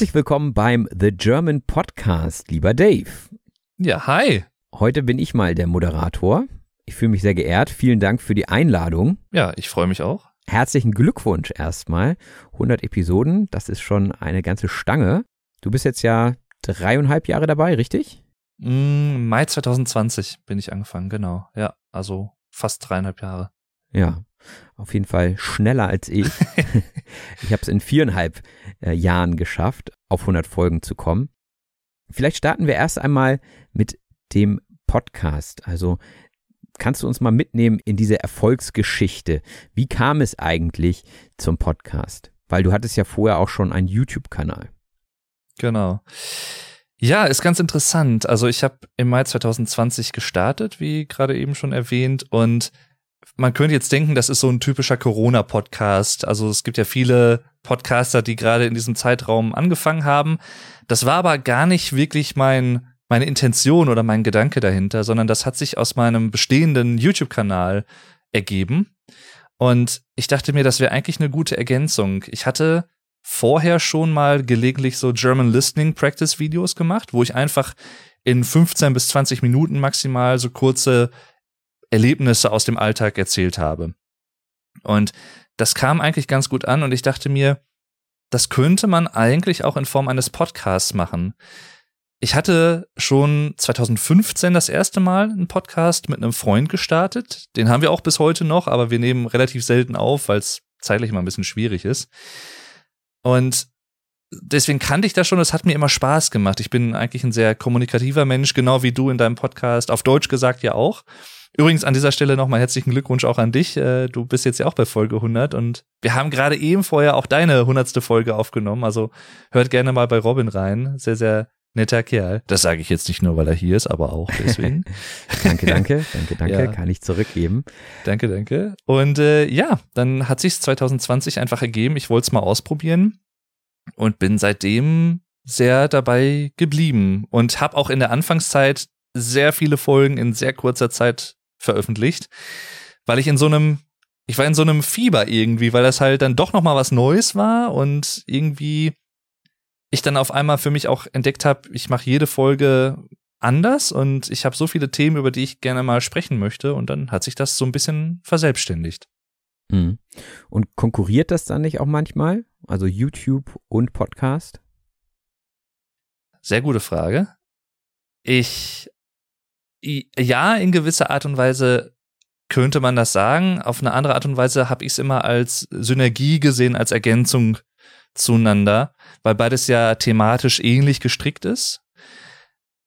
Herzlich willkommen beim The German Podcast, lieber Dave. Ja, hi. Heute bin ich mal der Moderator. Ich fühle mich sehr geehrt. Vielen Dank für die Einladung. Ja, ich freue mich auch. Herzlichen Glückwunsch erstmal. 100 Episoden, das ist schon eine ganze Stange. Du bist jetzt ja dreieinhalb Jahre dabei, richtig? Mm, Mai 2020 bin ich angefangen, genau. Ja, also fast dreieinhalb Jahre. Ja, auf jeden Fall schneller als ich. ich habe es in viereinhalb äh, Jahren geschafft, auf 100 Folgen zu kommen. Vielleicht starten wir erst einmal mit dem Podcast. Also kannst du uns mal mitnehmen in diese Erfolgsgeschichte? Wie kam es eigentlich zum Podcast? Weil du hattest ja vorher auch schon einen YouTube-Kanal. Genau. Ja, ist ganz interessant. Also ich habe im Mai 2020 gestartet, wie gerade eben schon erwähnt, und man könnte jetzt denken, das ist so ein typischer Corona-Podcast. Also es gibt ja viele Podcaster, die gerade in diesem Zeitraum angefangen haben. Das war aber gar nicht wirklich mein, meine Intention oder mein Gedanke dahinter, sondern das hat sich aus meinem bestehenden YouTube-Kanal ergeben. Und ich dachte mir, das wäre eigentlich eine gute Ergänzung. Ich hatte vorher schon mal gelegentlich so German Listening Practice Videos gemacht, wo ich einfach in 15 bis 20 Minuten maximal so kurze Erlebnisse aus dem Alltag erzählt habe. Und das kam eigentlich ganz gut an und ich dachte mir, das könnte man eigentlich auch in Form eines Podcasts machen. Ich hatte schon 2015 das erste Mal einen Podcast mit einem Freund gestartet. Den haben wir auch bis heute noch, aber wir nehmen relativ selten auf, weil es zeitlich immer ein bisschen schwierig ist. Und deswegen kannte ich das schon, es hat mir immer Spaß gemacht. Ich bin eigentlich ein sehr kommunikativer Mensch, genau wie du in deinem Podcast, auf Deutsch gesagt ja auch. Übrigens an dieser Stelle nochmal herzlichen Glückwunsch auch an dich. Äh, du bist jetzt ja auch bei Folge 100 und wir haben gerade eben vorher auch deine 100. Folge aufgenommen. Also hört gerne mal bei Robin rein. Sehr, sehr netter Kerl. Das sage ich jetzt nicht nur, weil er hier ist, aber auch deswegen. danke, danke, danke, danke. Ja. Kann ich zurückgeben. Danke, danke. Und äh, ja, dann hat sich 2020 einfach ergeben. Ich wollte es mal ausprobieren und bin seitdem sehr dabei geblieben und habe auch in der Anfangszeit sehr viele Folgen in sehr kurzer Zeit veröffentlicht, weil ich in so einem ich war in so einem Fieber irgendwie, weil das halt dann doch noch mal was Neues war und irgendwie ich dann auf einmal für mich auch entdeckt habe, ich mache jede Folge anders und ich habe so viele Themen, über die ich gerne mal sprechen möchte und dann hat sich das so ein bisschen verselbstständigt. Mhm. Und konkurriert das dann nicht auch manchmal? Also YouTube und Podcast? Sehr gute Frage. Ich ja, in gewisser Art und Weise könnte man das sagen. Auf eine andere Art und Weise habe ich es immer als Synergie gesehen, als Ergänzung zueinander, weil beides ja thematisch ähnlich gestrickt ist.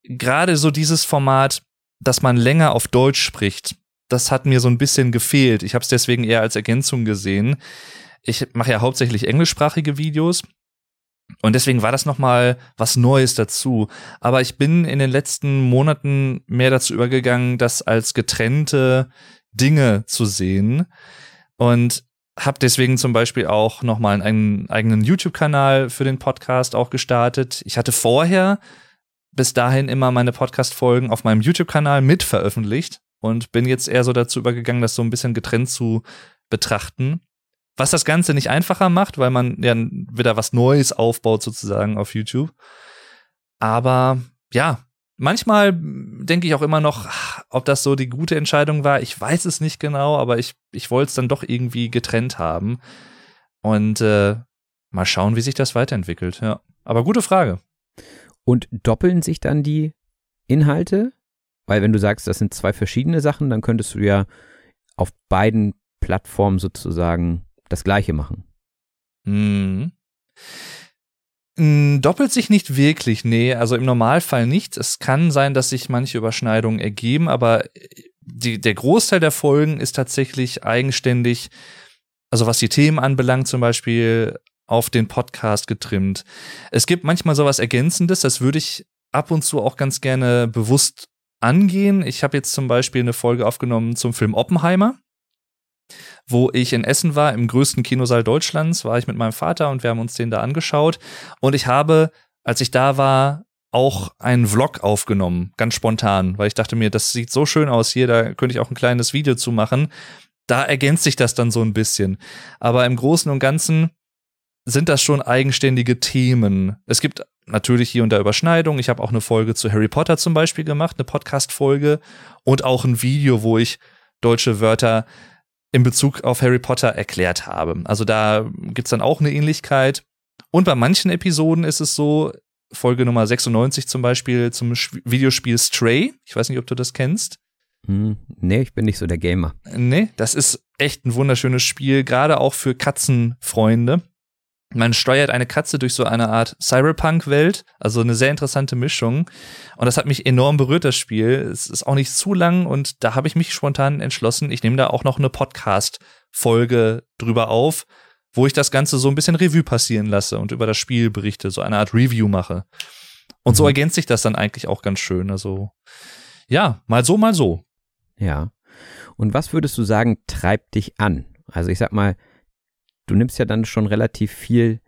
Gerade so dieses Format, dass man länger auf Deutsch spricht, das hat mir so ein bisschen gefehlt. Ich habe es deswegen eher als Ergänzung gesehen. Ich mache ja hauptsächlich englischsprachige Videos und deswegen war das nochmal was Neues dazu. Aber ich bin in den letzten Monaten mehr dazu übergegangen, das als getrennte Dinge zu sehen. Und habe deswegen zum Beispiel auch nochmal einen eigenen YouTube-Kanal für den Podcast auch gestartet. Ich hatte vorher bis dahin immer meine Podcast-Folgen auf meinem YouTube-Kanal mit veröffentlicht und bin jetzt eher so dazu übergegangen, das so ein bisschen getrennt zu betrachten. Was das Ganze nicht einfacher macht, weil man ja wieder was Neues aufbaut sozusagen auf YouTube. Aber ja, manchmal denke ich auch immer noch, ob das so die gute Entscheidung war. Ich weiß es nicht genau, aber ich, ich wollte es dann doch irgendwie getrennt haben. Und äh, mal schauen, wie sich das weiterentwickelt. Ja. Aber gute Frage. Und doppeln sich dann die Inhalte? Weil wenn du sagst, das sind zwei verschiedene Sachen, dann könntest du ja auf beiden Plattformen sozusagen das Gleiche machen. Mhm. Doppelt sich nicht wirklich, nee, also im Normalfall nicht. Es kann sein, dass sich manche Überschneidungen ergeben, aber die, der Großteil der Folgen ist tatsächlich eigenständig, also was die Themen anbelangt, zum Beispiel auf den Podcast getrimmt. Es gibt manchmal sowas Ergänzendes, das würde ich ab und zu auch ganz gerne bewusst angehen. Ich habe jetzt zum Beispiel eine Folge aufgenommen zum Film Oppenheimer wo ich in Essen war, im größten Kinosaal Deutschlands, war ich mit meinem Vater und wir haben uns den da angeschaut. Und ich habe, als ich da war, auch einen Vlog aufgenommen, ganz spontan, weil ich dachte mir, das sieht so schön aus hier, da könnte ich auch ein kleines Video zu machen. Da ergänzt sich das dann so ein bisschen. Aber im Großen und Ganzen sind das schon eigenständige Themen. Es gibt natürlich hier und da Überschneidungen. Ich habe auch eine Folge zu Harry Potter zum Beispiel gemacht, eine Podcast-Folge und auch ein Video, wo ich deutsche Wörter in Bezug auf Harry Potter erklärt habe. Also da gibt's dann auch eine Ähnlichkeit. Und bei manchen Episoden ist es so, Folge Nummer 96 zum Beispiel zum Videospiel Stray. Ich weiß nicht, ob du das kennst. Hm, nee, ich bin nicht so der Gamer. Nee, das ist echt ein wunderschönes Spiel, gerade auch für Katzenfreunde. Man steuert eine Katze durch so eine Art Cyberpunk-Welt, also eine sehr interessante Mischung. Und das hat mich enorm berührt, das Spiel. Es ist auch nicht zu lang und da habe ich mich spontan entschlossen, ich nehme da auch noch eine Podcast-Folge drüber auf, wo ich das Ganze so ein bisschen Revue passieren lasse und über das Spiel berichte, so eine Art Review mache. Und so mhm. ergänzt sich das dann eigentlich auch ganz schön. Also ja, mal so, mal so. Ja. Und was würdest du sagen, treibt dich an? Also ich sag mal, du nimmst ja dann schon relativ viel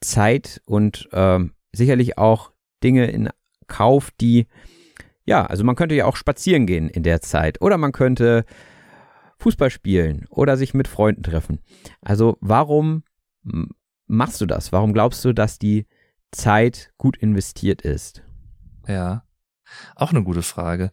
Zeit und ähm, sicherlich auch Dinge in Kauf, die, ja, also man könnte ja auch spazieren gehen in der Zeit oder man könnte Fußball spielen oder sich mit Freunden treffen. Also warum machst du das? Warum glaubst du, dass die Zeit gut investiert ist? Ja, auch eine gute Frage.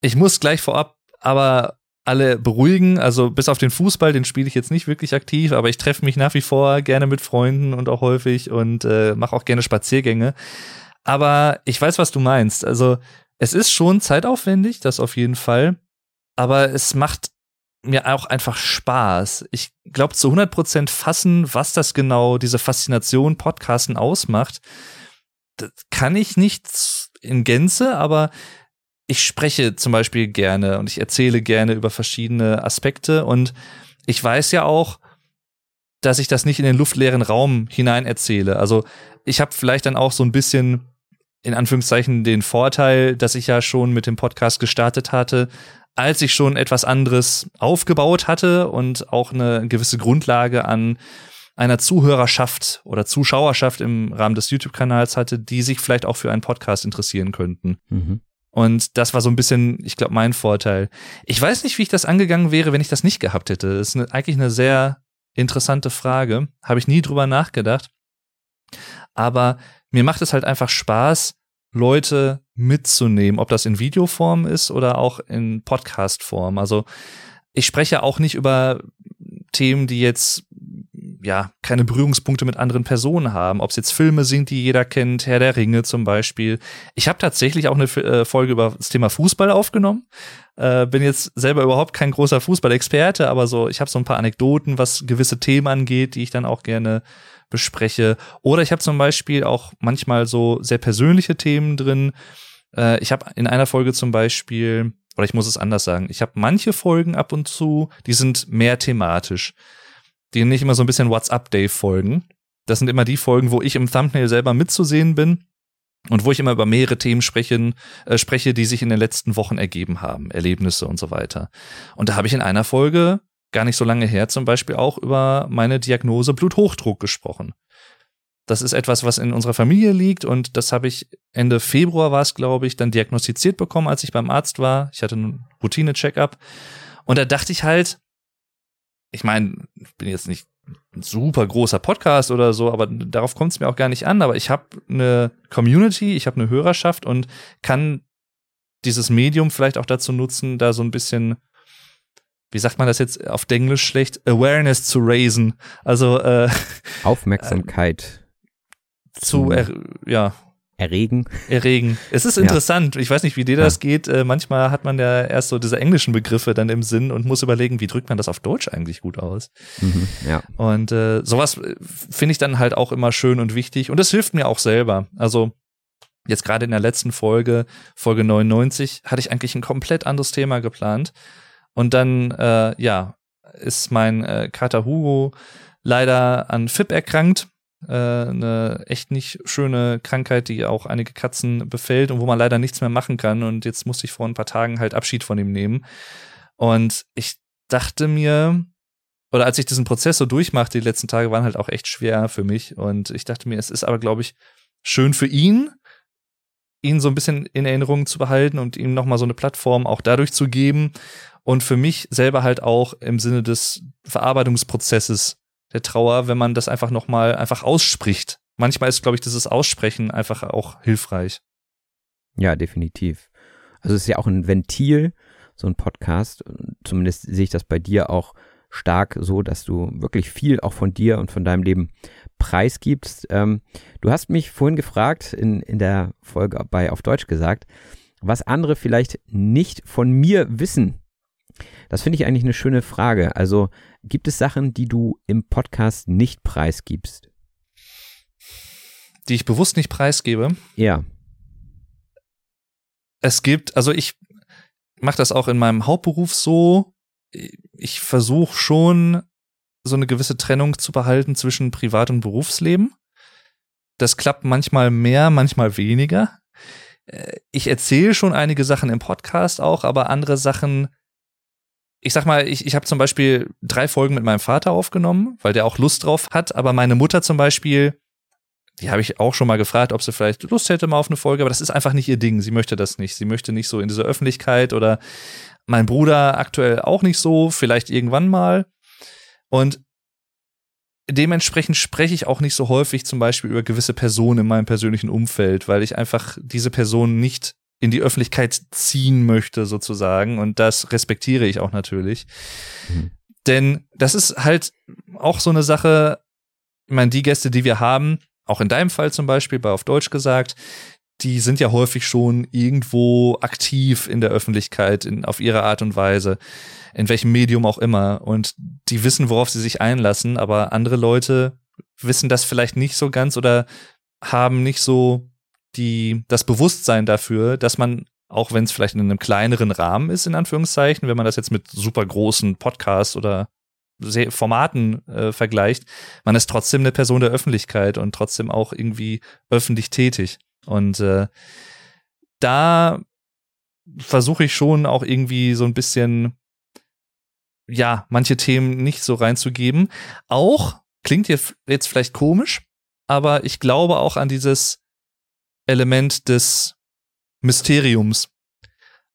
Ich muss gleich vorab aber alle beruhigen. Also bis auf den Fußball, den spiele ich jetzt nicht wirklich aktiv, aber ich treffe mich nach wie vor gerne mit Freunden und auch häufig und äh, mache auch gerne Spaziergänge. Aber ich weiß, was du meinst. Also es ist schon zeitaufwendig, das auf jeden Fall. Aber es macht mir auch einfach Spaß. Ich glaube zu 100 Prozent fassen, was das genau, diese Faszination Podcasten ausmacht. Das kann ich nicht in Gänze, aber ich spreche zum Beispiel gerne und ich erzähle gerne über verschiedene Aspekte und ich weiß ja auch, dass ich das nicht in den luftleeren Raum hinein erzähle. Also ich habe vielleicht dann auch so ein bisschen in Anführungszeichen den Vorteil, dass ich ja schon mit dem Podcast gestartet hatte, als ich schon etwas anderes aufgebaut hatte und auch eine gewisse Grundlage an einer Zuhörerschaft oder Zuschauerschaft im Rahmen des YouTube-Kanals hatte, die sich vielleicht auch für einen Podcast interessieren könnten. Mhm. Und das war so ein bisschen, ich glaube, mein Vorteil. Ich weiß nicht, wie ich das angegangen wäre, wenn ich das nicht gehabt hätte. Das ist eine, eigentlich eine sehr interessante Frage. Habe ich nie drüber nachgedacht. Aber mir macht es halt einfach Spaß, Leute mitzunehmen, ob das in Videoform ist oder auch in Podcastform. Also ich spreche auch nicht über Themen, die jetzt ja, keine Berührungspunkte mit anderen Personen haben. Ob es jetzt Filme sind, die jeder kennt, Herr der Ringe zum Beispiel. Ich habe tatsächlich auch eine äh, Folge über das Thema Fußball aufgenommen. Äh, bin jetzt selber überhaupt kein großer Fußballexperte, aber so, ich habe so ein paar Anekdoten, was gewisse Themen angeht, die ich dann auch gerne bespreche. Oder ich habe zum Beispiel auch manchmal so sehr persönliche Themen drin. Äh, ich habe in einer Folge zum Beispiel, oder ich muss es anders sagen, ich habe manche Folgen ab und zu, die sind mehr thematisch die nicht immer so ein bisschen WhatsApp-Day-Folgen. Das sind immer die Folgen, wo ich im Thumbnail selber mitzusehen bin und wo ich immer über mehrere Themen sprechen, äh, spreche, die sich in den letzten Wochen ergeben haben, Erlebnisse und so weiter. Und da habe ich in einer Folge, gar nicht so lange her, zum Beispiel auch über meine Diagnose Bluthochdruck gesprochen. Das ist etwas, was in unserer Familie liegt und das habe ich Ende Februar war es, glaube ich, dann diagnostiziert bekommen, als ich beim Arzt war. Ich hatte einen Routine-Check-up und da dachte ich halt, ich meine, ich bin jetzt nicht ein super großer Podcast oder so, aber darauf kommt es mir auch gar nicht an. Aber ich habe eine Community, ich habe eine Hörerschaft und kann dieses Medium vielleicht auch dazu nutzen, da so ein bisschen, wie sagt man das jetzt auf Englisch schlecht, Awareness zu raisen. Also äh, Aufmerksamkeit zu, ja, erregen. Erregen. Es ist interessant. Ja. Ich weiß nicht, wie dir das ja. geht. Äh, manchmal hat man ja erst so diese englischen Begriffe dann im Sinn und muss überlegen, wie drückt man das auf Deutsch eigentlich gut aus. Mhm, ja. Und äh, sowas äh, finde ich dann halt auch immer schön und wichtig. Und es hilft mir auch selber. Also jetzt gerade in der letzten Folge, Folge 99, hatte ich eigentlich ein komplett anderes Thema geplant. Und dann, äh, ja, ist mein äh, Kater Hugo leider an FIP erkrankt äh, eine echt nicht schöne Krankheit, die auch einige Katzen befällt und wo man leider nichts mehr machen kann. Und jetzt musste ich vor ein paar Tagen halt Abschied von ihm nehmen. Und ich dachte mir, oder als ich diesen Prozess so durchmachte, die letzten Tage waren halt auch echt schwer für mich. Und ich dachte mir, es ist aber, glaube ich, schön für ihn, ihn so ein bisschen in Erinnerung zu behalten und ihm nochmal so eine Plattform auch dadurch zu geben. Und für mich selber halt auch im Sinne des Verarbeitungsprozesses der Trauer, wenn man das einfach nochmal einfach ausspricht. Manchmal ist, glaube ich, dieses Aussprechen einfach auch hilfreich. Ja, definitiv. Also es ist ja auch ein Ventil, so ein Podcast. Zumindest sehe ich das bei dir auch stark so, dass du wirklich viel auch von dir und von deinem Leben preisgibst. Ähm, du hast mich vorhin gefragt, in, in der Folge bei Auf Deutsch gesagt, was andere vielleicht nicht von mir wissen. Das finde ich eigentlich eine schöne Frage. Also gibt es Sachen, die du im Podcast nicht preisgibst? Die ich bewusst nicht preisgebe? Ja. Es gibt, also ich mache das auch in meinem Hauptberuf so. Ich versuche schon so eine gewisse Trennung zu behalten zwischen Privat- und Berufsleben. Das klappt manchmal mehr, manchmal weniger. Äh, ich erzähle schon einige Sachen im Podcast auch, aber andere Sachen, ich sag mal, ich, ich habe zum Beispiel drei Folgen mit meinem Vater aufgenommen, weil der auch Lust drauf hat, aber meine Mutter zum Beispiel, die habe ich auch schon mal gefragt, ob sie vielleicht Lust hätte mal auf eine Folge, aber das ist einfach nicht ihr Ding. Sie möchte das nicht. Sie möchte nicht so in diese Öffentlichkeit oder mein Bruder aktuell auch nicht so, vielleicht irgendwann mal. Und dementsprechend spreche ich auch nicht so häufig zum Beispiel über gewisse Personen in meinem persönlichen Umfeld, weil ich einfach diese Personen nicht in die Öffentlichkeit ziehen möchte, sozusagen. Und das respektiere ich auch natürlich. Mhm. Denn das ist halt auch so eine Sache, ich meine, die Gäste, die wir haben, auch in deinem Fall zum Beispiel, bei auf Deutsch gesagt, die sind ja häufig schon irgendwo aktiv in der Öffentlichkeit, in, auf ihre Art und Weise in welchem Medium auch immer. Und die wissen, worauf sie sich einlassen, aber andere Leute wissen das vielleicht nicht so ganz oder haben nicht so die, das Bewusstsein dafür, dass man, auch wenn es vielleicht in einem kleineren Rahmen ist, in Anführungszeichen, wenn man das jetzt mit super großen Podcasts oder Formaten äh, vergleicht, man ist trotzdem eine Person der Öffentlichkeit und trotzdem auch irgendwie öffentlich tätig. Und äh, da versuche ich schon auch irgendwie so ein bisschen ja, manche Themen nicht so reinzugeben. Auch, klingt jetzt vielleicht komisch, aber ich glaube auch an dieses Element des Mysteriums.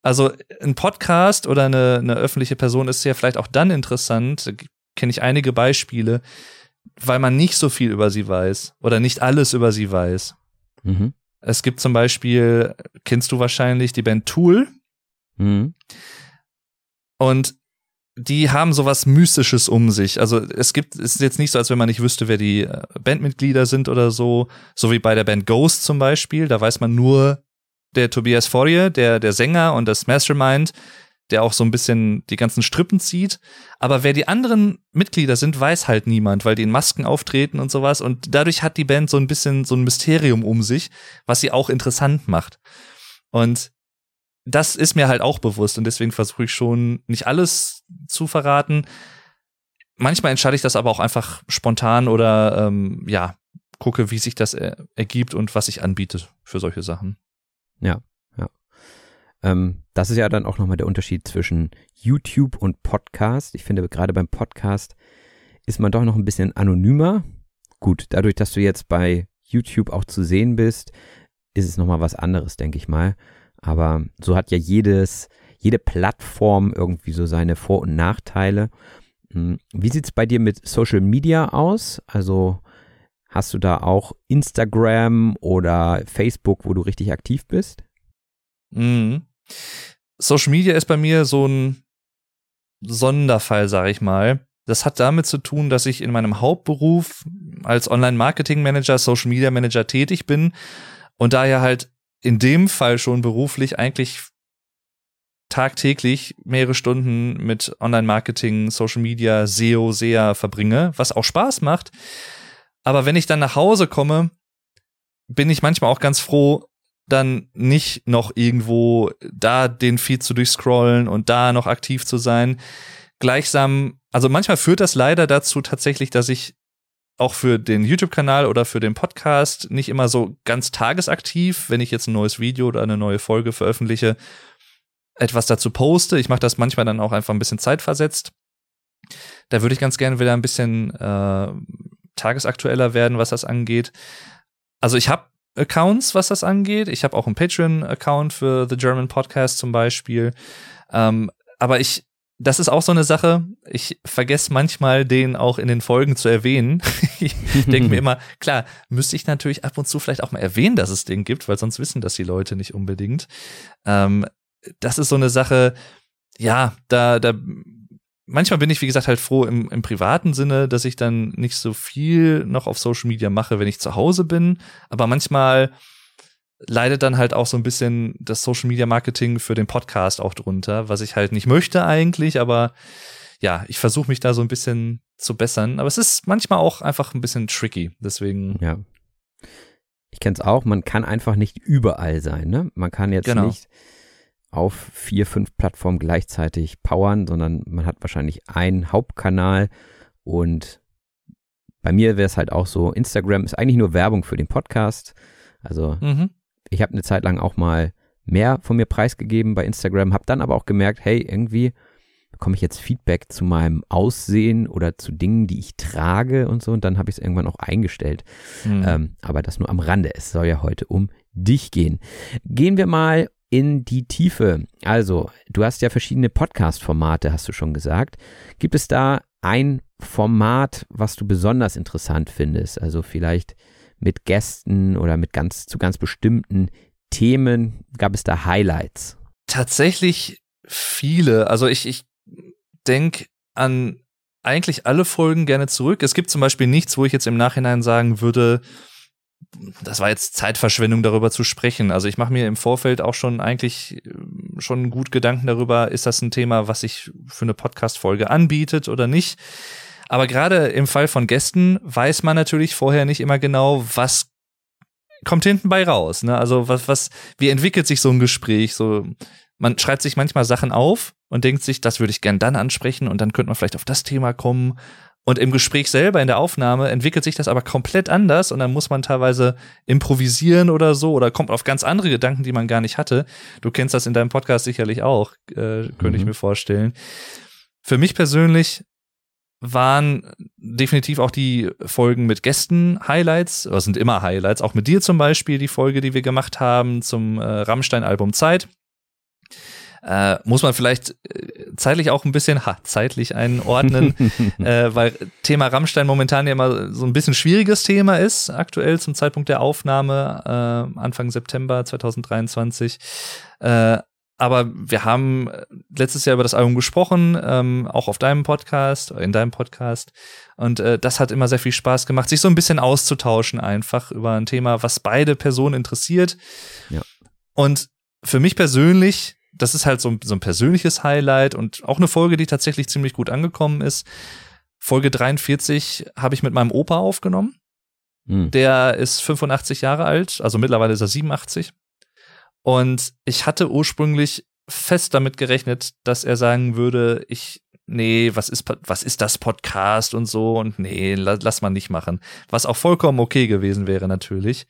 Also ein Podcast oder eine, eine öffentliche Person ist ja vielleicht auch dann interessant, da kenne ich einige Beispiele, weil man nicht so viel über sie weiß oder nicht alles über sie weiß. Mhm. Es gibt zum Beispiel, kennst du wahrscheinlich die Band Tool? Mhm. Und die haben sowas Mystisches um sich. Also es gibt, es ist jetzt nicht so, als wenn man nicht wüsste, wer die äh, Bandmitglieder sind oder so. So wie bei der Band Ghost zum Beispiel. Da weiß man nur der Tobias Fourier, der, der Sänger und das Mastermind, der auch so ein bisschen die ganzen Strippen zieht. Aber wer die anderen Mitglieder sind, weiß halt niemand, weil die in Masken auftreten und sowas. Und dadurch hat die Band so ein bisschen so ein Mysterium um sich, was sie auch interessant macht. Und das ist mir halt auch bewusst und deswegen versuche ich schon nicht alles zu verraten. Manchmal entscheide ich das aber auch einfach spontan oder ähm, ja, gucke, wie sich das er ergibt und was ich anbiete für solche Sachen. Ja, ja. Ähm, das ist ja dann auch nochmal der Unterschied zwischen YouTube und Podcast. Ich finde, gerade beim Podcast ist man doch noch ein bisschen anonymer. Gut, dadurch, dass du jetzt bei YouTube auch zu sehen bist, ist es nochmal was anderes, denke ich mal. Aber so hat ja jedes, jede Plattform irgendwie so seine Vor- und Nachteile. Hm, wie sieht es bei dir mit Social Media aus? Also hast du da auch Instagram oder Facebook, wo du richtig aktiv bist? Mhm. Social Media ist bei mir so ein Sonderfall, sage ich mal. Das hat damit zu tun, dass ich in meinem Hauptberuf als Online-Marketing-Manager, Social Media Manager tätig bin und daher halt in dem Fall schon beruflich eigentlich tagtäglich mehrere Stunden mit Online-Marketing, Social Media, SEO, SEA verbringe, was auch Spaß macht. Aber wenn ich dann nach Hause komme, bin ich manchmal auch ganz froh, dann nicht noch irgendwo da den Feed zu durchscrollen und da noch aktiv zu sein. Gleichsam, also manchmal führt das leider dazu tatsächlich, dass ich auch für den YouTube-Kanal oder für den Podcast nicht immer so ganz tagesaktiv, wenn ich jetzt ein neues Video oder eine neue Folge veröffentliche, etwas dazu poste. Ich mache das manchmal dann auch einfach ein bisschen zeitversetzt. Da würde ich ganz gerne wieder ein bisschen äh, tagesaktueller werden, was das angeht. Also ich habe Accounts, was das angeht. Ich habe auch einen Patreon-Account für The German Podcast zum Beispiel. Ähm, aber ich das ist auch so eine Sache. Ich vergesse manchmal, den auch in den Folgen zu erwähnen. ich denke mir immer, klar, müsste ich natürlich ab und zu vielleicht auch mal erwähnen, dass es den gibt, weil sonst wissen das die Leute nicht unbedingt. Ähm, das ist so eine Sache, ja, da, da, manchmal bin ich, wie gesagt, halt froh im, im privaten Sinne, dass ich dann nicht so viel noch auf Social Media mache, wenn ich zu Hause bin. Aber manchmal leidet dann halt auch so ein bisschen das Social Media Marketing für den Podcast auch drunter, was ich halt nicht möchte eigentlich, aber ja, ich versuche mich da so ein bisschen zu bessern, aber es ist manchmal auch einfach ein bisschen tricky, deswegen. Ja. Ich kenne es auch, man kann einfach nicht überall sein, ne? Man kann jetzt genau. nicht auf vier, fünf Plattformen gleichzeitig powern, sondern man hat wahrscheinlich einen Hauptkanal und bei mir wäre es halt auch so, Instagram ist eigentlich nur Werbung für den Podcast. Also mhm ich habe eine Zeit lang auch mal mehr von mir preisgegeben bei Instagram, habe dann aber auch gemerkt, hey, irgendwie bekomme ich jetzt Feedback zu meinem Aussehen oder zu Dingen, die ich trage und so. Und dann habe ich es irgendwann auch eingestellt. Mhm. Ähm, aber das nur am Rande. Es soll ja heute um dich gehen. Gehen wir mal in die Tiefe. Also, du hast ja verschiedene Podcast-Formate, hast du schon gesagt. Gibt es da ein Format, was du besonders interessant findest? Also vielleicht mit Gästen oder mit ganz zu ganz bestimmten Themen? Gab es da Highlights? Tatsächlich viele. Also ich, ich denke an eigentlich alle Folgen gerne zurück. Es gibt zum Beispiel nichts, wo ich jetzt im Nachhinein sagen würde, das war jetzt Zeitverschwendung, darüber zu sprechen. Also ich mache mir im Vorfeld auch schon eigentlich äh, schon gut Gedanken darüber, ist das ein Thema, was sich für eine Podcast-Folge anbietet oder nicht. Aber gerade im Fall von Gästen weiß man natürlich vorher nicht immer genau, was kommt hinten bei raus. Ne? Also was, was, wie entwickelt sich so ein Gespräch? So, man schreibt sich manchmal Sachen auf und denkt sich, das würde ich gern dann ansprechen und dann könnte man vielleicht auf das Thema kommen. Und im Gespräch selber, in der Aufnahme, entwickelt sich das aber komplett anders und dann muss man teilweise improvisieren oder so oder kommt auf ganz andere Gedanken, die man gar nicht hatte. Du kennst das in deinem Podcast sicherlich auch, äh, könnte mhm. ich mir vorstellen. Für mich persönlich waren definitiv auch die Folgen mit Gästen Highlights, oder sind immer Highlights, auch mit dir zum Beispiel, die Folge, die wir gemacht haben zum äh, Rammstein-Album Zeit. Äh, muss man vielleicht äh, zeitlich auch ein bisschen ha, zeitlich einordnen, äh, weil Thema Rammstein momentan ja immer so ein bisschen schwieriges Thema ist, aktuell zum Zeitpunkt der Aufnahme, äh, Anfang September 2023. Äh, aber wir haben äh, letztes Jahr über das Album gesprochen, ähm, auch auf deinem Podcast, in deinem Podcast. Und äh, das hat immer sehr viel Spaß gemacht, sich so ein bisschen auszutauschen einfach über ein Thema, was beide Personen interessiert. Ja. Und für mich persönlich, das ist halt so, so ein persönliches Highlight und auch eine Folge, die tatsächlich ziemlich gut angekommen ist. Folge 43 habe ich mit meinem Opa aufgenommen. Mhm. Der ist 85 Jahre alt, also mittlerweile ist er 87. Und ich hatte ursprünglich fest damit gerechnet, dass er sagen würde, ich, nee, was ist, was ist das Podcast und so und nee, lass, mal nicht machen. Was auch vollkommen okay gewesen wäre natürlich.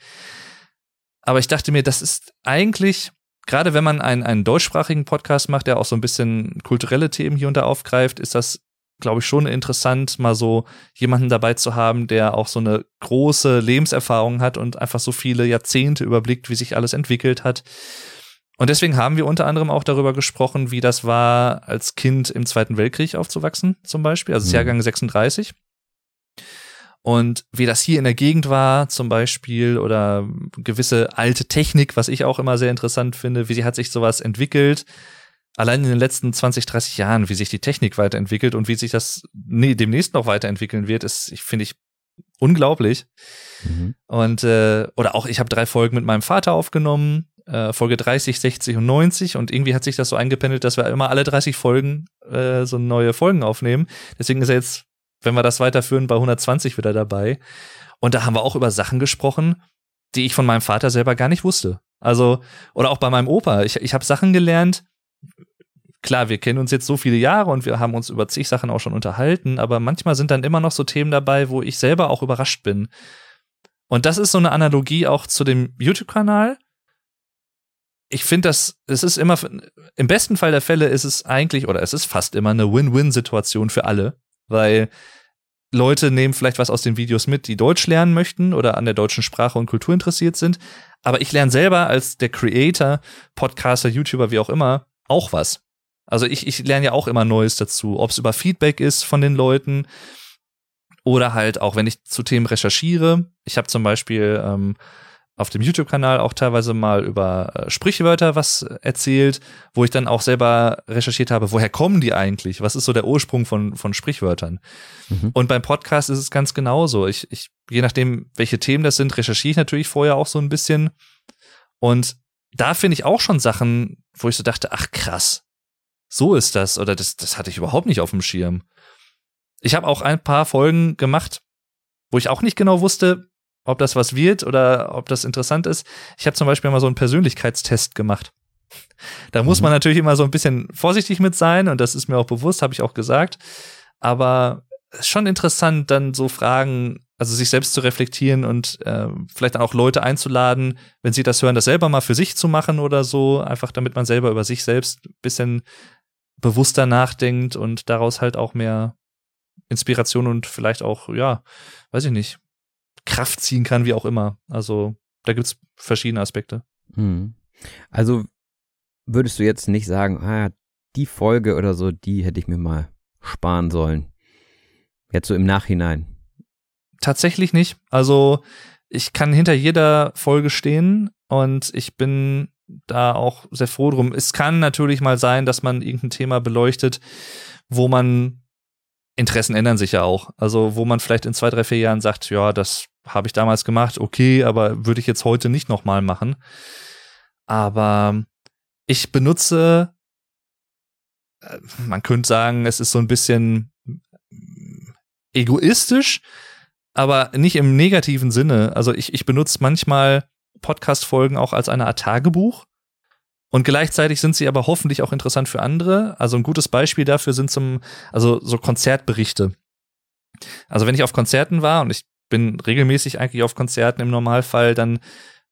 Aber ich dachte mir, das ist eigentlich, gerade wenn man einen, einen deutschsprachigen Podcast macht, der auch so ein bisschen kulturelle Themen hier und da aufgreift, ist das glaube ich, schon interessant, mal so jemanden dabei zu haben, der auch so eine große Lebenserfahrung hat und einfach so viele Jahrzehnte überblickt, wie sich alles entwickelt hat. Und deswegen haben wir unter anderem auch darüber gesprochen, wie das war, als Kind im Zweiten Weltkrieg aufzuwachsen, zum Beispiel, also mhm. Jahrgang 36. Und wie das hier in der Gegend war, zum Beispiel, oder gewisse alte Technik, was ich auch immer sehr interessant finde, wie sie hat sich sowas entwickelt allein in den letzten 20, 30 Jahren, wie sich die Technik weiterentwickelt und wie sich das nee, demnächst noch weiterentwickeln wird, ist, ich finde ich unglaublich. Mhm. Und äh, oder auch ich habe drei Folgen mit meinem Vater aufgenommen, äh, Folge 30, 60 und 90 und irgendwie hat sich das so eingependelt, dass wir immer alle 30 Folgen äh, so neue Folgen aufnehmen. Deswegen ist er jetzt, wenn wir das weiterführen, bei 120 wieder dabei. Und da haben wir auch über Sachen gesprochen, die ich von meinem Vater selber gar nicht wusste. Also, oder auch bei meinem Opa. Ich, ich habe Sachen gelernt, klar, wir kennen uns jetzt so viele Jahre und wir haben uns über zig Sachen auch schon unterhalten, aber manchmal sind dann immer noch so Themen dabei, wo ich selber auch überrascht bin. Und das ist so eine Analogie auch zu dem YouTube-Kanal. Ich finde, das, es ist immer, im besten Fall der Fälle ist es eigentlich, oder es ist fast immer eine Win-Win-Situation für alle, weil Leute nehmen vielleicht was aus den Videos mit, die Deutsch lernen möchten oder an der deutschen Sprache und Kultur interessiert sind. Aber ich lerne selber als der Creator, Podcaster, YouTuber, wie auch immer, auch was. Also ich, ich lerne ja auch immer Neues dazu, ob es über Feedback ist von den Leuten oder halt auch, wenn ich zu Themen recherchiere. Ich habe zum Beispiel ähm, auf dem YouTube-Kanal auch teilweise mal über äh, Sprichwörter was erzählt, wo ich dann auch selber recherchiert habe, woher kommen die eigentlich? Was ist so der Ursprung von, von Sprichwörtern? Mhm. Und beim Podcast ist es ganz genauso. Ich, ich, je nachdem, welche Themen das sind, recherchiere ich natürlich vorher auch so ein bisschen. Und da finde ich auch schon Sachen, wo ich so dachte, ach krass, so ist das oder das, das hatte ich überhaupt nicht auf dem Schirm. Ich habe auch ein paar Folgen gemacht, wo ich auch nicht genau wusste, ob das was wird oder ob das interessant ist. Ich habe zum Beispiel mal so einen Persönlichkeitstest gemacht. Da muss mhm. man natürlich immer so ein bisschen vorsichtig mit sein und das ist mir auch bewusst, habe ich auch gesagt. Aber es ist schon interessant, dann so Fragen, also sich selbst zu reflektieren und äh, vielleicht dann auch Leute einzuladen, wenn sie das hören, das selber mal für sich zu machen oder so, einfach damit man selber über sich selbst ein bisschen bewusster nachdenkt und daraus halt auch mehr Inspiration und vielleicht auch, ja, weiß ich nicht, Kraft ziehen kann, wie auch immer. Also da gibt's verschiedene Aspekte. Mhm. Also würdest du jetzt nicht sagen, ah, die Folge oder so, die hätte ich mir mal sparen sollen. Jetzt so im Nachhinein. Tatsächlich nicht. Also ich kann hinter jeder Folge stehen und ich bin da auch sehr froh drum. Es kann natürlich mal sein, dass man irgendein Thema beleuchtet, wo man Interessen ändern sich ja auch. Also wo man vielleicht in zwei, drei, vier Jahren sagt, ja, das habe ich damals gemacht, okay, aber würde ich jetzt heute nicht nochmal machen. Aber ich benutze, äh, man könnte sagen, es ist so ein bisschen egoistisch, aber nicht im negativen Sinne. Also ich, ich benutze manchmal Podcast-Folgen auch als eine Art Tagebuch. Und gleichzeitig sind sie aber hoffentlich auch interessant für andere. Also ein gutes Beispiel dafür sind zum, also so Konzertberichte. Also wenn ich auf Konzerten war und ich bin regelmäßig eigentlich auf Konzerten im Normalfall, dann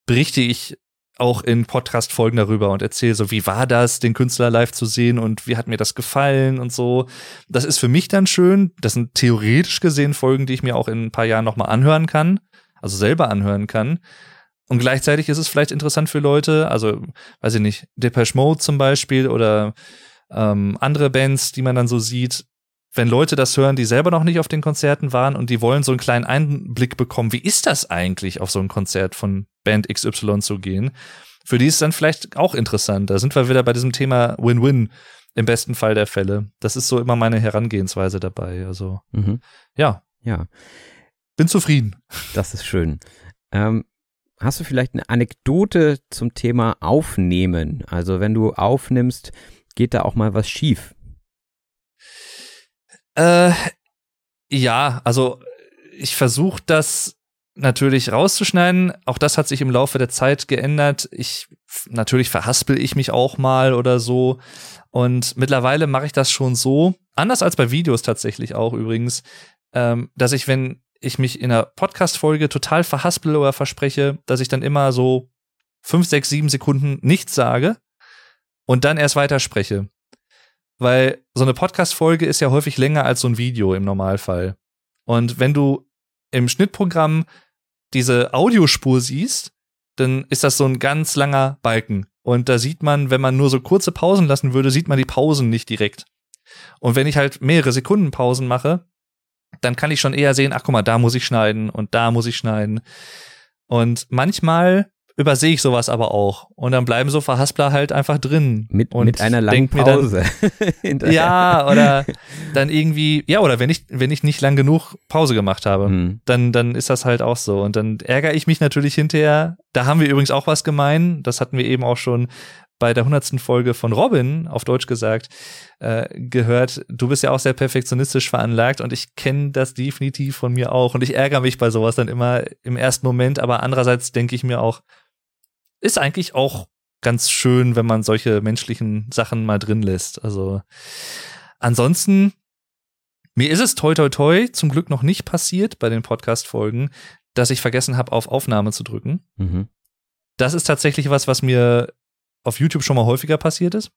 berichte ich auch in Podcast-Folgen darüber und erzähle so, wie war das, den Künstler live zu sehen und wie hat mir das gefallen und so. Das ist für mich dann schön. Das sind theoretisch gesehen Folgen, die ich mir auch in ein paar Jahren nochmal anhören kann, also selber anhören kann. Und gleichzeitig ist es vielleicht interessant für Leute, also weiß ich nicht, Depeche Mode zum Beispiel oder ähm, andere Bands, die man dann so sieht, wenn Leute das hören, die selber noch nicht auf den Konzerten waren und die wollen so einen kleinen Einblick bekommen, wie ist das eigentlich, auf so ein Konzert von Band XY zu gehen, für die ist dann vielleicht auch interessant. Da sind wir wieder bei diesem Thema Win-Win im besten Fall der Fälle. Das ist so immer meine Herangehensweise dabei. Also, mhm. ja. Ja. Bin zufrieden. Das ist schön. Ähm, hast du vielleicht eine Anekdote zum Thema Aufnehmen? Also, wenn du aufnimmst, geht da auch mal was schief? Äh, ja, also ich versuche das natürlich rauszuschneiden. Auch das hat sich im Laufe der Zeit geändert. Ich natürlich verhaspel ich mich auch mal oder so. Und mittlerweile mache ich das schon so, anders als bei Videos tatsächlich auch übrigens, ähm, dass ich, wenn ich mich in einer Podcast-Folge total verhaspel oder verspreche, dass ich dann immer so fünf, sechs, sieben Sekunden nichts sage und dann erst weiterspreche weil so eine Podcast-Folge ist ja häufig länger als so ein Video im Normalfall. Und wenn du im Schnittprogramm diese Audiospur siehst, dann ist das so ein ganz langer Balken. Und da sieht man, wenn man nur so kurze Pausen lassen würde, sieht man die Pausen nicht direkt. Und wenn ich halt mehrere Sekunden Pausen mache, dann kann ich schon eher sehen, ach guck mal, da muss ich schneiden und da muss ich schneiden. Und manchmal übersehe ich sowas aber auch. Und dann bleiben so Verhaspler halt einfach drin. Mit, und mit einer langen Pause. Dann, ja, oder dann irgendwie, ja, oder wenn ich, wenn ich nicht lang genug Pause gemacht habe, mhm. dann, dann ist das halt auch so. Und dann ärgere ich mich natürlich hinterher. Da haben wir übrigens auch was gemein. Das hatten wir eben auch schon bei der hundertsten Folge von Robin, auf Deutsch gesagt, äh, gehört, du bist ja auch sehr perfektionistisch veranlagt und ich kenne das definitiv von mir auch und ich ärgere mich bei sowas dann immer im ersten Moment, aber andererseits denke ich mir auch, ist eigentlich auch ganz schön, wenn man solche menschlichen Sachen mal drin lässt. Also ansonsten, mir ist es toi toi toi zum Glück noch nicht passiert bei den Podcast-Folgen, dass ich vergessen habe, auf Aufnahme zu drücken. Mhm. Das ist tatsächlich was, was mir auf YouTube schon mal häufiger passiert ist.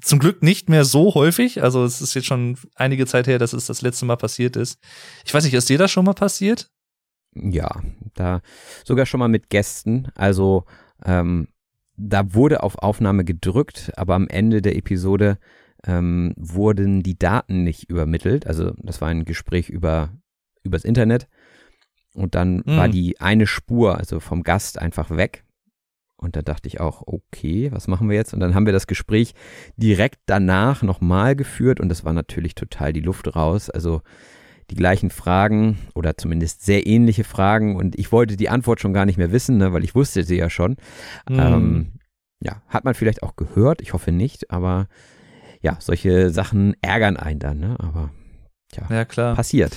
Zum Glück nicht mehr so häufig. Also es ist jetzt schon einige Zeit her, dass es das letzte Mal passiert ist. Ich weiß nicht, ist dir das schon mal passiert? Ja, da sogar schon mal mit Gästen. Also ähm, da wurde auf Aufnahme gedrückt, aber am Ende der Episode ähm, wurden die Daten nicht übermittelt. Also das war ein Gespräch über übers Internet. Und dann Mhm. war die eine Spur, also vom Gast, einfach weg. Und da dachte ich auch, okay, was machen wir jetzt? Und dann haben wir das Gespräch direkt danach nochmal geführt und das war natürlich total die Luft raus. Also die gleichen Fragen oder zumindest sehr ähnliche Fragen und ich wollte die Antwort schon gar nicht mehr wissen, ne, weil ich wusste sie ja schon. Mhm. Ähm, ja, hat man vielleicht auch gehört, ich hoffe nicht, aber ja, solche Sachen ärgern einen dann, ne? Aber ja, klar. passiert.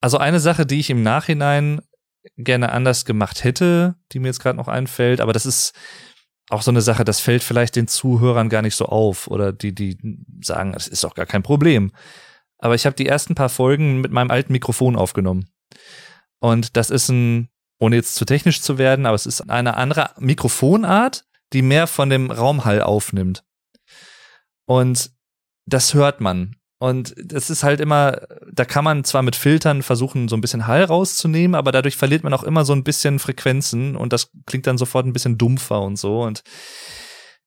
Also eine Sache, die ich im Nachhinein gerne anders gemacht hätte, die mir jetzt gerade noch einfällt, aber das ist auch so eine Sache, das fällt vielleicht den Zuhörern gar nicht so auf oder die, die sagen, das ist doch gar kein Problem. Aber ich habe die ersten paar Folgen mit meinem alten Mikrofon aufgenommen. Und das ist ein, ohne jetzt zu technisch zu werden, aber es ist eine andere Mikrofonart, die mehr von dem Raumhall aufnimmt. Und das hört man. Und das ist halt immer, da kann man zwar mit Filtern versuchen, so ein bisschen Hall rauszunehmen, aber dadurch verliert man auch immer so ein bisschen Frequenzen und das klingt dann sofort ein bisschen dumpfer und so. Und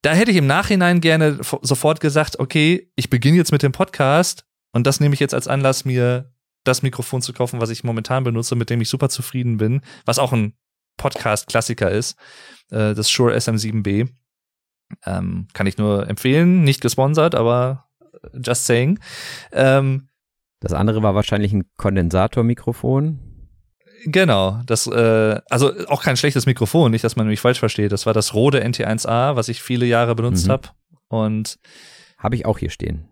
da hätte ich im Nachhinein gerne fo- sofort gesagt, okay, ich beginne jetzt mit dem Podcast und das nehme ich jetzt als Anlass, mir das Mikrofon zu kaufen, was ich momentan benutze, mit dem ich super zufrieden bin, was auch ein Podcast-Klassiker ist, äh, das Shure SM7B. Ähm, kann ich nur empfehlen, nicht gesponsert, aber just saying. Ähm, Das andere war wahrscheinlich ein Kondensatormikrofon. Genau, das, äh, also auch kein schlechtes Mikrofon, nicht, dass man mich falsch versteht. Das war das Rode NT1A, was ich viele Jahre benutzt Mhm. habe. Und Habe ich auch hier stehen.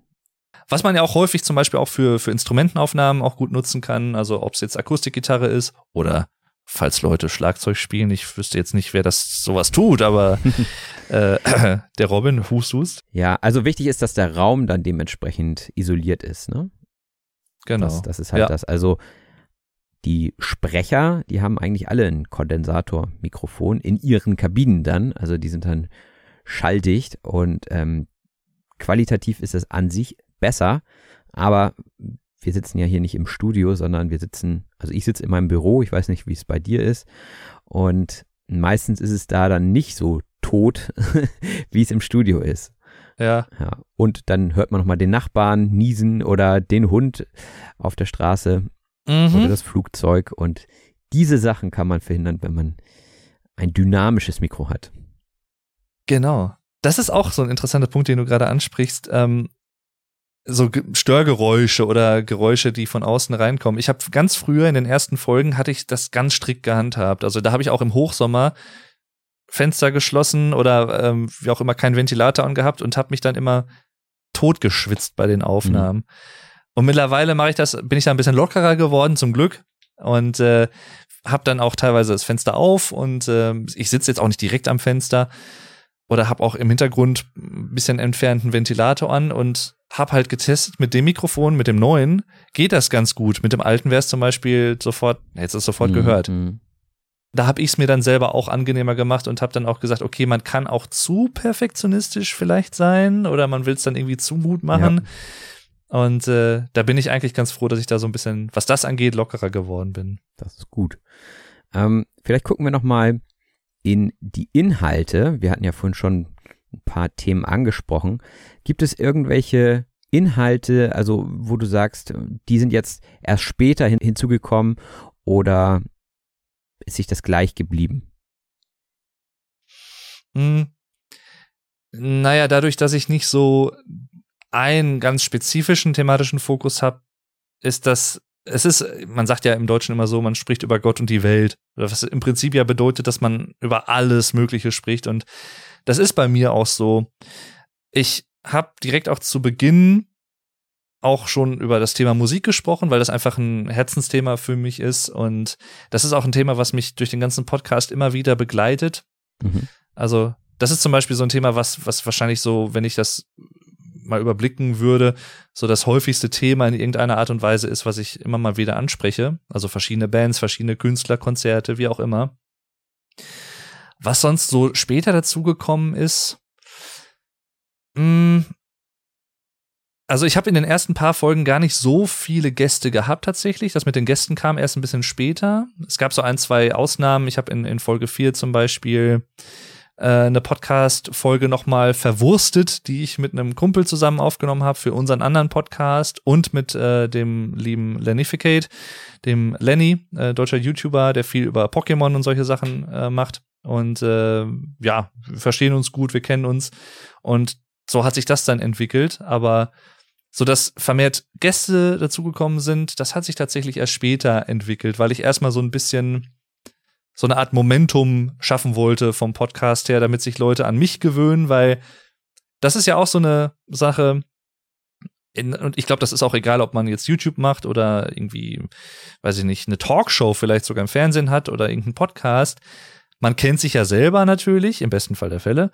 was man ja auch häufig zum Beispiel auch für, für Instrumentenaufnahmen auch gut nutzen kann, also ob es jetzt Akustikgitarre ist oder falls Leute Schlagzeug spielen, ich wüsste jetzt nicht, wer das sowas tut, aber äh, der Robin, hust, hust. Ja, also wichtig ist, dass der Raum dann dementsprechend isoliert ist, ne? Genau. Das, das ist halt Ja. das. Also die Sprecher, die haben eigentlich alle ein Kondensatormikrofon in ihren Kabinen dann. Also die sind dann schalldicht und ähm, qualitativ ist es an sich besser, aber wir sitzen ja hier nicht im Studio, sondern wir sitzen, also ich sitze in meinem Büro, ich weiß nicht, wie es bei dir ist und meistens ist es da dann nicht so tot, wie es im Studio ist. Ja, Ja, und dann hört man nochmal den Nachbarn niesen oder den Hund auf der Straße oder mhm. das Flugzeug. Und diese Sachen kann man verhindern, wenn man ein dynamisches Mikro hat. Genau. Das ist auch so ein interessanter Punkt, den du gerade ansprichst. Ähm, so Ge- Störgeräusche oder Geräusche, die von außen reinkommen. Ich habe ganz früher in den ersten Folgen hatte ich das ganz strikt gehandhabt. Also da habe ich auch im Hochsommer Fenster geschlossen oder ähm, wie auch immer keinen Ventilator angehabt und habe mich dann immer totgeschwitzt bei den Aufnahmen. Und mittlerweile mache ich das, bin ich da ein bisschen lockerer geworden, zum Glück. Und äh, habe dann auch teilweise das Fenster auf und äh, ich sitze jetzt auch nicht direkt am Fenster oder habe auch im Hintergrund ein bisschen entfernten Ventilator an und habe halt getestet mit dem Mikrofon, mit dem neuen, geht das ganz gut. Mit dem alten wäre es zum Beispiel sofort, jetzt ist sofort Mhm, gehört. mhm. Da habe ich es mir dann selber auch angenehmer gemacht und habe dann auch gesagt, okay, man kann auch zu perfektionistisch vielleicht sein oder man will es dann irgendwie zu Mut machen. Und äh, da bin ich eigentlich ganz froh, dass ich da so ein bisschen, was das angeht, lockerer geworden bin. Das ist gut. Ähm, vielleicht gucken wir nochmal in die Inhalte. Wir hatten ja vorhin schon ein paar Themen angesprochen. Gibt es irgendwelche Inhalte, also wo du sagst, die sind jetzt erst später hin, hinzugekommen oder ist sich das gleich geblieben? Hm. Naja, dadurch, dass ich nicht so einen ganz spezifischen thematischen Fokus habe, ist das, es ist, man sagt ja im Deutschen immer so, man spricht über Gott und die Welt. Was im Prinzip ja bedeutet, dass man über alles Mögliche spricht. Und das ist bei mir auch so. Ich habe direkt auch zu Beginn auch schon über das Thema Musik gesprochen, weil das einfach ein Herzensthema für mich ist. Und das ist auch ein Thema, was mich durch den ganzen Podcast immer wieder begleitet. Mhm. Also, das ist zum Beispiel so ein Thema, was, was wahrscheinlich so, wenn ich das mal überblicken würde, so das häufigste Thema in irgendeiner Art und Weise ist, was ich immer mal wieder anspreche. Also verschiedene Bands, verschiedene Künstler, Konzerte, wie auch immer. Was sonst so später dazugekommen ist, mh, also ich habe in den ersten paar Folgen gar nicht so viele Gäste gehabt tatsächlich. Das mit den Gästen kam erst ein bisschen später. Es gab so ein, zwei Ausnahmen. Ich habe in, in Folge 4 zum Beispiel äh, eine Podcast-Folge nochmal verwurstet, die ich mit einem Kumpel zusammen aufgenommen habe für unseren anderen Podcast und mit äh, dem lieben Lenificate, dem Lenny, äh, deutscher YouTuber, der viel über Pokémon und solche Sachen äh, macht. Und äh, ja, wir verstehen uns gut, wir kennen uns. Und so hat sich das dann entwickelt. Aber so dass vermehrt Gäste dazugekommen sind, das hat sich tatsächlich erst später entwickelt, weil ich erstmal so ein bisschen so eine Art Momentum schaffen wollte vom Podcast her, damit sich Leute an mich gewöhnen, weil das ist ja auch so eine Sache, in, und ich glaube, das ist auch egal, ob man jetzt YouTube macht oder irgendwie, weiß ich nicht, eine Talkshow vielleicht sogar im Fernsehen hat oder irgendeinen Podcast. Man kennt sich ja selber natürlich, im besten Fall der Fälle,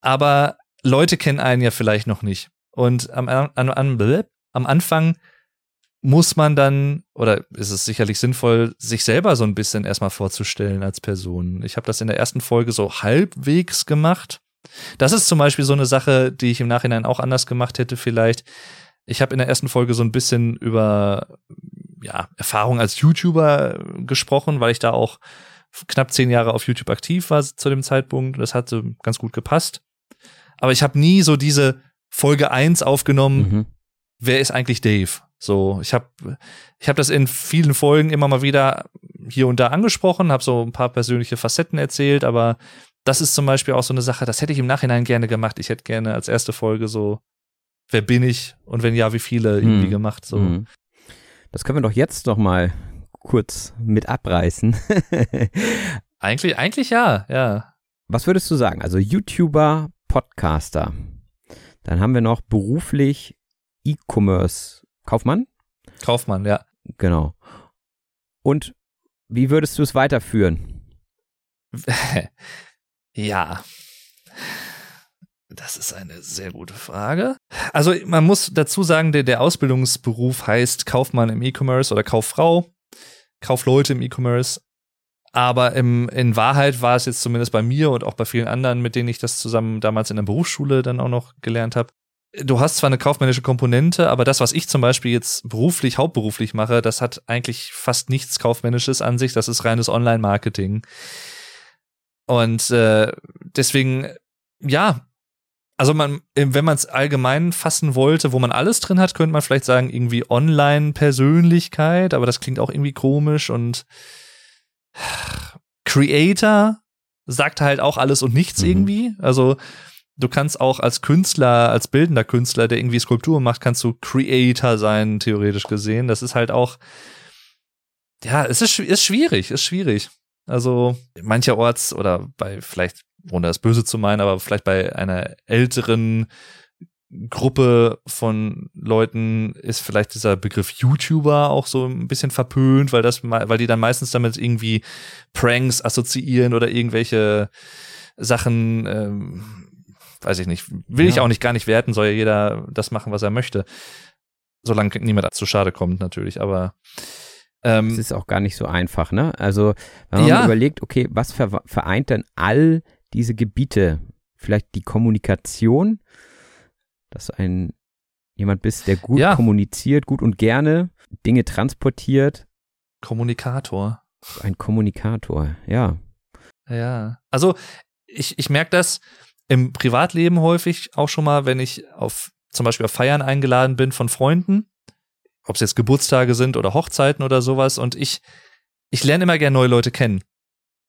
aber Leute kennen einen ja vielleicht noch nicht. Und am, am, am, Anfang muss man dann, oder ist es sicherlich sinnvoll, sich selber so ein bisschen erstmal vorzustellen als Person. Ich habe das in der ersten Folge so halbwegs gemacht. Das ist zum Beispiel so eine Sache, die ich im Nachhinein auch anders gemacht hätte vielleicht. Ich habe in der ersten Folge so ein bisschen über ja, Erfahrung als YouTuber gesprochen, weil ich da auch knapp zehn Jahre auf YouTube aktiv war zu dem Zeitpunkt. Das hatte ganz gut gepasst. Aber ich habe nie so diese Folge eins aufgenommen. Mhm. Wer ist eigentlich Dave? So, ich habe ich hab das in vielen Folgen immer mal wieder hier und da angesprochen, habe so ein paar persönliche Facetten erzählt, aber das ist zum Beispiel auch so eine Sache, das hätte ich im Nachhinein gerne gemacht. Ich hätte gerne als erste Folge so, wer bin ich und wenn ja, wie viele irgendwie hm. gemacht. So. Hm. Das können wir doch jetzt noch mal kurz mit abreißen. eigentlich, eigentlich ja, ja. Was würdest du sagen? Also YouTuber, Podcaster. Dann haben wir noch beruflich E-Commerce Kaufmann? Kaufmann, ja. Genau. Und wie würdest du es weiterführen? ja. Das ist eine sehr gute Frage. Also man muss dazu sagen, der, der Ausbildungsberuf heißt Kaufmann im E-Commerce oder Kauffrau, Kaufleute im E-Commerce. Aber im, in Wahrheit war es jetzt zumindest bei mir und auch bei vielen anderen, mit denen ich das zusammen damals in der Berufsschule dann auch noch gelernt habe, du hast zwar eine kaufmännische Komponente, aber das, was ich zum Beispiel jetzt beruflich, hauptberuflich mache, das hat eigentlich fast nichts Kaufmännisches an sich. Das ist reines Online-Marketing. Und äh, deswegen, ja, also man, wenn man es allgemein fassen wollte, wo man alles drin hat, könnte man vielleicht sagen, irgendwie Online-Persönlichkeit, aber das klingt auch irgendwie komisch und Creator sagt halt auch alles und nichts mhm. irgendwie. Also du kannst auch als Künstler, als bildender Künstler, der irgendwie Skulpturen macht, kannst du Creator sein, theoretisch gesehen. Das ist halt auch, ja, es ist, ist schwierig, ist schwierig. Also mancherorts oder bei vielleicht, ohne das Böse zu meinen, aber vielleicht bei einer älteren Gruppe von Leuten ist vielleicht dieser Begriff YouTuber auch so ein bisschen verpönt, weil das, weil die dann meistens damit irgendwie Pranks assoziieren oder irgendwelche Sachen ähm, weiß ich nicht, will ja. ich auch nicht gar nicht werten, soll ja jeder das machen, was er möchte. Solange niemand zu schade kommt, natürlich, aber ähm, es ist auch gar nicht so einfach, ne? Also, wenn man ja. überlegt, okay, was vereint denn all diese Gebiete? Vielleicht die Kommunikation, dass du ein jemand bist, der gut ja. kommuniziert, gut und gerne Dinge transportiert. Kommunikator. Ein Kommunikator, ja. Ja. Also, ich, ich merke das, im Privatleben häufig auch schon mal, wenn ich auf zum Beispiel auf Feiern eingeladen bin von Freunden, ob es jetzt Geburtstage sind oder Hochzeiten oder sowas, und ich, ich lerne immer gerne neue Leute kennen.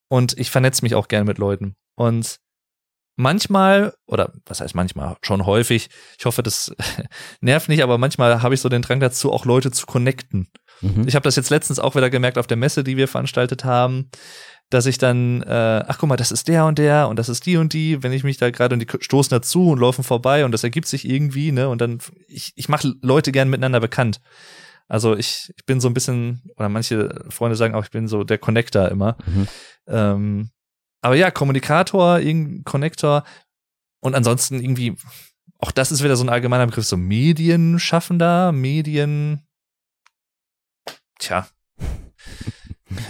Und ich vernetze mich auch gerne mit Leuten. Und manchmal, oder was heißt manchmal, schon häufig, ich hoffe, das nervt nicht, aber manchmal habe ich so den Drang dazu, auch Leute zu connecten. Mhm. Ich habe das jetzt letztens auch wieder gemerkt auf der Messe, die wir veranstaltet haben dass ich dann, äh, ach guck mal, das ist der und der und das ist die und die, wenn ich mich da gerade und die stoßen dazu und laufen vorbei und das ergibt sich irgendwie, ne? Und dann, ich, ich mache Leute gern miteinander bekannt. Also ich, ich bin so ein bisschen, oder manche Freunde sagen auch, ich bin so der Connector immer. Mhm. Ähm, aber ja, Kommunikator, irgendein Connector und ansonsten irgendwie, auch das ist wieder so ein allgemeiner Begriff, so Medienschaffender, Medien, tja.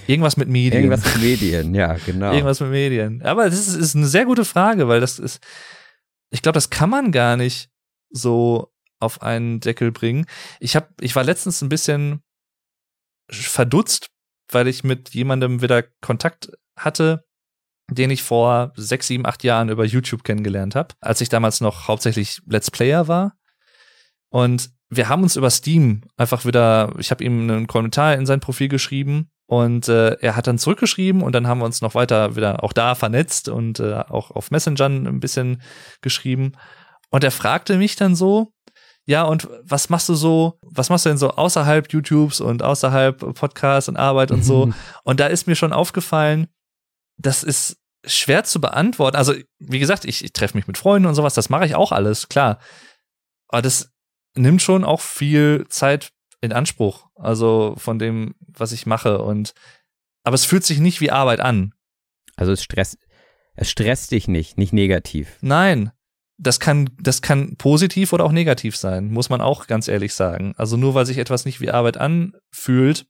Irgendwas mit Medien. Irgendwas mit Medien, ja, genau. Irgendwas mit Medien. Aber das ist, ist eine sehr gute Frage, weil das ist, ich glaube, das kann man gar nicht so auf einen Deckel bringen. Ich habe, ich war letztens ein bisschen verdutzt, weil ich mit jemandem wieder Kontakt hatte, den ich vor sechs, sieben, acht Jahren über YouTube kennengelernt habe, als ich damals noch hauptsächlich Let's Player war. Und wir haben uns über Steam einfach wieder, ich habe ihm einen Kommentar in sein Profil geschrieben und äh, er hat dann zurückgeschrieben und dann haben wir uns noch weiter wieder auch da vernetzt und äh, auch auf Messenger ein bisschen geschrieben. Und er fragte mich dann so, ja, und was machst du so, was machst du denn so außerhalb YouTubes und außerhalb Podcasts und Arbeit und so? und da ist mir schon aufgefallen, das ist schwer zu beantworten. Also, wie gesagt, ich, ich treffe mich mit Freunden und sowas, das mache ich auch alles, klar. Aber das nimmt schon auch viel Zeit in Anspruch. Also von dem, was ich mache. Und aber es fühlt sich nicht wie Arbeit an. Also es stresst, es stresst dich nicht, nicht negativ. Nein. Das kann, das kann positiv oder auch negativ sein, muss man auch ganz ehrlich sagen. Also nur weil sich etwas nicht wie Arbeit anfühlt.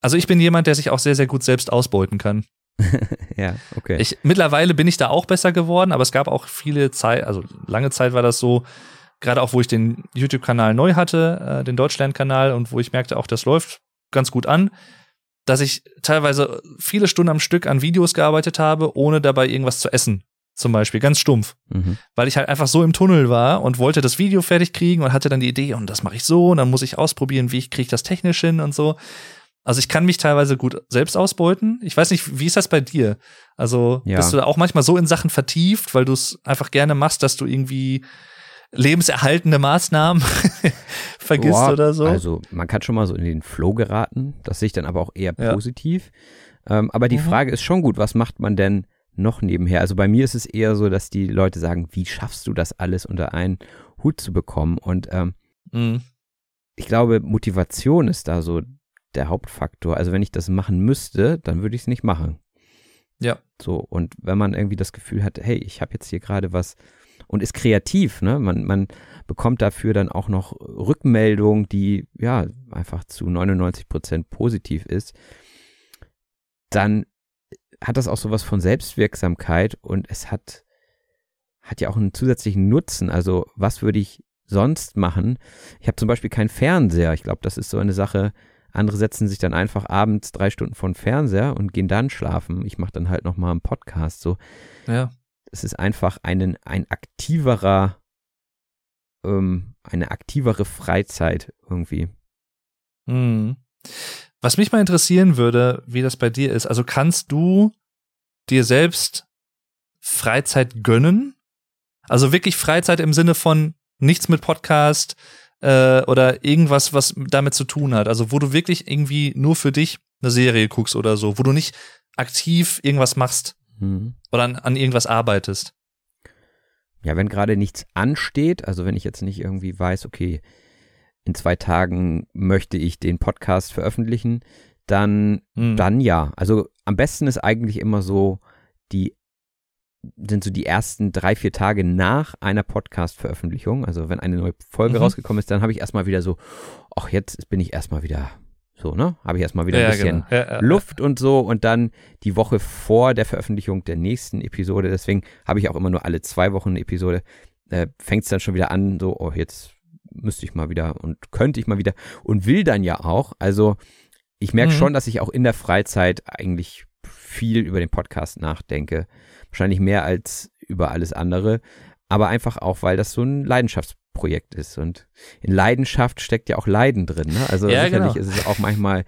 Also ich bin jemand, der sich auch sehr, sehr gut selbst ausbeuten kann. ja, okay. Ich, mittlerweile bin ich da auch besser geworden, aber es gab auch viele Zeit, also lange Zeit war das so, gerade auch wo ich den YouTube-Kanal neu hatte, äh, den Deutschland-Kanal und wo ich merkte, auch das läuft ganz gut an, dass ich teilweise viele Stunden am Stück an Videos gearbeitet habe, ohne dabei irgendwas zu essen. Zum Beispiel, ganz stumpf. Mhm. Weil ich halt einfach so im Tunnel war und wollte das Video fertig kriegen und hatte dann die Idee, und das mache ich so, und dann muss ich ausprobieren, wie ich kriege das technisch hin und so. Also ich kann mich teilweise gut selbst ausbeuten. Ich weiß nicht, wie ist das bei dir? Also ja. bist du da auch manchmal so in Sachen vertieft, weil du es einfach gerne machst, dass du irgendwie lebenserhaltende Maßnahmen vergisst Boah, oder so? Also man kann schon mal so in den Flow geraten. Das sehe ich dann aber auch eher positiv. Ja. Ähm, aber die mhm. Frage ist schon gut, was macht man denn noch nebenher? Also bei mir ist es eher so, dass die Leute sagen, wie schaffst du das alles unter einen Hut zu bekommen? Und ähm, mhm. ich glaube, Motivation ist da so der Hauptfaktor. Also wenn ich das machen müsste, dann würde ich es nicht machen. Ja. So, und wenn man irgendwie das Gefühl hat, hey, ich habe jetzt hier gerade was und ist kreativ, ne? Man, man bekommt dafür dann auch noch Rückmeldung, die ja einfach zu 99 Prozent positiv ist, dann hat das auch sowas von Selbstwirksamkeit und es hat, hat ja auch einen zusätzlichen Nutzen. Also, was würde ich sonst machen? Ich habe zum Beispiel keinen Fernseher. Ich glaube, das ist so eine Sache, andere setzen sich dann einfach abends drei Stunden vor den Fernseher und gehen dann schlafen. Ich mache dann halt nochmal einen Podcast. So. Ja. Es ist einfach einen, ein aktiverer, ähm, eine aktivere Freizeit irgendwie. Mhm. Was mich mal interessieren würde, wie das bei dir ist. Also kannst du dir selbst Freizeit gönnen? Also wirklich Freizeit im Sinne von nichts mit Podcast, äh, oder irgendwas, was damit zu tun hat. Also wo du wirklich irgendwie nur für dich eine Serie guckst oder so, wo du nicht aktiv irgendwas machst mhm. oder an, an irgendwas arbeitest. Ja, wenn gerade nichts ansteht, also wenn ich jetzt nicht irgendwie weiß, okay, in zwei Tagen möchte ich den Podcast veröffentlichen, dann, mhm. dann ja. Also am besten ist eigentlich immer so die sind so die ersten drei, vier Tage nach einer Podcast-Veröffentlichung. Also wenn eine neue Folge mhm. rausgekommen ist, dann habe ich erstmal wieder so, ach, jetzt bin ich erstmal wieder so, ne? Habe ich erstmal wieder ein bisschen genau. ja, ja, Luft und so und dann die Woche vor der Veröffentlichung der nächsten Episode, deswegen habe ich auch immer nur alle zwei Wochen eine Episode, äh, fängt es dann schon wieder an, so, oh, jetzt müsste ich mal wieder und könnte ich mal wieder und will dann ja auch. Also ich merke mhm. schon, dass ich auch in der Freizeit eigentlich viel über den Podcast nachdenke. Wahrscheinlich mehr als über alles andere. Aber einfach auch, weil das so ein Leidenschaftsprojekt ist. Und in Leidenschaft steckt ja auch Leiden drin. Ne? Also ja, sicherlich genau. ist es auch manchmal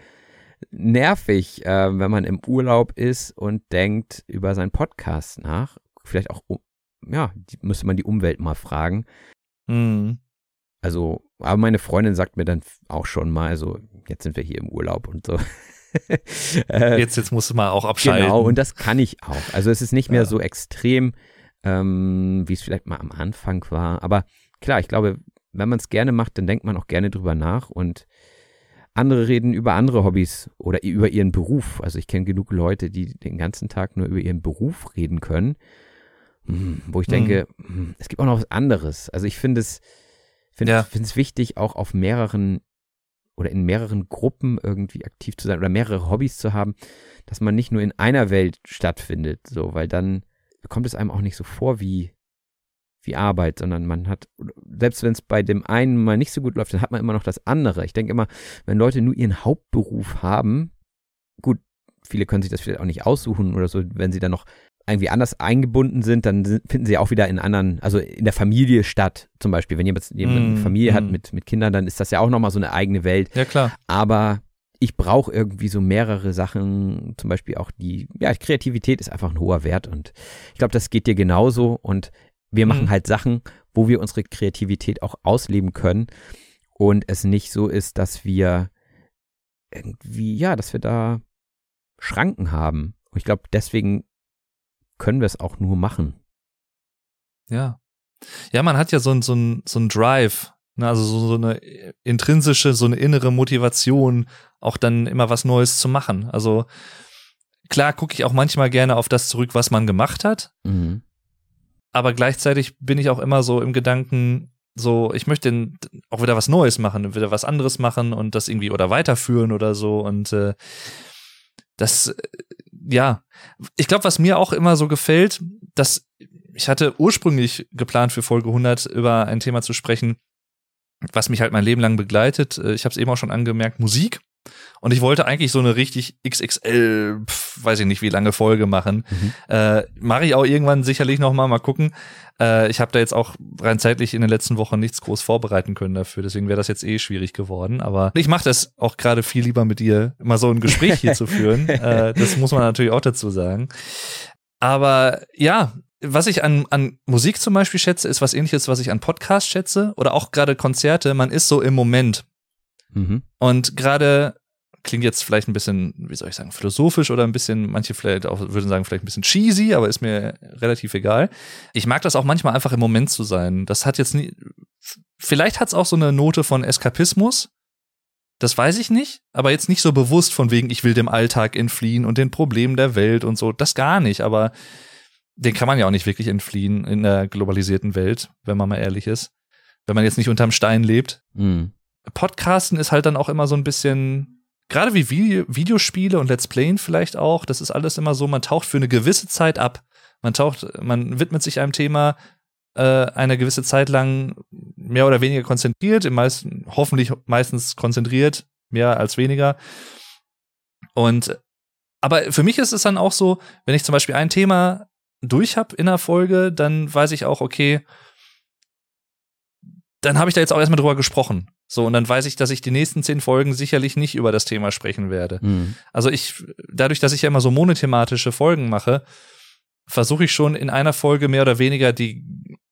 nervig, äh, wenn man im Urlaub ist und denkt über seinen Podcast nach. Vielleicht auch, ja, die, müsste man die Umwelt mal fragen. Mhm. Also, aber meine Freundin sagt mir dann auch schon mal, also jetzt sind wir hier im Urlaub und so. Äh, jetzt, jetzt musst du mal auch abschalten. Genau, und das kann ich auch. Also es ist nicht mehr ja. so extrem, ähm, wie es vielleicht mal am Anfang war. Aber klar, ich glaube, wenn man es gerne macht, dann denkt man auch gerne drüber nach und andere reden über andere Hobbys oder über ihren Beruf. Also ich kenne genug Leute, die den ganzen Tag nur über ihren Beruf reden können, hm, wo ich denke, mhm. es gibt auch noch was anderes. Also ich finde es, finde ja. es wichtig, auch auf mehreren oder in mehreren Gruppen irgendwie aktiv zu sein oder mehrere Hobbys zu haben, dass man nicht nur in einer Welt stattfindet, so, weil dann kommt es einem auch nicht so vor wie, wie Arbeit, sondern man hat, selbst wenn es bei dem einen mal nicht so gut läuft, dann hat man immer noch das andere. Ich denke immer, wenn Leute nur ihren Hauptberuf haben, gut, viele können sich das vielleicht auch nicht aussuchen oder so, wenn sie dann noch irgendwie anders eingebunden sind, dann finden sie auch wieder in anderen, also in der Familie statt. Zum Beispiel, wenn jemand, jemand eine Mm, Familie hat mm. mit, mit Kindern, dann ist das ja auch nochmal so eine eigene Welt. Ja, klar. Aber ich brauche irgendwie so mehrere Sachen, zum Beispiel auch die, ja, Kreativität ist einfach ein hoher Wert und ich glaube, das geht dir genauso und wir machen Mhm. halt Sachen, wo wir unsere Kreativität auch ausleben können und es nicht so ist, dass wir irgendwie, ja, dass wir da Schranken haben. Und ich glaube, deswegen können wir es auch nur machen. Ja. Ja, man hat ja so ein, so ein, so ein Drive, ne? also so, so eine intrinsische, so eine innere Motivation, auch dann immer was Neues zu machen. Also klar gucke ich auch manchmal gerne auf das zurück, was man gemacht hat, Mhm. aber gleichzeitig bin ich auch immer so im Gedanken, so, ich möchte auch wieder was Neues machen, wieder was anderes machen und das irgendwie oder weiterführen oder so. Und äh, das, äh, ja, ich glaube, was mir auch immer so gefällt, dass ich hatte ursprünglich geplant für Folge 100 über ein Thema zu sprechen, was mich halt mein Leben lang begleitet. Äh, Ich habe es eben auch schon angemerkt, Musik. Und ich wollte eigentlich so eine richtig XXL, pf, weiß ich nicht wie lange Folge machen. Mhm. Äh, Mache ich auch irgendwann sicherlich noch mal, mal gucken. Äh, ich habe da jetzt auch rein zeitlich in den letzten Wochen nichts groß vorbereiten können dafür, deswegen wäre das jetzt eh schwierig geworden. Aber ich mache das auch gerade viel lieber mit dir, mal so ein Gespräch hier zu führen. Äh, das muss man natürlich auch dazu sagen. Aber ja, was ich an, an Musik zum Beispiel schätze, ist was ähnliches, was ich an Podcasts schätze oder auch gerade Konzerte. Man ist so im Moment. Mhm. Und gerade klingt jetzt vielleicht ein bisschen, wie soll ich sagen, philosophisch oder ein bisschen, manche vielleicht auch würden sagen, vielleicht ein bisschen cheesy, aber ist mir relativ egal. Ich mag das auch manchmal einfach im Moment zu sein. Das hat jetzt nie, vielleicht hat es auch so eine Note von Eskapismus. Das weiß ich nicht, aber jetzt nicht so bewusst von wegen, ich will dem Alltag entfliehen und den Problemen der Welt und so. Das gar nicht, aber den kann man ja auch nicht wirklich entfliehen in der globalisierten Welt, wenn man mal ehrlich ist. Wenn man jetzt nicht unterm Stein lebt. Mhm. Podcasten ist halt dann auch immer so ein bisschen, gerade wie Video, Videospiele und Let's Playen vielleicht auch, das ist alles immer so, man taucht für eine gewisse Zeit ab. Man taucht, man widmet sich einem Thema äh, eine gewisse Zeit lang mehr oder weniger konzentriert, im meisten, hoffentlich meistens konzentriert, mehr als weniger. Und aber für mich ist es dann auch so, wenn ich zum Beispiel ein Thema durch habe in der Folge, dann weiß ich auch, okay, dann habe ich da jetzt auch erstmal drüber gesprochen. So, und dann weiß ich, dass ich die nächsten zehn Folgen sicherlich nicht über das Thema sprechen werde. Mhm. Also ich, dadurch, dass ich ja immer so monothematische Folgen mache, versuche ich schon in einer Folge mehr oder weniger die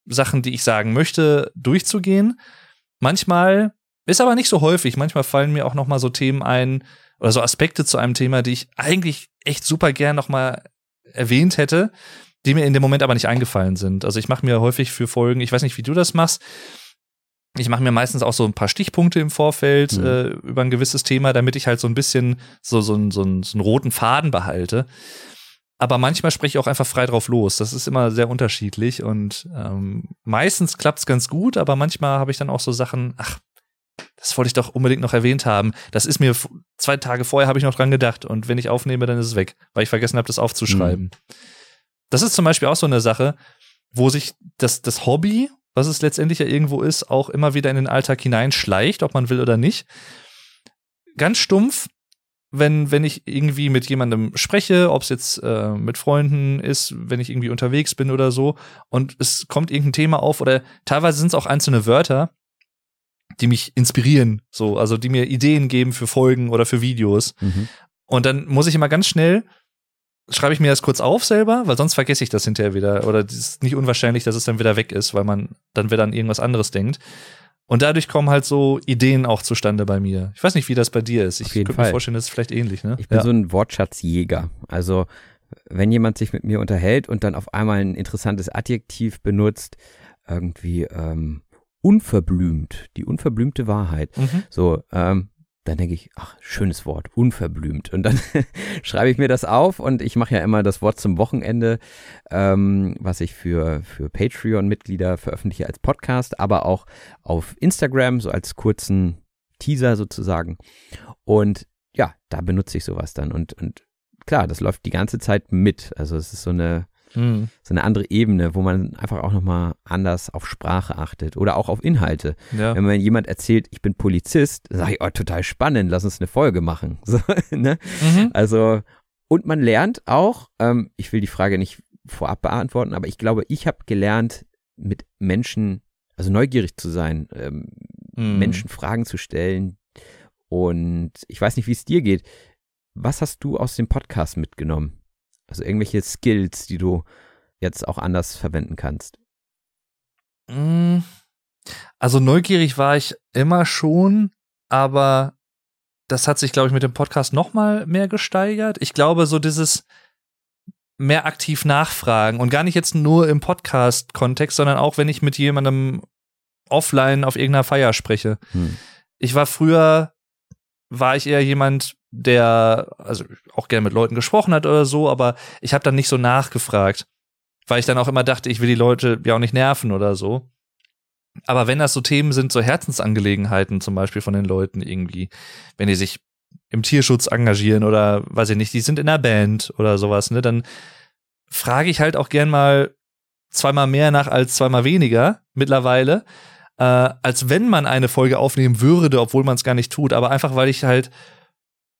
Sachen, die ich sagen möchte, durchzugehen. Manchmal ist aber nicht so häufig. Manchmal fallen mir auch noch mal so Themen ein oder so Aspekte zu einem Thema, die ich eigentlich echt super gern noch mal erwähnt hätte, die mir in dem Moment aber nicht eingefallen sind. Also ich mache mir häufig für Folgen, ich weiß nicht, wie du das machst, ich mache mir meistens auch so ein paar Stichpunkte im Vorfeld Mhm. äh, über ein gewisses Thema, damit ich halt so ein bisschen so, so, einen- so, so einen roten Faden behalte. Aber manchmal spreche ich auch einfach frei drauf los. Das ist immer sehr unterschiedlich und ähm, meistens klappt's ganz gut, aber manchmal habe ich dann auch so Sachen, ach, das wollte ich doch unbedingt noch erwähnt haben. Das ist mir zwei Tage vorher habe ich noch dran gedacht und wenn ich aufnehme, dann ist es weg, weil ich vergessen habe, das aufzuschreiben. Das ist zum Beispiel auch so eine Sache, wo sich das, das Hobby, was es letztendlich ja irgendwo ist, auch immer wieder in den Alltag hineinschleicht, ob man will oder nicht. Ganz stumpf, wenn, wenn ich irgendwie mit jemandem spreche, ob es jetzt äh, mit Freunden ist, wenn ich irgendwie unterwegs bin oder so, und es kommt irgendein Thema auf oder teilweise sind es auch einzelne Wörter, die mich inspirieren, so, also die mir Ideen geben für Folgen oder für Videos. Mhm. Und dann muss ich immer ganz schnell, schreibe ich mir das kurz auf selber, weil sonst vergesse ich das hinterher wieder. Oder es ist nicht unwahrscheinlich, dass es dann wieder weg ist, weil man dann wieder an irgendwas anderes denkt. Und dadurch kommen halt so Ideen auch zustande bei mir. Ich weiß nicht, wie das bei dir ist. Ich Auf jeden könnte mir Fall. vorstellen, das ist vielleicht ähnlich, ne? Ich bin ja. so ein Wortschatzjäger. Also, wenn jemand sich mit mir unterhält und dann auf einmal ein interessantes Adjektiv benutzt, irgendwie ähm, unverblümt, die unverblümte Wahrheit. Mhm. So, ähm, dann denke ich, ach, schönes Wort, unverblümt. Und dann schreibe ich mir das auf und ich mache ja immer das Wort zum Wochenende, ähm, was ich für, für Patreon-Mitglieder veröffentliche als Podcast, aber auch auf Instagram, so als kurzen Teaser sozusagen. Und ja, da benutze ich sowas dann. Und, und klar, das läuft die ganze Zeit mit. Also es ist so eine, Mhm. so eine andere Ebene, wo man einfach auch nochmal anders auf Sprache achtet oder auch auf Inhalte. Ja. Wenn mir jemand erzählt, ich bin Polizist, sage ich, oh, total spannend, lass uns eine Folge machen. So, ne? Mhm. Also, und man lernt auch, ähm, ich will die Frage nicht vorab beantworten, aber ich glaube, ich habe gelernt, mit Menschen, also neugierig zu sein, ähm, mm. Menschen Fragen zu stellen. Und ich weiß nicht, wie es dir geht. Was hast du aus dem Podcast mitgenommen? Also irgendwelche Skills, die du jetzt auch anders verwenden kannst? Mm. Also neugierig war ich immer schon, aber das hat sich, glaube ich, mit dem Podcast noch mal mehr gesteigert. Ich glaube, so dieses mehr aktiv nachfragen und gar nicht jetzt nur im Podcast-Kontext, sondern auch, wenn ich mit jemandem offline auf irgendeiner Feier spreche. Hm. Ich war früher, war ich eher jemand, der also auch gerne mit Leuten gesprochen hat oder so, aber ich habe dann nicht so nachgefragt, weil ich dann auch immer dachte, ich will die Leute ja auch nicht nerven oder so. Aber wenn das so Themen sind, so Herzensangelegenheiten zum Beispiel von den Leuten irgendwie, wenn die sich im Tierschutz engagieren oder weiß ich nicht, die sind in einer Band oder sowas, ne, dann frage ich halt auch gern mal zweimal mehr nach als zweimal weniger mittlerweile, äh, als wenn man eine Folge aufnehmen würde, obwohl man es gar nicht tut, aber einfach weil ich halt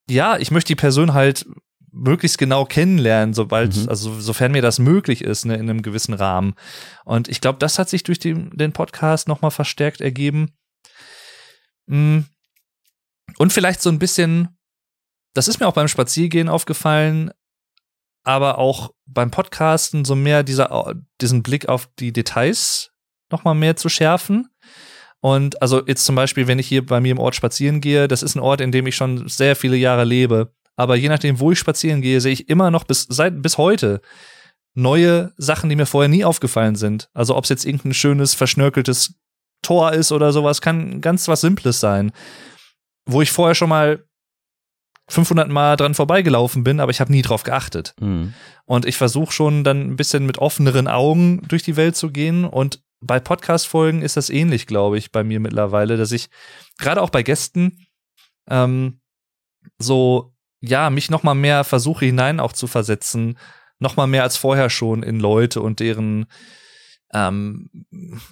ja, ich möchte die Person halt möglichst genau kennenlernen, sobald, mhm. also sofern mir das möglich ist, ne, in einem gewissen Rahmen. Und ich glaube, das hat sich durch den, den Podcast nochmal verstärkt ergeben. Mm. Und vielleicht so ein bisschen, das ist mir auch beim Spaziergehen aufgefallen, aber auch beim Podcasten so mehr dieser, diesen Blick auf die Details nochmal mehr zu schärfen. Und also jetzt zum Beispiel, wenn ich hier bei mir im Ort spazieren gehe, das ist ein Ort, in dem ich schon sehr viele Jahre lebe aber je nachdem, wo ich spazieren gehe, sehe ich immer noch bis, seit, bis heute neue Sachen, die mir vorher nie aufgefallen sind. Also ob es jetzt irgendein schönes, verschnörkeltes Tor ist oder sowas, kann ganz was Simples sein. Wo ich vorher schon mal 500 Mal dran vorbeigelaufen bin, aber ich habe nie drauf geachtet. Mhm. Und ich versuche schon dann ein bisschen mit offeneren Augen durch die Welt zu gehen. Und bei Podcast-Folgen ist das ähnlich, glaube ich, bei mir mittlerweile, dass ich gerade auch bei Gästen ähm, so ja, mich noch mal mehr versuche hinein auch zu versetzen, noch mal mehr als vorher schon in Leute und deren ähm,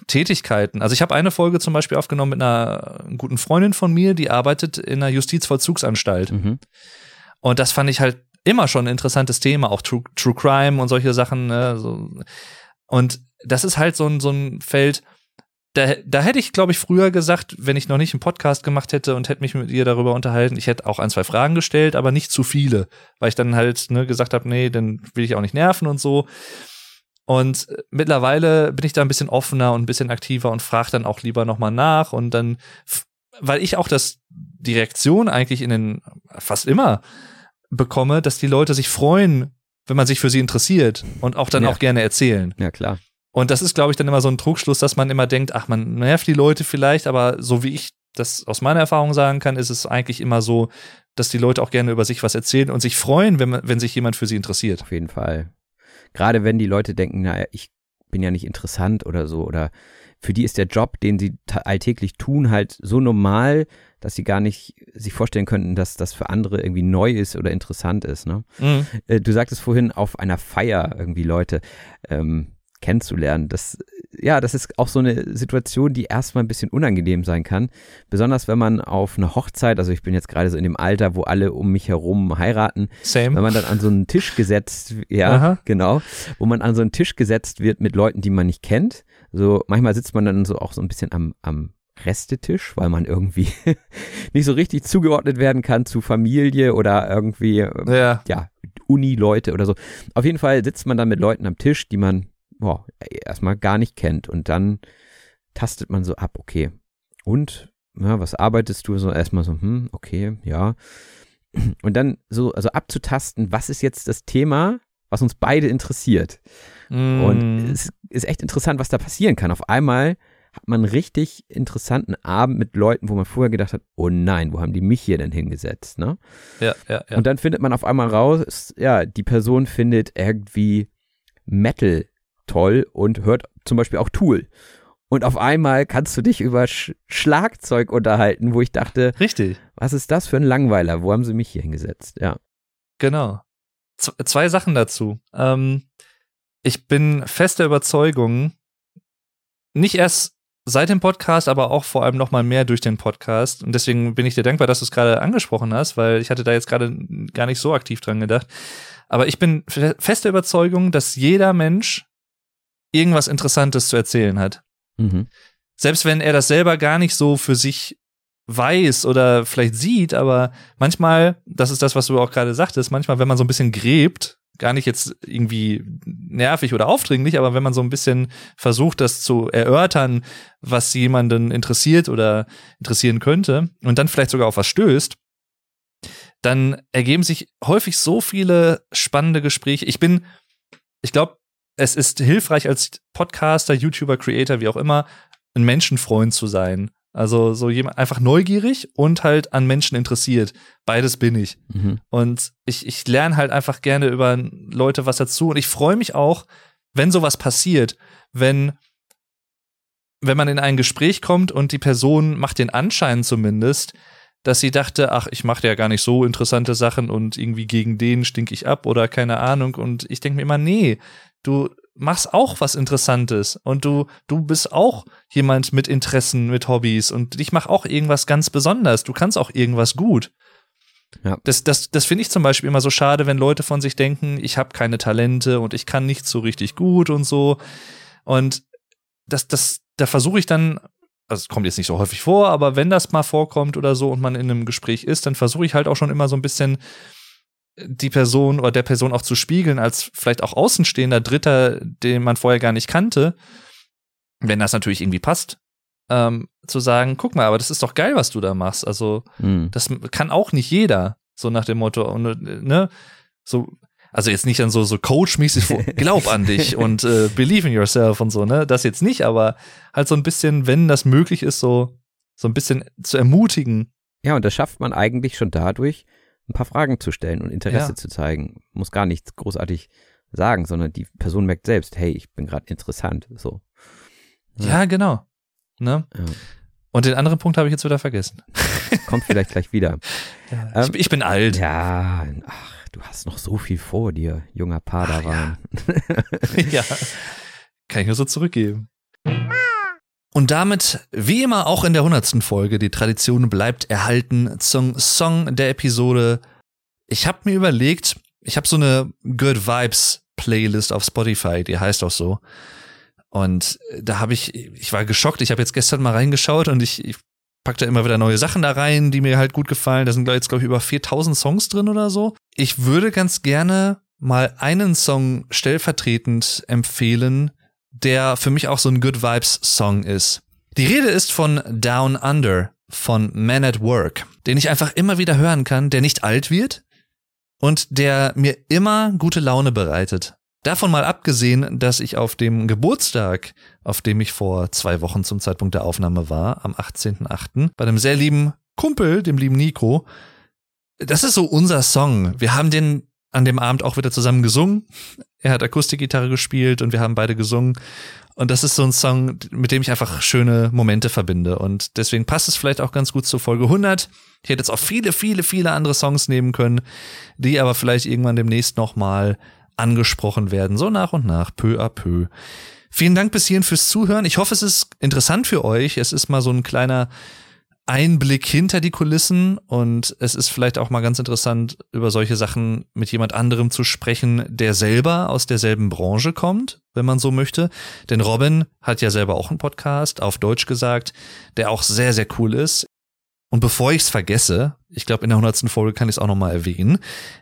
Tätigkeiten. Also ich habe eine Folge zum Beispiel aufgenommen mit einer guten Freundin von mir, die arbeitet in einer Justizvollzugsanstalt. Mhm. Und das fand ich halt immer schon ein interessantes Thema, auch True, True Crime und solche Sachen. Ne? So. Und das ist halt so ein, so ein Feld, da, da hätte ich, glaube ich, früher gesagt, wenn ich noch nicht einen Podcast gemacht hätte und hätte mich mit ihr darüber unterhalten, ich hätte auch ein, zwei Fragen gestellt, aber nicht zu viele, weil ich dann halt ne, gesagt habe, nee, dann will ich auch nicht nerven und so. Und äh, mittlerweile bin ich da ein bisschen offener und ein bisschen aktiver und frage dann auch lieber nochmal nach und dann, weil ich auch das, die Reaktion eigentlich in den, fast immer bekomme, dass die Leute sich freuen, wenn man sich für sie interessiert und auch dann ja. auch gerne erzählen. Ja, klar. Und das ist, glaube ich, dann immer so ein Trugschluss, dass man immer denkt, ach, man nervt die Leute vielleicht, aber so wie ich das aus meiner Erfahrung sagen kann, ist es eigentlich immer so, dass die Leute auch gerne über sich was erzählen und sich freuen, wenn, man, wenn sich jemand für sie interessiert. Auf jeden Fall. Gerade wenn die Leute denken, naja, ich bin ja nicht interessant oder so, oder für die ist der Job, den sie alltäglich tun, halt so normal, dass sie gar nicht sich vorstellen könnten, dass das für andere irgendwie neu ist oder interessant ist. Ne? Mhm. Äh, du sagtest vorhin auf einer Feier irgendwie Leute. Ähm, kennenzulernen. Das, ja, das ist auch so eine Situation, die erstmal ein bisschen unangenehm sein kann. Besonders wenn man auf eine Hochzeit, also ich bin jetzt gerade so in dem Alter, wo alle um mich herum heiraten. Same. Wenn man dann an so einen Tisch gesetzt, ja, Aha. genau, wo man an so einen Tisch gesetzt wird mit Leuten, die man nicht kennt. So, manchmal sitzt man dann so auch so ein bisschen am, am Restetisch, weil man irgendwie nicht so richtig zugeordnet werden kann zu Familie oder irgendwie, ja, ja Uni-Leute oder so. Auf jeden Fall sitzt man dann mit Leuten am Tisch, die man boah, erstmal gar nicht kennt. Und dann tastet man so ab, okay. Und, ja, was arbeitest du? So erstmal so, hm, okay, ja. Und dann so, also abzutasten, was ist jetzt das Thema, was uns beide interessiert. Mm. Und es ist echt interessant, was da passieren kann. Auf einmal hat man einen richtig interessanten Abend mit Leuten, wo man vorher gedacht hat, oh nein, wo haben die mich hier denn hingesetzt, ne? Ja, ja, ja. Und dann findet man auf einmal raus, ja, die Person findet irgendwie Metal toll und hört zum Beispiel auch Tool. Und auf einmal kannst du dich über Sch Schlagzeug unterhalten, wo ich dachte, richtig. Was ist das für ein Langweiler? Wo haben sie mich hier hingesetzt? Ja. Genau. Z zwei Sachen dazu. Ähm, ich bin fester Überzeugung, nicht erst seit dem Podcast, aber auch vor allem noch mal mehr durch den Podcast. Und deswegen bin ich dir dankbar, dass du es gerade angesprochen hast, weil ich hatte da jetzt gerade gar nicht so aktiv dran gedacht. Aber ich bin fester Überzeugung, dass jeder Mensch irgendwas Interessantes zu erzählen hat. Mhm. Selbst wenn er das selber gar nicht so für sich weiß oder vielleicht sieht, aber manchmal, das ist das, was du auch gerade sagtest, manchmal, wenn man so ein bisschen gräbt, gar nicht jetzt irgendwie nervig oder aufdringlich, aber wenn man so ein bisschen versucht, das zu erörtern, was jemanden interessiert oder interessieren könnte und dann vielleicht sogar auf was stößt, dann ergeben sich häufig so viele spannende Gespräche. Ich bin, ich glaube, es ist hilfreich als Podcaster, YouTuber, Creator, wie auch immer, ein Menschenfreund zu sein. Also so jemand einfach neugierig und halt an Menschen interessiert. Beides bin ich. Mhm. Und ich, ich lerne halt einfach gerne über Leute was dazu. Und ich freue mich auch, wenn sowas passiert, wenn, wenn man in ein Gespräch kommt und die Person macht den Anschein zumindest, dass sie dachte, ach, ich mache ja gar nicht so interessante Sachen und irgendwie gegen den stink ich ab oder keine Ahnung. Und ich denke mir immer, nee, du machst auch was Interessantes und du, du bist auch jemand mit Interessen, mit Hobbys und dich macht auch irgendwas ganz besonders. Du kannst auch irgendwas gut. Ja. Das, das, das finde ich zum Beispiel immer so schade, wenn Leute von sich denken, ich habe keine Talente und ich kann nicht so richtig gut und so. Und das, das, da versuche ich dann, also es kommt jetzt nicht so häufig vor, aber wenn das mal vorkommt oder so und man in einem Gespräch ist, dann versuche ich halt auch schon immer so ein bisschen die Person oder der Person auch zu spiegeln, als vielleicht auch außenstehender Dritter, den man vorher gar nicht kannte, wenn das natürlich irgendwie passt, ähm, zu sagen, guck mal, aber das ist doch geil, was du da machst. Also, mhm. das kann auch nicht jeder, so nach dem Motto, und, ne, so, also jetzt nicht dann so, so coachmäßig vor, glaub an dich und äh, believe in yourself und so, ne, das jetzt nicht, aber halt so ein bisschen, wenn das möglich ist, so, so ein bisschen zu ermutigen. Ja, und das schafft man eigentlich schon dadurch, ein paar Fragen zu stellen und Interesse ja. zu zeigen. Muss gar nichts großartig sagen, sondern die Person merkt selbst, hey, ich bin gerade interessant. So. Ja, ja genau. Ne? Ja. Und den anderen Punkt habe ich jetzt wieder vergessen. Kommt vielleicht gleich wieder. Ja, ähm, ich, ich, bin alt. Ja, ach, du hast noch so viel vor dir, junger Padawan. Ja. ja. Kann ich nur so zurückgeben. Und damit, wie immer auch in der hundertsten Folge, die Tradition bleibt erhalten zum Song der Episode. Ich habe mir überlegt, ich habe so eine Good Vibes Playlist auf Spotify, die heißt auch so. Und da habe ich, ich war geschockt, ich habe jetzt gestern mal reingeschaut und ich, ich pack da immer wieder neue Sachen da rein, die mir halt gut gefallen. Da sind jetzt, glaube ich, über 4000 Songs drin oder so. Ich würde ganz gerne mal einen Song stellvertretend empfehlen, der für mich auch so ein Good Vibes Song ist. Die Rede ist von Down Under von Man at Work, den ich einfach immer wieder hören kann, der nicht alt wird und der mir immer gute Laune bereitet. Davon mal abgesehen, dass ich auf dem Geburtstag, auf dem ich vor zwei Wochen zum Zeitpunkt der Aufnahme war, am 18.8., bei einem sehr lieben Kumpel, dem lieben Nico, das ist so unser Song. Wir haben den an dem Abend auch wieder zusammen gesungen. Er hat Akustikgitarre gespielt und wir haben beide gesungen. Und das ist so ein Song, mit dem ich einfach schöne Momente verbinde. Und deswegen passt es vielleicht auch ganz gut zur Folge 100. Ich hätte jetzt auch viele, viele, viele andere Songs nehmen können, die aber vielleicht irgendwann demnächst nochmal angesprochen werden. So nach und nach, peu à peu. Vielen Dank bis hierhin fürs Zuhören. Ich hoffe, es ist interessant für euch. Es ist mal so ein kleiner Einblick hinter die Kulissen und es ist vielleicht auch mal ganz interessant, über solche Sachen mit jemand anderem zu sprechen, der selber aus derselben Branche kommt, wenn man so möchte. Denn Robin hat ja selber auch einen Podcast, auf Deutsch gesagt, der auch sehr, sehr cool ist. Und bevor ich es vergesse, ich glaube, in der hundertsten Folge kann ich es auch nochmal erwähnen.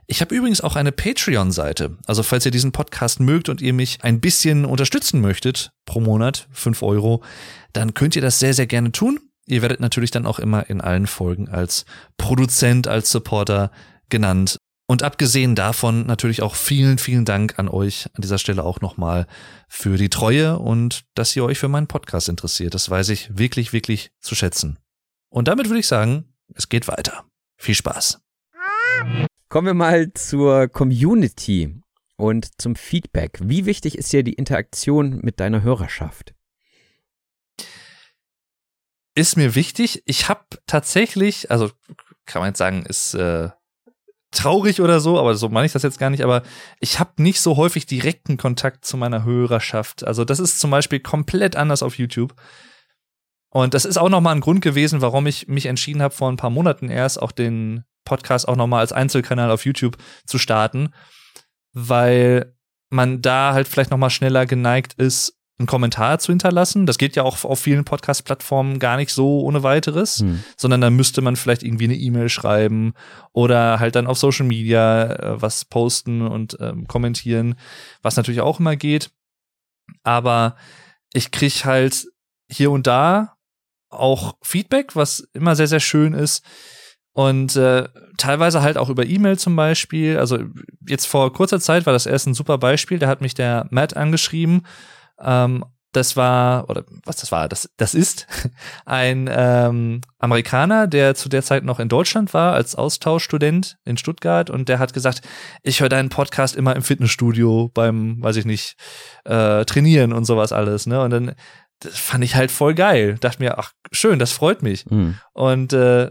Ich habe übrigens auch eine Patreon-Seite. Also falls ihr diesen Podcast mögt und ihr mich ein bisschen unterstützen möchtet, pro Monat, fünf Euro, dann könnt ihr das sehr, sehr gerne tun. Ihr werdet natürlich dann auch immer in allen Folgen als Produzent, als Supporter genannt. Und abgesehen davon natürlich auch vielen, vielen Dank an euch an dieser Stelle auch nochmal für die Treue und dass ihr euch für meinen Podcast interessiert. Das weiß ich wirklich, wirklich zu schätzen. Und damit würde ich sagen, es geht weiter. Viel Spaß. Kommen wir mal zur Community und zum Feedback. Wie wichtig ist dir die Interaktion mit deiner Hörerschaft? Ist mir wichtig. Ich habe tatsächlich, also kann man jetzt sagen, ist äh, traurig oder so, aber so meine ich das jetzt gar nicht, aber ich habe nicht so häufig direkten Kontakt zu meiner Hörerschaft. Also das ist zum Beispiel komplett anders auf YouTube. Und das ist auch nochmal ein Grund gewesen, warum ich mich entschieden habe, vor ein paar Monaten erst auch den Podcast auch nochmal als Einzelkanal auf YouTube zu starten, weil man da halt vielleicht nochmal schneller geneigt ist, einen Kommentar zu hinterlassen. Das geht ja auch auf vielen Podcast-Plattformen gar nicht so ohne weiteres, hm. sondern dann müsste man vielleicht irgendwie eine E-Mail schreiben oder halt dann auf Social Media äh, was posten und ähm, kommentieren, was natürlich auch immer geht. Aber ich krieg halt hier und da auch Feedback, was immer sehr, sehr schön ist. Und äh, teilweise halt auch über E-Mail zum Beispiel. Also jetzt vor kurzer Zeit war das erst ein super Beispiel. Da hat mich der Matt angeschrieben. Ähm, das war, oder was das war, das, das ist ein ähm, Amerikaner, der zu der Zeit noch in Deutschland war, als Austauschstudent in Stuttgart und der hat gesagt, ich höre deinen Podcast immer im Fitnessstudio beim, weiß ich nicht, äh, trainieren und sowas alles, ne? Und dann das fand ich halt voll geil. Dachte mir, ach, schön, das freut mich. Mhm. Und äh,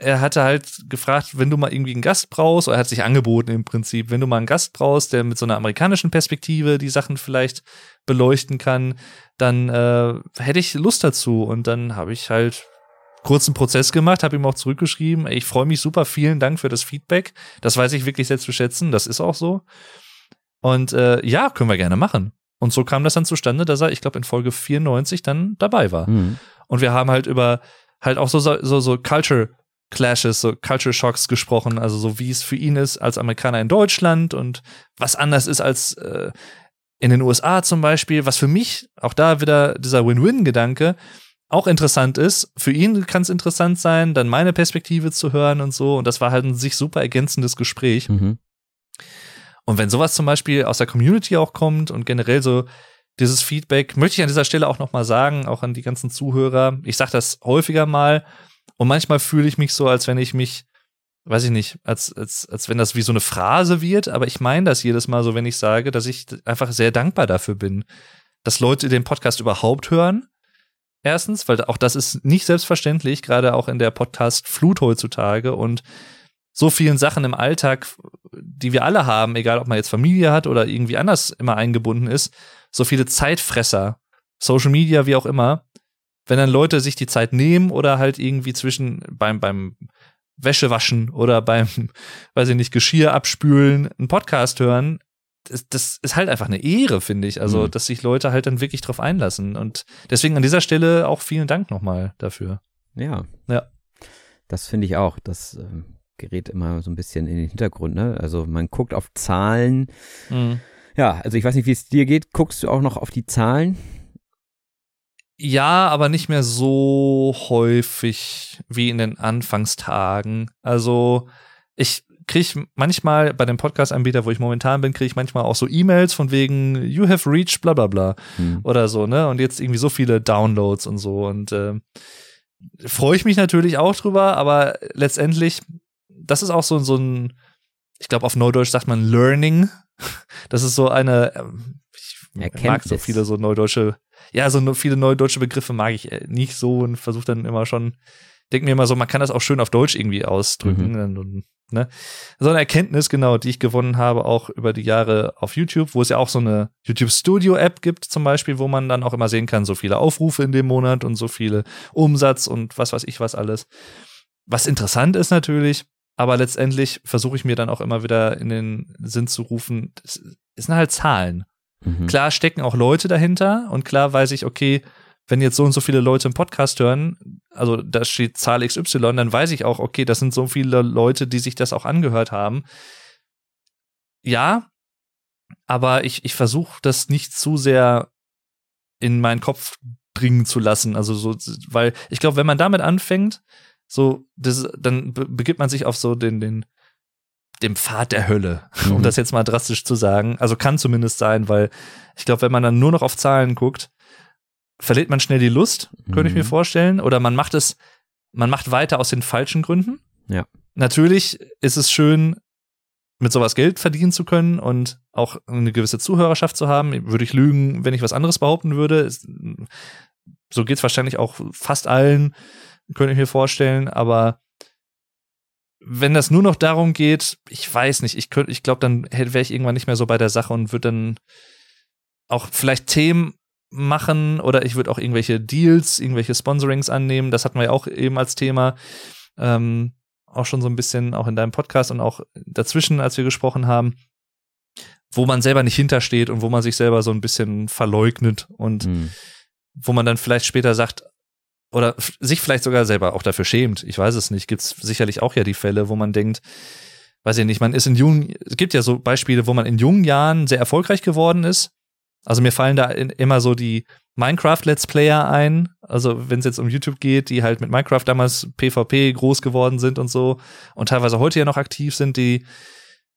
er hatte halt gefragt, wenn du mal irgendwie einen Gast brauchst, oder er hat sich angeboten im Prinzip, wenn du mal einen Gast brauchst, der mit so einer amerikanischen Perspektive die Sachen vielleicht beleuchten kann, dann äh, hätte ich Lust dazu. Und dann habe ich halt kurzen Prozess gemacht, habe ihm auch zurückgeschrieben, ich freue mich super, vielen Dank für das Feedback. Das weiß ich wirklich sehr zu schätzen, das ist auch so. Und äh, ja, können wir gerne machen. Und so kam das dann zustande, dass er, ich glaube, in Folge 94 dann dabei war. Mhm. Und wir haben halt über halt auch so, so, so Culture Clashes, so Culture Shocks gesprochen, also so wie es für ihn ist als Amerikaner in Deutschland und was anders ist als äh, in den USA zum Beispiel, was für mich auch da wieder dieser Win-Win-Gedanke auch interessant ist. Für ihn kann es interessant sein, dann meine Perspektive zu hören und so. Und das war halt ein sich super ergänzendes Gespräch. Mhm. Und wenn sowas zum Beispiel aus der Community auch kommt und generell so dieses Feedback, möchte ich an dieser Stelle auch nochmal sagen, auch an die ganzen Zuhörer. Ich sage das häufiger mal und manchmal fühle ich mich so, als wenn ich mich, weiß ich nicht, als, als, als wenn das wie so eine Phrase wird, aber ich meine das jedes Mal so, wenn ich sage, dass ich einfach sehr dankbar dafür bin, dass Leute den Podcast überhaupt hören. Erstens, weil auch das ist nicht selbstverständlich, gerade auch in der Podcast-Flut heutzutage und so vielen Sachen im Alltag, die wir alle haben, egal ob man jetzt Familie hat oder irgendwie anders immer eingebunden ist, so viele Zeitfresser, Social Media, wie auch immer, wenn dann Leute sich die Zeit nehmen oder halt irgendwie zwischen beim, beim Wäschewaschen oder beim, weiß ich nicht, Geschirr abspülen, einen Podcast hören, das, das ist halt einfach eine Ehre, finde ich. Also, mhm. dass sich Leute halt dann wirklich drauf einlassen. Und deswegen an dieser Stelle auch vielen Dank nochmal dafür. Ja. Ja. Das finde ich auch. Das ähm, gerät immer so ein bisschen in den Hintergrund, ne? Also man guckt auf Zahlen. Mhm. Ja, also ich weiß nicht, wie es dir geht. Guckst du auch noch auf die Zahlen? Ja, aber nicht mehr so häufig wie in den Anfangstagen. Also ich kriege manchmal bei dem Podcast-Anbieter, wo ich momentan bin, kriege ich manchmal auch so E-Mails von wegen You have reached bla bla bla hm. oder so, ne? Und jetzt irgendwie so viele Downloads und so. Und äh, freue ich mich natürlich auch drüber, aber letztendlich das ist auch so, so ein, ich glaube, auf Neudeutsch sagt man Learning. Das ist so eine, ähm, ich Erkenntnis. mag so viele so neudeutsche, ja, so viele neudeutsche Begriffe mag ich äh, nicht so und versuche dann immer schon, denke mir immer so, man kann das auch schön auf Deutsch irgendwie ausdrücken. Mhm. Und, ne? So eine Erkenntnis, genau, die ich gewonnen habe, auch über die Jahre auf YouTube, wo es ja auch so eine YouTube Studio App gibt, zum Beispiel, wo man dann auch immer sehen kann, so viele Aufrufe in dem Monat und so viele Umsatz und was weiß ich was alles. Was interessant ist natürlich, aber letztendlich versuche ich mir dann auch immer wieder in den Sinn zu rufen, es sind halt Zahlen. Mhm. Klar stecken auch Leute dahinter und klar weiß ich, okay, wenn jetzt so und so viele Leute im Podcast hören, also da steht Zahl XY, dann weiß ich auch, okay, das sind so viele Leute, die sich das auch angehört haben. Ja, aber ich, ich versuche das nicht zu sehr in meinen Kopf dringen zu lassen. Also so, weil ich glaube, wenn man damit anfängt, so, das, dann begibt man sich auf so den, den, dem Pfad der Hölle, mhm. um das jetzt mal drastisch zu sagen. Also kann zumindest sein, weil ich glaube, wenn man dann nur noch auf Zahlen guckt, verliert man schnell die Lust, mhm. könnte ich mir mhm. vorstellen. Oder man macht es, man macht weiter aus den falschen Gründen. Ja. Natürlich ist es schön, mit sowas Geld verdienen zu können und auch eine gewisse Zuhörerschaft zu haben. Würde ich lügen, wenn ich was anderes behaupten würde. So geht es wahrscheinlich auch fast allen könnte ich mir vorstellen, aber wenn das nur noch darum geht, ich weiß nicht, ich könnte, ich glaube, dann wäre ich irgendwann nicht mehr so bei der Sache und würde dann auch vielleicht Themen machen oder ich würde auch irgendwelche Deals, irgendwelche Sponsorings annehmen. Das hatten wir ja auch eben als Thema. Ähm, auch schon so ein bisschen auch in deinem Podcast und auch dazwischen, als wir gesprochen haben, wo man selber nicht hintersteht und wo man sich selber so ein bisschen verleugnet und mhm. wo man dann vielleicht später sagt, oder sich vielleicht sogar selber auch dafür schämt. Ich weiß es nicht. Gibt es sicherlich auch ja die Fälle, wo man denkt, weiß ich nicht, man ist in jungen, es gibt ja so Beispiele, wo man in jungen Jahren sehr erfolgreich geworden ist. Also mir fallen da in, immer so die Minecraft-Let's Player ein. Also wenn es jetzt um YouTube geht, die halt mit Minecraft damals PvP groß geworden sind und so und teilweise heute ja noch aktiv sind, die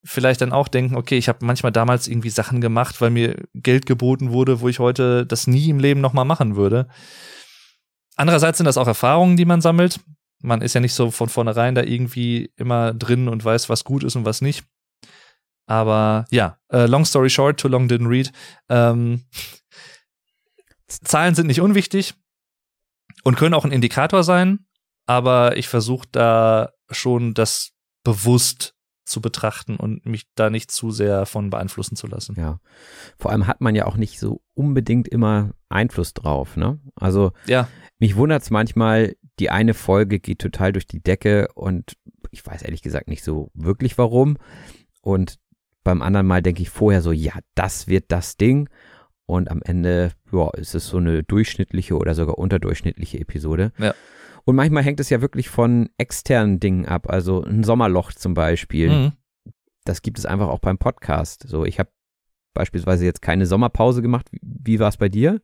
vielleicht dann auch denken, okay, ich habe manchmal damals irgendwie Sachen gemacht, weil mir Geld geboten wurde, wo ich heute das nie im Leben nochmal machen würde. Andererseits sind das auch Erfahrungen, die man sammelt. Man ist ja nicht so von vornherein da irgendwie immer drin und weiß, was gut ist und was nicht. Aber ja, uh, long story short, too long didn't read. Ähm, Zahlen sind nicht unwichtig und können auch ein Indikator sein, aber ich versuche da schon das bewusst zu betrachten und mich da nicht zu sehr von beeinflussen zu lassen. Ja. Vor allem hat man ja auch nicht so unbedingt immer Einfluss drauf, ne? Also ja. mich wundert es manchmal, die eine Folge geht total durch die Decke und ich weiß ehrlich gesagt nicht so wirklich warum. Und beim anderen Mal denke ich vorher so, ja, das wird das Ding. Und am Ende, ja, ist es so eine durchschnittliche oder sogar unterdurchschnittliche Episode. Ja. Und manchmal hängt es ja wirklich von externen Dingen ab. Also ein Sommerloch zum Beispiel. Mhm. Das gibt es einfach auch beim Podcast. So, ich habe beispielsweise jetzt keine Sommerpause gemacht. Wie war es bei dir?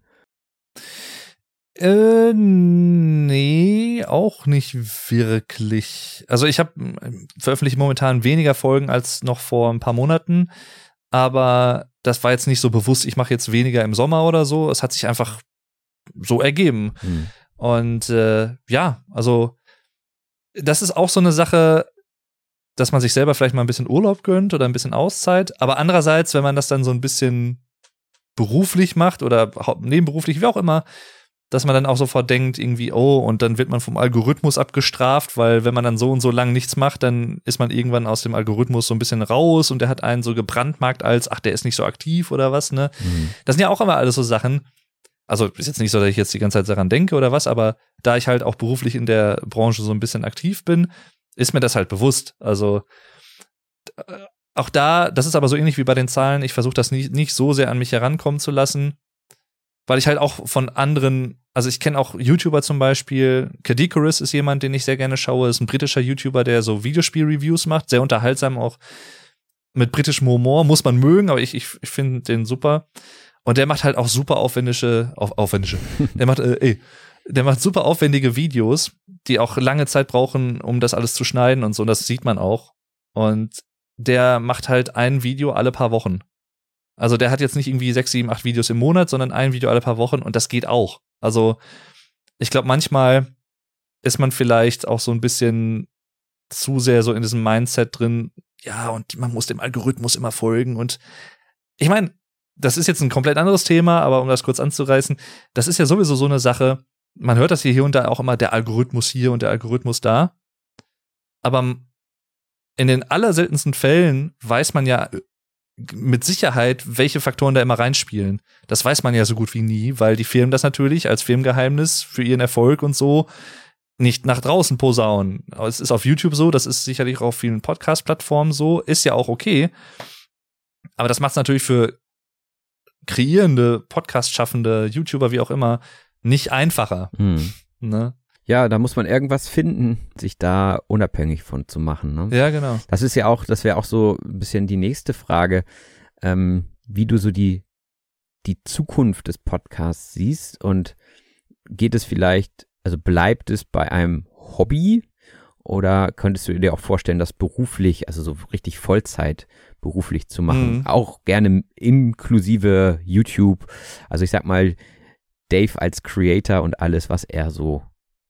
Äh, nee, auch nicht wirklich. Also ich habe veröffentliche momentan weniger Folgen als noch vor ein paar Monaten, aber das war jetzt nicht so bewusst, ich mache jetzt weniger im Sommer oder so. Es hat sich einfach so ergeben. Hm. Und äh, ja, also das ist auch so eine Sache, dass man sich selber vielleicht mal ein bisschen Urlaub gönnt oder ein bisschen Auszeit. Aber andererseits, wenn man das dann so ein bisschen beruflich macht oder nebenberuflich, wie auch immer, dass man dann auch sofort denkt, irgendwie, oh, und dann wird man vom Algorithmus abgestraft, weil wenn man dann so und so lang nichts macht, dann ist man irgendwann aus dem Algorithmus so ein bisschen raus und der hat einen so gebrandmarkt als, ach, der ist nicht so aktiv oder was, ne? Mhm. Das sind ja auch immer alles so Sachen. Also ist jetzt nicht so, dass ich jetzt die ganze Zeit daran denke oder was, aber da ich halt auch beruflich in der Branche so ein bisschen aktiv bin, ist mir das halt bewusst. Also äh, auch da, das ist aber so ähnlich wie bei den Zahlen, ich versuche das nicht, nicht so sehr an mich herankommen zu lassen, weil ich halt auch von anderen, also ich kenne auch YouTuber zum Beispiel, Kadikorus ist jemand, den ich sehr gerne schaue, ist ein britischer YouTuber, der so Videospiel-Reviews macht, sehr unterhaltsam auch mit britischem Humor, muss man mögen, aber ich, ich, ich finde den super. Und der macht halt auch super aufwendige, auf, aufwendige, der macht, äh, ey, der macht super aufwendige Videos, die auch lange Zeit brauchen, um das alles zu schneiden und so, und das sieht man auch. Und der macht halt ein Video alle paar Wochen. Also der hat jetzt nicht irgendwie sechs, sieben, acht Videos im Monat, sondern ein Video alle paar Wochen und das geht auch. Also ich glaube, manchmal ist man vielleicht auch so ein bisschen zu sehr so in diesem Mindset drin, ja, und man muss dem Algorithmus immer folgen. Und ich meine, das ist jetzt ein komplett anderes Thema, aber um das kurz anzureißen, das ist ja sowieso so eine Sache. Man hört das hier, hier und da auch immer, der Algorithmus hier und der Algorithmus da. Aber in den allerseltensten Fällen weiß man ja mit Sicherheit, welche Faktoren da immer reinspielen. Das weiß man ja so gut wie nie, weil die Firmen das natürlich als Firmengeheimnis für ihren Erfolg und so nicht nach draußen posaunen. Aber es ist auf YouTube so, das ist sicherlich auch auf vielen Podcast-Plattformen so, ist ja auch okay. Aber das macht es natürlich für kreierende, Podcast-schaffende, YouTuber, wie auch immer, nicht einfacher. Hm. Ne? Ja, da muss man irgendwas finden, sich da unabhängig von zu machen. Ne? Ja, genau. Das ist ja auch, das wäre auch so ein bisschen die nächste Frage, ähm, wie du so die, die Zukunft des Podcasts siehst und geht es vielleicht, also bleibt es bei einem Hobby oder könntest du dir auch vorstellen, das beruflich, also so richtig Vollzeit beruflich zu machen? Mhm. Auch gerne inklusive YouTube. Also ich sag mal, Dave als Creator und alles, was er so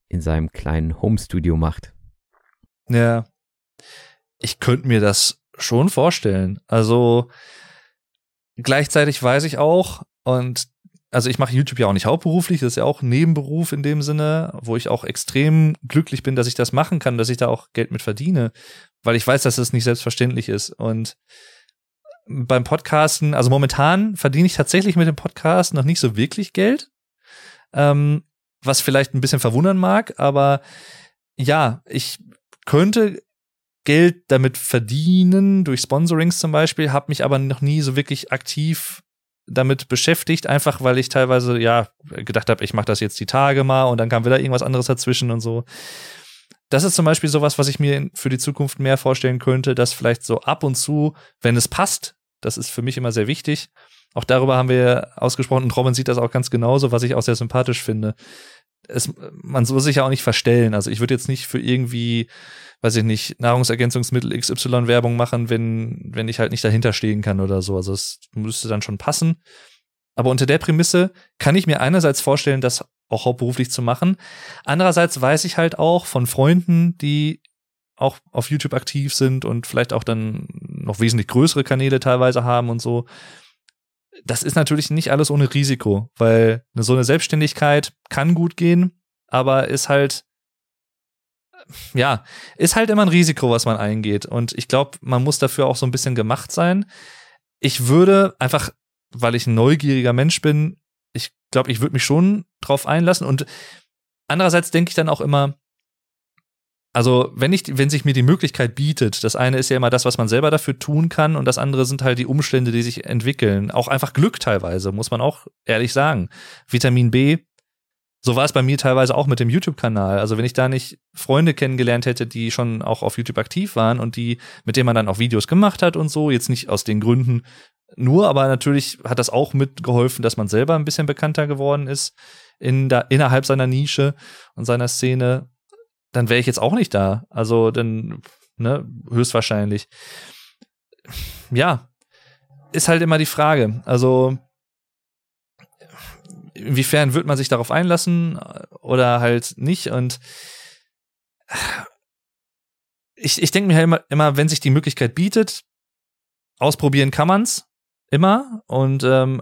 in seinem kleinen Home-Studio macht. Ja. Ich könnte mir das schon vorstellen. Also gleichzeitig weiß ich auch, und also ich mache YouTube ja auch nicht hauptberuflich, das ist ja auch ein Nebenberuf in dem Sinne, wo ich auch extrem glücklich bin, dass ich das machen kann, dass ich da auch Geld mit verdiene, weil ich weiß, dass es das nicht selbstverständlich ist. Und beim Podcasten, also momentan verdiene ich tatsächlich mit dem Podcast noch nicht so wirklich Geld. Ähm, was vielleicht ein bisschen verwundern mag, aber ja, ich könnte Geld damit verdienen, durch Sponsorings zum Beispiel, habe mich aber noch nie so wirklich aktiv damit beschäftigt, einfach weil ich teilweise ja gedacht habe, ich mache das jetzt die Tage mal und dann kam wieder irgendwas anderes dazwischen und so. Das ist zum Beispiel sowas, was ich mir für die Zukunft mehr vorstellen könnte, dass vielleicht so ab und zu, wenn es passt, das ist für mich immer sehr wichtig. Auch darüber haben wir ausgesprochen und Robin sieht das auch ganz genauso, was ich auch sehr sympathisch finde. Es, man soll sich ja auch nicht verstellen. Also ich würde jetzt nicht für irgendwie, weiß ich nicht, Nahrungsergänzungsmittel XY Werbung machen, wenn, wenn ich halt nicht dahinter stehen kann oder so. Also es müsste dann schon passen. Aber unter der Prämisse kann ich mir einerseits vorstellen, das auch hauptberuflich zu machen. Andererseits weiß ich halt auch von Freunden, die auch auf YouTube aktiv sind und vielleicht auch dann noch wesentlich größere Kanäle teilweise haben und so. Das ist natürlich nicht alles ohne Risiko, weil so eine Selbstständigkeit kann gut gehen, aber ist halt, ja, ist halt immer ein Risiko, was man eingeht. Und ich glaube, man muss dafür auch so ein bisschen gemacht sein. Ich würde einfach, weil ich ein neugieriger Mensch bin, ich glaube, ich würde mich schon drauf einlassen. Und andererseits denke ich dann auch immer, also wenn ich, wenn sich mir die Möglichkeit bietet, das eine ist ja immer das, was man selber dafür tun kann, und das andere sind halt die Umstände, die sich entwickeln. Auch einfach Glück teilweise, muss man auch ehrlich sagen. Vitamin B, so war es bei mir teilweise auch mit dem YouTube-Kanal. Also wenn ich da nicht Freunde kennengelernt hätte, die schon auch auf YouTube aktiv waren und die, mit denen man dann auch Videos gemacht hat und so, jetzt nicht aus den Gründen nur, aber natürlich hat das auch mitgeholfen, dass man selber ein bisschen bekannter geworden ist in da, innerhalb seiner Nische und seiner Szene dann wäre ich jetzt auch nicht da. Also dann, ne, höchstwahrscheinlich. Ja, ist halt immer die Frage. Also, inwiefern wird man sich darauf einlassen oder halt nicht? Und ich, ich denke mir halt immer, immer, wenn sich die Möglichkeit bietet, ausprobieren kann man's immer. Und ähm,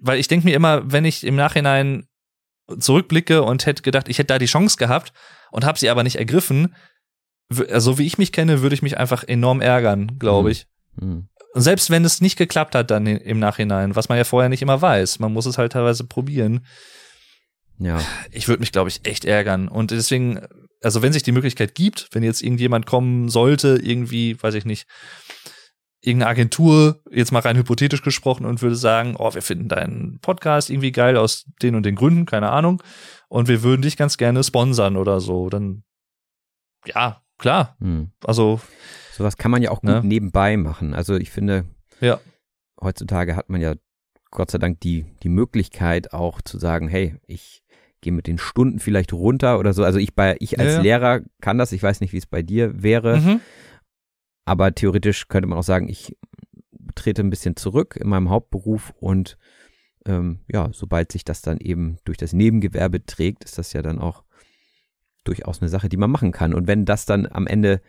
weil ich denke mir immer, wenn ich im Nachhinein zurückblicke und hätte gedacht, ich hätte da die Chance gehabt und habe sie aber nicht ergriffen, also wie ich mich kenne, würde ich mich einfach enorm ärgern, glaube ich. Mhm. Und selbst wenn es nicht geklappt hat dann im Nachhinein, was man ja vorher nicht immer weiß, man muss es halt teilweise probieren. Ja. Ich würde mich, glaube ich, echt ärgern. Und deswegen, also wenn sich die Möglichkeit gibt, wenn jetzt irgendjemand kommen sollte, irgendwie, weiß ich nicht, irgendeine Agentur, jetzt mal rein hypothetisch gesprochen, und würde sagen, oh, wir finden deinen Podcast irgendwie geil aus den und den Gründen, keine Ahnung, und wir würden dich ganz gerne sponsern oder so, dann ja, klar. Hm. Also sowas kann man ja auch gut ne? nebenbei machen. Also ich finde, ja. heutzutage hat man ja Gott sei Dank die, die Möglichkeit auch zu sagen, hey, ich gehe mit den Stunden vielleicht runter oder so. Also ich bei, ich als ja, ja. Lehrer kann das, ich weiß nicht, wie es bei dir wäre. Mhm. Aber theoretisch könnte man auch sagen, ich trete ein bisschen zurück in meinem Hauptberuf und ähm, ja, sobald sich das dann eben durch das Nebengewerbe trägt, ist das ja dann auch durchaus eine Sache, die man machen kann. Und wenn das dann am Ende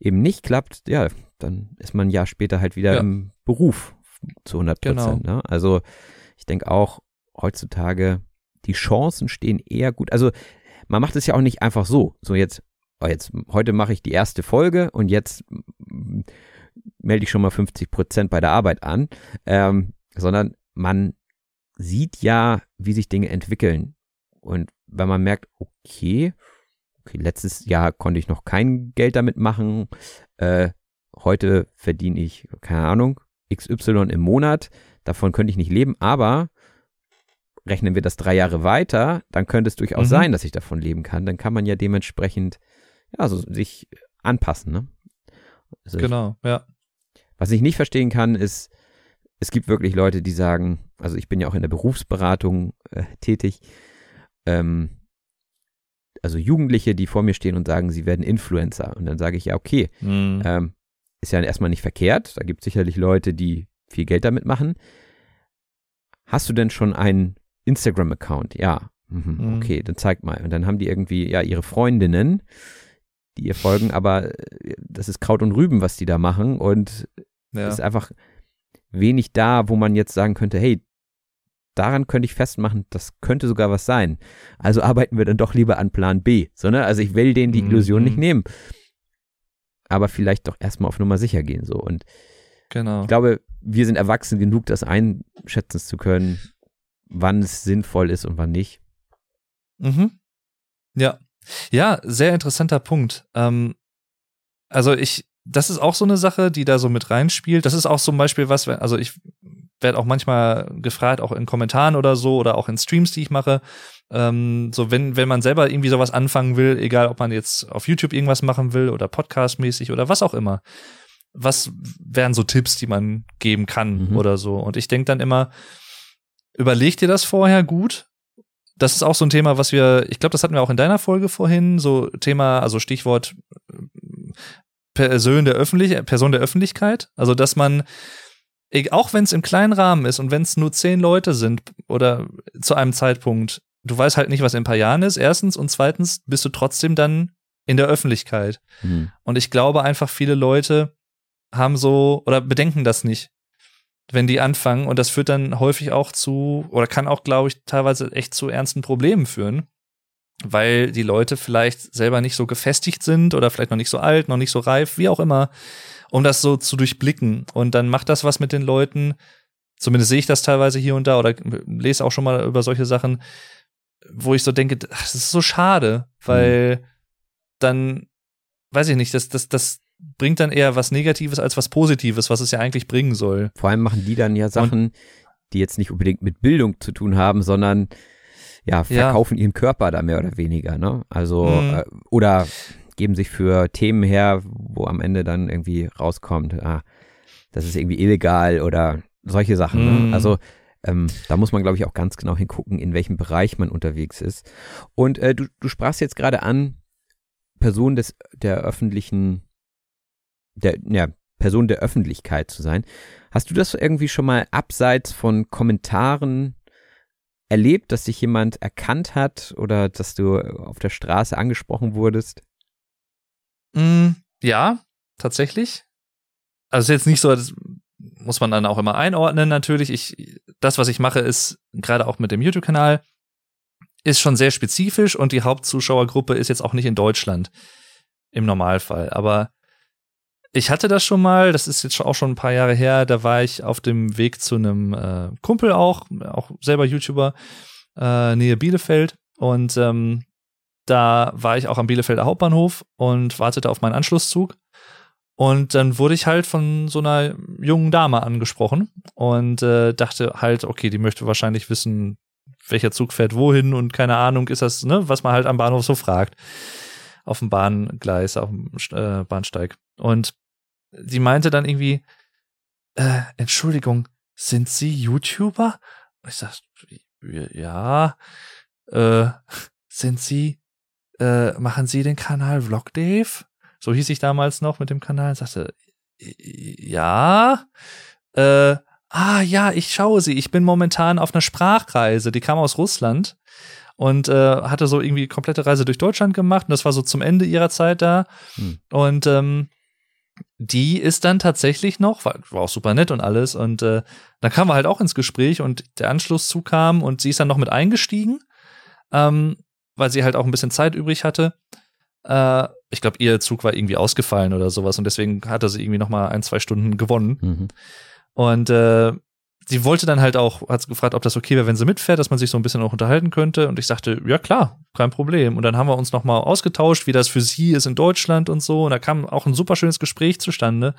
eben nicht klappt, ja, dann ist man ein Jahr später halt wieder ja. im Beruf zu 100 Prozent. Genau. Ne? Also ich denke auch heutzutage, die Chancen stehen eher gut. Also man macht es ja auch nicht einfach so. So jetzt oh, jetzt, heute mache ich die erste Folge und jetzt melde ich schon mal 50 Prozent bei der Arbeit an, ähm, sondern man sieht ja, wie sich Dinge entwickeln. Und wenn man merkt, okay, okay, letztes Jahr konnte ich noch kein Geld damit machen, äh, heute verdiene ich, keine Ahnung, XY im Monat, davon könnte ich nicht leben, aber rechnen wir das drei Jahre weiter, dann könnte es durchaus mhm. sein, dass ich davon leben kann. Dann kann man ja dementsprechend ja, so sich anpassen, ne? Also genau, ich, ja. Was ich nicht verstehen kann, ist, es gibt wirklich Leute, die sagen, also ich bin ja auch in der Berufsberatung äh, tätig, ähm, also Jugendliche, die vor mir stehen und sagen, sie werden Influencer. Und dann sage ich, ja, okay, mhm. ähm, ist ja erstmal nicht verkehrt. Da gibt es sicherlich Leute, die viel Geld damit machen. Hast du denn schon einen Instagram-Account? Ja. Mhm, mhm. Okay, dann zeig mal. Und dann haben die irgendwie, ja, ihre Freundinnen, die ihr folgen, aber äh, das ist Kraut und Rüben, was die da machen und ja. ist einfach wenig da, wo man jetzt sagen könnte, hey, daran könnte ich festmachen, das könnte sogar was sein. Also arbeiten wir dann doch lieber an Plan B. So, ne? Also ich will denen die Illusion mhm. nicht nehmen. Aber vielleicht doch erstmal auf Nummer sicher gehen so. Und Genau. Ich glaube, wir sind erwachsen genug, das einschätzen zu können, wann es sinnvoll ist und wann nicht. Mhm. Ja. Ja, sehr interessanter Punkt. Ähm, also ich, das ist auch so eine Sache, die da so mit reinspielt. Das ist auch zum Beispiel was, also ich werde auch manchmal gefragt, auch in Kommentaren oder so oder auch in Streams, die ich mache. Ähm, so, wenn, wenn man selber irgendwie sowas anfangen will, egal ob man jetzt auf YouTube irgendwas machen will oder podcastmäßig oder was auch immer. Was wären so Tipps, die man geben kann Mhm. oder so? Und ich denke dann immer, überleg dir das vorher gut. Das ist auch so ein Thema, was wir, ich glaube, das hatten wir auch in deiner Folge vorhin, so Thema, also Stichwort Person der, Öffentlich Person der Öffentlichkeit. Also, dass man, e- auch wenn es im kleinen Rahmen ist und wenn es nur zehn Leute sind oder zu einem Zeitpunkt, du weißt halt nicht, was in ein paar Jahren ist, erstens, und zweitens bist du trotzdem dann in der Öffentlichkeit. Hm. Und ich glaube einfach, viele Leute haben so oder bedenken das nicht, wenn die anfangen. Und das führt dann häufig auch zu, oder kann auch, glaube ich, teilweise echt zu ernsten Problemen führen, weil die Leute vielleicht selber nicht so gefestigt sind oder vielleicht noch nicht so alt, noch nicht so reif, wie auch immer, um das so zu durchblicken. Und dann macht das was mit den Leuten. Zumindest sehe ich das teilweise hier und da oder lese auch schon mal über solche Sachen, wo ich so denke, ach, das ist so schade, weil dann, weiß ich nicht, das, das, das bringt dann eher was Negatives als was Positives, was es ja eigentlich bringen soll. Vor allem machen die dann ja Sachen, die jetzt nicht unbedingt mit Bildung zu tun haben, sondern ja, Ja. verkaufen ihren Körper da mehr oder weniger, ne? Also, Mhm. äh, oder geben sich für Themen her, wo am Ende dann irgendwie rauskommt, ah, das ist irgendwie illegal oder solche Sachen. Mhm. Ne? Also, ähm, da muss man, glaube ich, auch ganz genau hingucken, in welchem Bereich man unterwegs ist. Und äh, du, du sprachst jetzt gerade an, Person des, der öffentlichen, der, ja, Person der Öffentlichkeit zu sein. Hast du das irgendwie schon mal abseits von Kommentaren erlebt, dass dich jemand erkannt hat oder dass du auf der Straße angesprochen wurdest? Mm, ja, tatsächlich. Also ist jetzt nicht so, das muss man dann auch immer einordnen natürlich. Ich, das, was ich mache, ist gerade auch mit dem YouTube-Kanal, ist schon sehr spezifisch und die Hauptzuschauergruppe ist jetzt auch nicht in Deutschland im Normalfall. Aber ich hatte das schon mal, das ist jetzt auch schon ein paar Jahre her, da war ich auf dem Weg zu einem äh, Kumpel auch, auch selber YouTuber, äh, Nähe Bielefeld. Und ähm, da war ich auch am Bielefelder Hauptbahnhof und wartete auf meinen Anschlusszug. Und dann wurde ich halt von so einer jungen Dame angesprochen und äh, dachte halt, okay, die möchte wahrscheinlich wissen, welcher Zug fährt wohin und keine Ahnung, ist das, ne, was man halt am Bahnhof so fragt. Auf dem Bahngleis, auf dem äh, Bahnsteig. Und die meinte dann irgendwie, äh, Entschuldigung, sind Sie YouTuber? Und ich sag, ja, äh, sind Sie, äh, machen Sie den Kanal Vlog Dave? So hieß ich damals noch mit dem Kanal. Sagte, ja, äh, ah ja, ich schaue sie. Ich bin momentan auf einer Sprachreise. Die kam aus Russland und äh, hatte so irgendwie komplette Reise durch Deutschland gemacht. Und das war so zum Ende ihrer Zeit da. Hm. Und ähm, die ist dann tatsächlich noch, war, war auch super nett und alles. Und äh, dann kamen wir halt auch ins Gespräch und der Anschlusszug kam und sie ist dann noch mit eingestiegen, ähm, weil sie halt auch ein bisschen Zeit übrig hatte. Äh, ich glaube, ihr Zug war irgendwie ausgefallen oder sowas und deswegen hatte sie irgendwie noch mal ein, zwei Stunden gewonnen. Mhm. Und äh, sie wollte dann halt auch, hat gefragt, ob das okay wäre, wenn sie mitfährt, dass man sich so ein bisschen auch unterhalten könnte. Und ich sagte, ja klar, kein Problem. Und dann haben wir uns noch mal ausgetauscht, wie das für sie ist in Deutschland und so. Und da kam auch ein super schönes Gespräch zustande.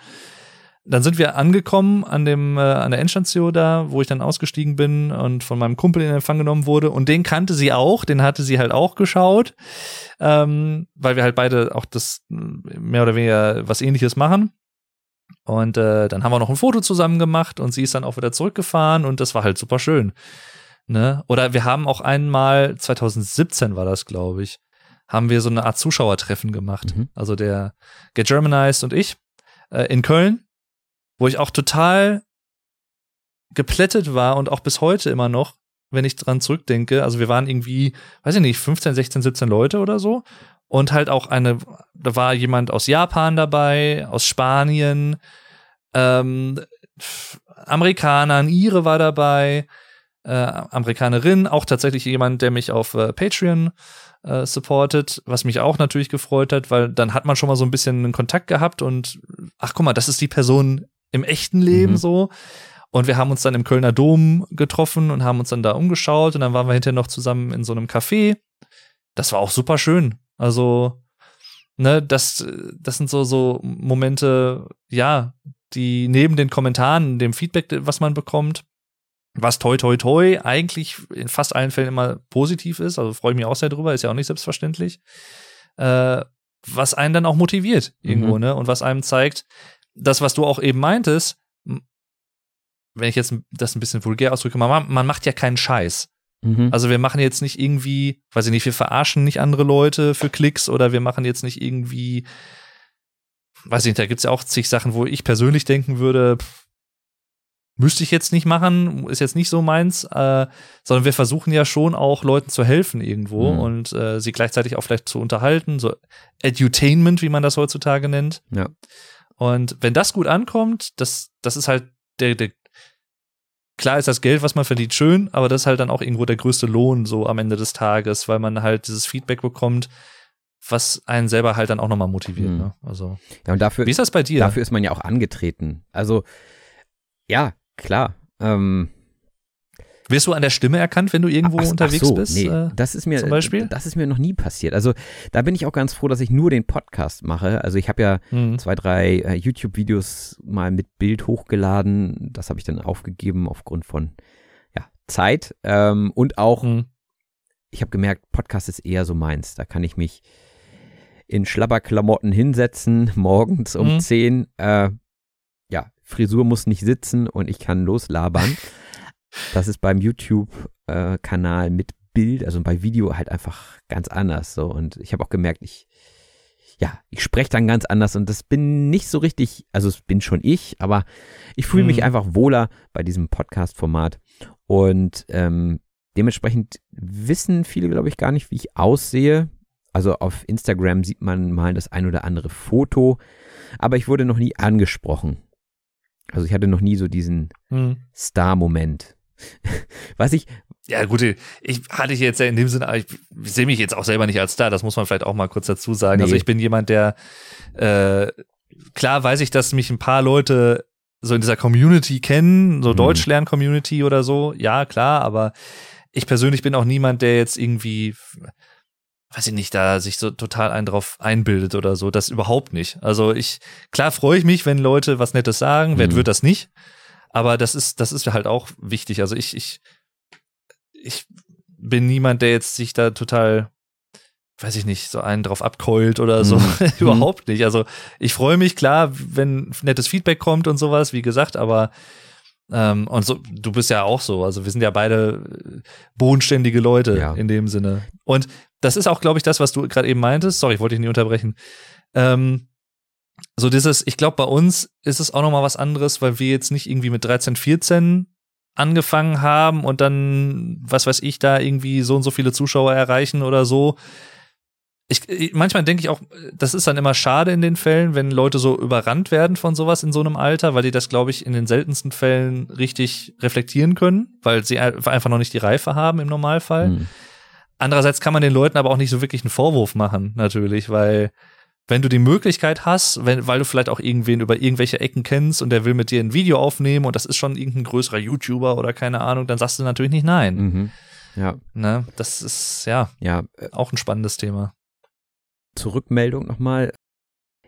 Dann sind wir angekommen an dem äh, an der Endstation da, wo ich dann ausgestiegen bin und von meinem Kumpel in Empfang genommen wurde. Und den kannte sie auch, den hatte sie halt auch geschaut, ähm, weil wir halt beide auch das mehr oder weniger was Ähnliches machen. Und äh, dann haben wir noch ein Foto zusammen gemacht und sie ist dann auch wieder zurückgefahren und das war halt super schön. Ne? Oder wir haben auch einmal, 2017 war das, glaube ich, haben wir so eine Art Zuschauertreffen gemacht. Mhm. Also der Get Germanized und ich äh, in Köln, wo ich auch total geplättet war und auch bis heute immer noch, wenn ich dran zurückdenke. Also wir waren irgendwie, weiß ich nicht, 15, 16, 17 Leute oder so. Und halt auch eine, da war jemand aus Japan dabei, aus Spanien, ähm, Amerikaner, ein Ire war dabei, äh, Amerikanerin, auch tatsächlich jemand, der mich auf äh, Patreon äh, supportet, was mich auch natürlich gefreut hat, weil dann hat man schon mal so ein bisschen einen Kontakt gehabt und ach guck mal, das ist die Person, im echten Leben Mhm. so. Und wir haben uns dann im Kölner Dom getroffen und haben uns dann da umgeschaut und dann waren wir hinterher noch zusammen in so einem Café. Das war auch super schön. Also, ne, das, das sind so, so Momente, ja, die neben den Kommentaren, dem Feedback, was man bekommt, was toi toi toi eigentlich in fast allen Fällen immer positiv ist, also freue ich mich auch sehr drüber, ist ja auch nicht selbstverständlich, äh, was einen dann auch motiviert irgendwo, Mhm. ne? Und was einem zeigt, das, was du auch eben meintest, wenn ich jetzt das ein bisschen vulgär ausdrücke, man, man macht ja keinen Scheiß. Mhm. Also wir machen jetzt nicht irgendwie, weiß ich nicht, wir verarschen nicht andere Leute für Klicks oder wir machen jetzt nicht irgendwie, weiß ich nicht, da gibt's ja auch zig Sachen, wo ich persönlich denken würde, pff, müsste ich jetzt nicht machen, ist jetzt nicht so meins, äh, sondern wir versuchen ja schon auch Leuten zu helfen irgendwo Mhm. und äh, sie gleichzeitig auch vielleicht zu unterhalten, so Edutainment, wie man das heutzutage nennt. Ja. Und wenn das gut ankommt, das, das ist halt der, der klar ist das Geld, was man verdient, schön, aber das ist halt dann auch irgendwo der größte Lohn so am Ende des Tages, weil man halt dieses Feedback bekommt, was einen selber halt dann auch nochmal motiviert. Mhm. Ne? Also, ja, und dafür, wie ist das bei dir? dafür ist man ja auch angetreten. Also, ja, klar. Ähm, Wirst du an der Stimme erkannt, wenn du irgendwo ach- ach unterwegs so, bist? Nee, Äh, das ist mir, zum Beispiel? das ist mir noch nie passiert. Also, da bin ich auch ganz froh, dass ich nur den Podcast mache. Also, ich habe ja hm. zwei, drei äh, YouTube-Videos mal mit Bild hochgeladen. Das habe ich dann aufgegeben aufgrund von ja, Zeit. Ähm, und auch, Hm. ich habe gemerkt, Podcast ist eher so meins. Da kann ich mich in Schlabberklamotten hinsetzen, morgens um Mhm. 10. Äh, ja, Frisur muss nicht sitzen und ich kann loslabern. das ist beim YouTube-Kanal mit Bild, also bei Video halt einfach ganz anders. So. Und ich habe auch gemerkt, ich, ja, ich spreche dann ganz anders und das bin nicht so richtig, also es bin schon ich, aber ich fühle mich Mhm. einfach wohler bei diesem Podcast-Format. Und ähm, dementsprechend wissen viele, glaube ich, gar nicht, wie ich aussehe. Also auf Instagram sieht man mal das ein oder andere Foto, aber ich wurde noch nie angesprochen. Also ich hatte noch nie so diesen Hm. Star-Moment. Was ich, Ja, gut, ich hatte ich jetzt ja in dem Sinne, ich, sehe mich jetzt auch selber nicht als Star, das muss man vielleicht auch mal kurz dazu sagen. Nee. Also ich bin jemand, der äh, klar weiß ich, dass mich ein paar Leute so in dieser Community kennen, so Mhm. Deutschlern-Community oder so, ja, klar, aber ich persönlich bin auch niemand, der jetzt irgendwie, weiß ich nicht, da sich so total einen drauf einbildet oder so, das überhaupt nicht. Also ich, klar freue ich mich, wenn Leute was Nettes sagen, wer Mhm. wird das nicht? Aber das ist, das ist halt auch wichtig. Also ich, ich, ich bin niemand, der jetzt sich da total, weiß ich nicht, so einen drauf abkeult oder so. Mhm. Überhaupt nicht. Also ich freue mich, klar, wenn nettes Feedback kommt und sowas, wie gesagt, aber ähm, und so, du bist ja auch so. Also wir sind ja beide äh, bodenständige Leute Ja. in dem Sinne. Und das ist auch, glaube ich, das, was du gerade eben meintest. Sorry, ich wollte dich nicht unterbrechen. Ähm, so dieses, ich glaube, bei uns ist es auch noch mal was anderes, weil wir jetzt nicht irgendwie mit 13, 14 angefangen haben und dann, was weiß ich, da irgendwie so und so viele Zuschauer erreichen oder so. Ich, ich- manchmal denke ich auch, das ist dann immer schade in den Fällen, wenn Leute so überrannt werden von sowas in so einem Alter, weil die das, glaube ich, in den seltensten Fällen richtig reflektieren können, weil sie einfach noch nicht die Reife haben im Normalfall. hm, Andererseits kann man den Leuten aber auch nicht so wirklich einen Vorwurf machen, natürlich, weil wenn du die Möglichkeit hast, wenn, weil du vielleicht auch irgendwen über irgendwelche Ecken kennst und der will mit dir ein Video aufnehmen und das ist schon irgendein größerer YouTuber oder keine Ahnung, dann sagst du natürlich nicht nein. mhm. ja, Ne? Das ist ja ja, äh, auch ein spannendes Thema. zur Rückmeldung nochmal.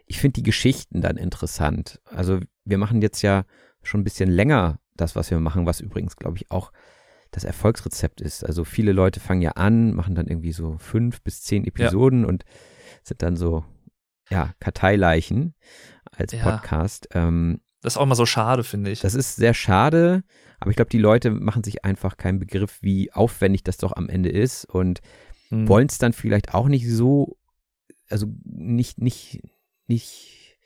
Ich finde die Geschichten dann interessant. Also wir machen jetzt ja schon ein bisschen länger das, was wir machen, was übrigens, glaube ich, auch das Erfolgsrezept ist. Also viele Leute fangen ja an, machen dann irgendwie so fünf bis zehn Episoden und sind dann so, ja, Karteileichen als Ja. Podcast. Ähm, Das ist auch mal so schade, finde ich. das ist sehr schade, aber ich glaube, die Leute machen sich einfach keinen Begriff, wie aufwendig das doch am Ende ist und Hm. wollen es dann vielleicht auch nicht so, also nicht, nicht, nicht,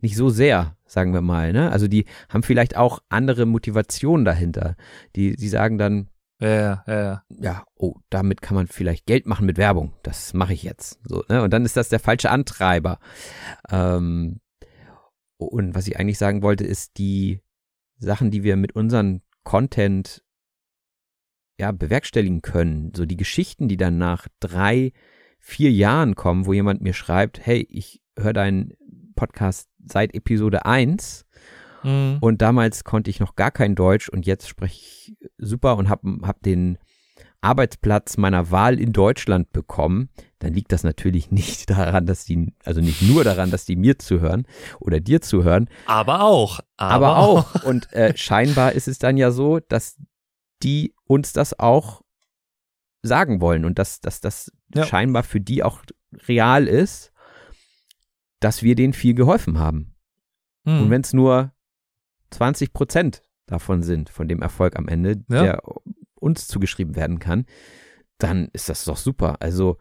nicht so sehr, sagen wir mal, ne? Also die haben vielleicht auch andere Motivationen dahinter. Die, die sagen dann, Ja, ja, ja, ja. oh, damit kann man vielleicht Geld machen mit Werbung. Das mache ich jetzt. So, ne? Und dann ist das der falsche Antreiber. Ähm, und was ich eigentlich sagen wollte, ist die Sachen, die wir mit unserem Content ja bewerkstelligen können. So die Geschichten, die dann nach drei, vier Jahren kommen, wo jemand mir schreibt, hey, ich höre deinen Podcast seit Episode 1 Mhm. Und damals konnte ich noch gar kein Deutsch und jetzt spreche ich super und habe hab den Arbeitsplatz meiner Wahl in Deutschland bekommen, dann liegt das natürlich nicht daran, dass die, also nicht nur daran, dass die mir zuhören oder dir zuhören. Aber auch. Aber, aber auch. Und äh, scheinbar ist es dann ja so, dass die uns das auch sagen wollen und dass, dass das ja. scheinbar für die auch real ist, dass wir denen viel geholfen haben. Hm. Und wenn es nur 20 Prozent davon sind, von dem Erfolg am Ende, ja. der uns zugeschrieben werden kann, dann ist das doch super. Also,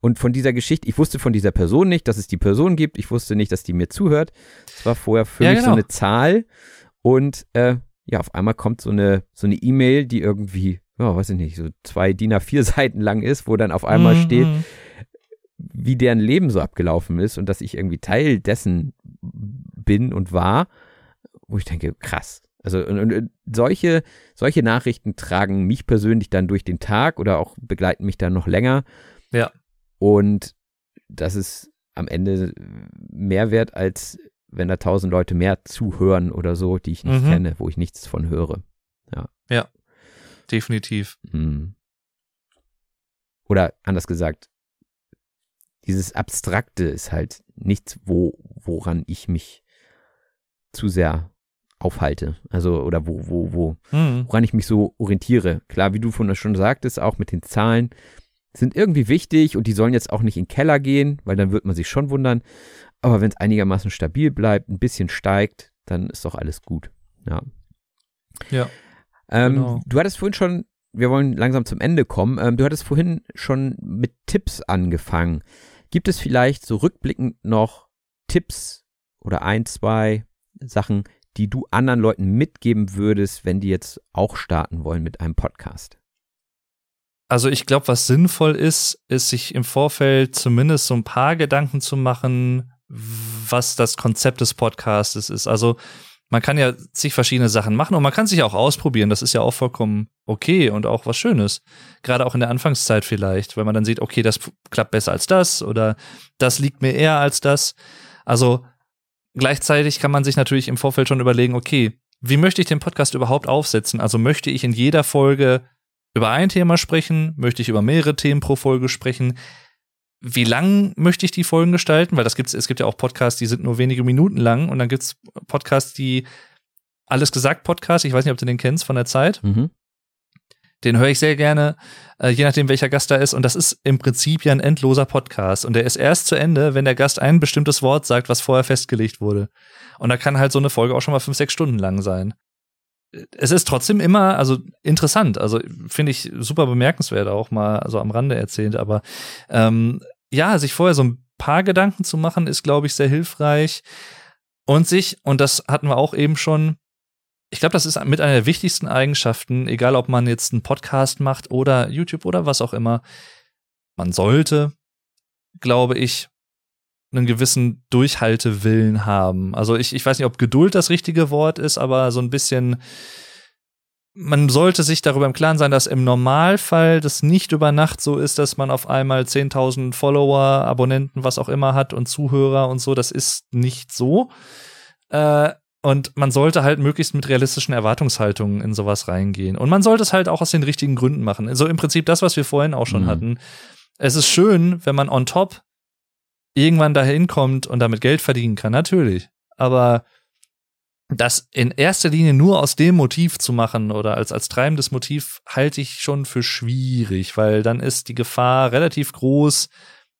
und von dieser Geschichte, ich wusste von dieser Person nicht, dass es die Person gibt. Ich wusste nicht, dass die mir zuhört. Es war vorher für ja, mich genau. so eine Zahl. Und äh, ja, auf einmal kommt so eine so eine E-Mail, die irgendwie, ja, weiß ich nicht, so zwei DIN A4 Seiten lang ist, wo dann auf einmal mhm. steht, wie deren Leben so abgelaufen ist und dass ich irgendwie Teil dessen bin und war, wo ich denke, krass. Also und, und, solche, solche Nachrichten tragen mich persönlich dann durch den Tag oder auch begleiten mich dann noch länger. Ja. Und das ist am Ende mehr wert, als wenn da tausend Leute mehr zuhören oder so, die ich nicht mhm. kenne, wo ich nichts von höre. Ja. Ja. Definitiv. Mhm. Oder anders gesagt, dieses Abstrakte ist halt nichts, wo, woran ich mich zu sehr aufhalte. Also, oder wo, wo, wo, mhm. woran ich mich so orientiere. Klar, wie du von schon sagtest, auch mit den Zahlen sind irgendwie wichtig und die sollen jetzt auch nicht in den Keller gehen, weil dann wird man sich schon wundern. Aber wenn es einigermaßen stabil bleibt, ein bisschen steigt, dann ist doch alles gut. Ja. Ja. Ähm, genau. Du hattest vorhin schon, wir wollen langsam zum Ende kommen, ähm, du hattest vorhin schon mit Tipps angefangen. Gibt es vielleicht so rückblickend noch Tipps oder ein, zwei Sachen, die du anderen Leuten mitgeben würdest, wenn die jetzt auch starten wollen mit einem Podcast? Also ich glaube, was sinnvoll ist, ist sich im Vorfeld zumindest so ein paar Gedanken zu machen, was das Konzept des Podcasts ist. Also man kann ja sich verschiedene Sachen machen und man kann sich auch ausprobieren. Das ist ja auch vollkommen okay und auch was Schönes. Gerade auch in der Anfangszeit vielleicht, weil man dann sieht, okay, das klappt besser als das oder das liegt mir eher als das. Also Gleichzeitig kann man sich natürlich im Vorfeld schon überlegen, okay, wie möchte ich den Podcast überhaupt aufsetzen? Also möchte ich in jeder Folge über ein Thema sprechen? Möchte ich über mehrere Themen pro Folge sprechen? Wie lang möchte ich die Folgen gestalten? Weil das gibt's, es gibt ja auch Podcasts, die sind nur wenige Minuten lang und dann gibt's Podcasts, die alles gesagt Podcast, ich weiß nicht, ob du den kennst von der Zeit. Mhm. Den höre ich sehr gerne, äh, je nachdem, welcher Gast da ist. Und das ist im Prinzip ja ein endloser Podcast. Und der ist erst zu Ende, wenn der Gast ein bestimmtes Wort sagt, was vorher festgelegt wurde. Und da kann halt so eine Folge auch schon mal fünf, sechs Stunden lang sein. Es ist trotzdem immer, also interessant, also finde ich super bemerkenswert auch mal so am Rande erzählt, aber ähm, ja, sich vorher so ein paar Gedanken zu machen, ist, glaube ich, sehr hilfreich. Und sich, und das hatten wir auch eben schon, ich glaube, das ist mit einer der wichtigsten Eigenschaften, egal ob man jetzt einen Podcast macht oder YouTube oder was auch immer. Man sollte, glaube ich, einen gewissen Durchhaltewillen haben. Also ich, ich weiß nicht, ob Geduld das richtige Wort ist, aber so ein bisschen, man sollte sich darüber im Klaren sein, dass im Normalfall das nicht über Nacht so ist, dass man auf einmal 10.000 Follower, Abonnenten, was auch immer hat und Zuhörer und so. Das ist nicht so. Äh, und man sollte halt möglichst mit realistischen Erwartungshaltungen in sowas reingehen. Und man sollte es halt auch aus den richtigen Gründen machen. Also im Prinzip das, was wir vorhin auch schon mhm. hatten. Es ist schön, wenn man on top irgendwann dahin kommt und damit Geld verdienen kann, natürlich. Aber das in erster Linie nur aus dem Motiv zu machen oder als, als treibendes Motiv halte ich schon für schwierig, weil dann ist die Gefahr relativ groß.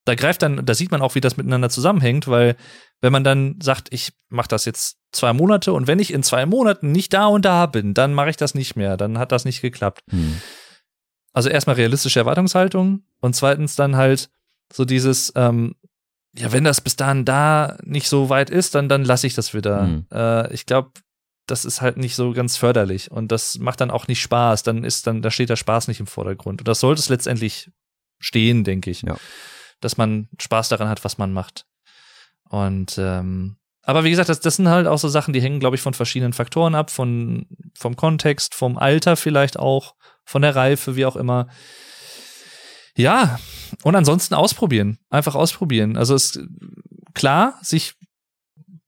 Da greift dann, da sieht man auch, wie das miteinander zusammenhängt, weil wenn man dann sagt, ich mache das jetzt zwei Monate und wenn ich in zwei Monaten nicht da und da bin, dann mache ich das nicht mehr, dann hat das nicht geklappt. Hm. Also erstmal realistische Erwartungshaltung und zweitens dann halt so dieses, ähm, ja, wenn das bis dahin da nicht so weit ist, dann, dann lasse ich das wieder. Hm. Äh, ich glaube, das ist halt nicht so ganz förderlich und das macht dann auch nicht Spaß. Dann ist dann, da steht der Spaß nicht im Vordergrund. Und das sollte es letztendlich stehen, denke ich. Ja. Dass man Spaß daran hat, was man macht. Und ähm, aber wie gesagt, das, das sind halt auch so Sachen, die hängen, glaube ich, von verschiedenen Faktoren ab, von, vom Kontext, vom Alter vielleicht auch, von der Reife, wie auch immer. Ja, und ansonsten ausprobieren. Einfach ausprobieren. Also ist klar, sich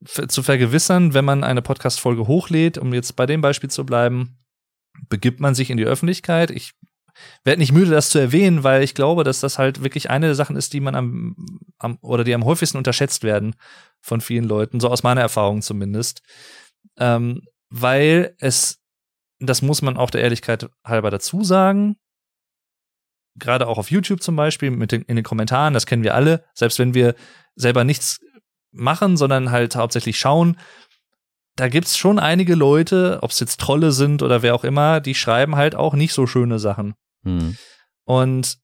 zu vergewissern, wenn man eine Podcast-Folge hochlädt, um jetzt bei dem Beispiel zu bleiben, begibt man sich in die Öffentlichkeit. Ich werde nicht müde, das zu erwähnen, weil ich glaube, dass das halt wirklich eine der Sachen ist, die man am, am oder die am häufigsten unterschätzt werden von vielen Leuten, so aus meiner Erfahrung zumindest. Ähm, weil es, das muss man auch der Ehrlichkeit halber dazu sagen, gerade auch auf YouTube zum Beispiel, mit den, in den Kommentaren, das kennen wir alle, selbst wenn wir selber nichts machen, sondern halt hauptsächlich schauen, da gibt's schon einige Leute, ob es jetzt Trolle sind oder wer auch immer, die schreiben halt auch nicht so schöne Sachen. Mhm. Und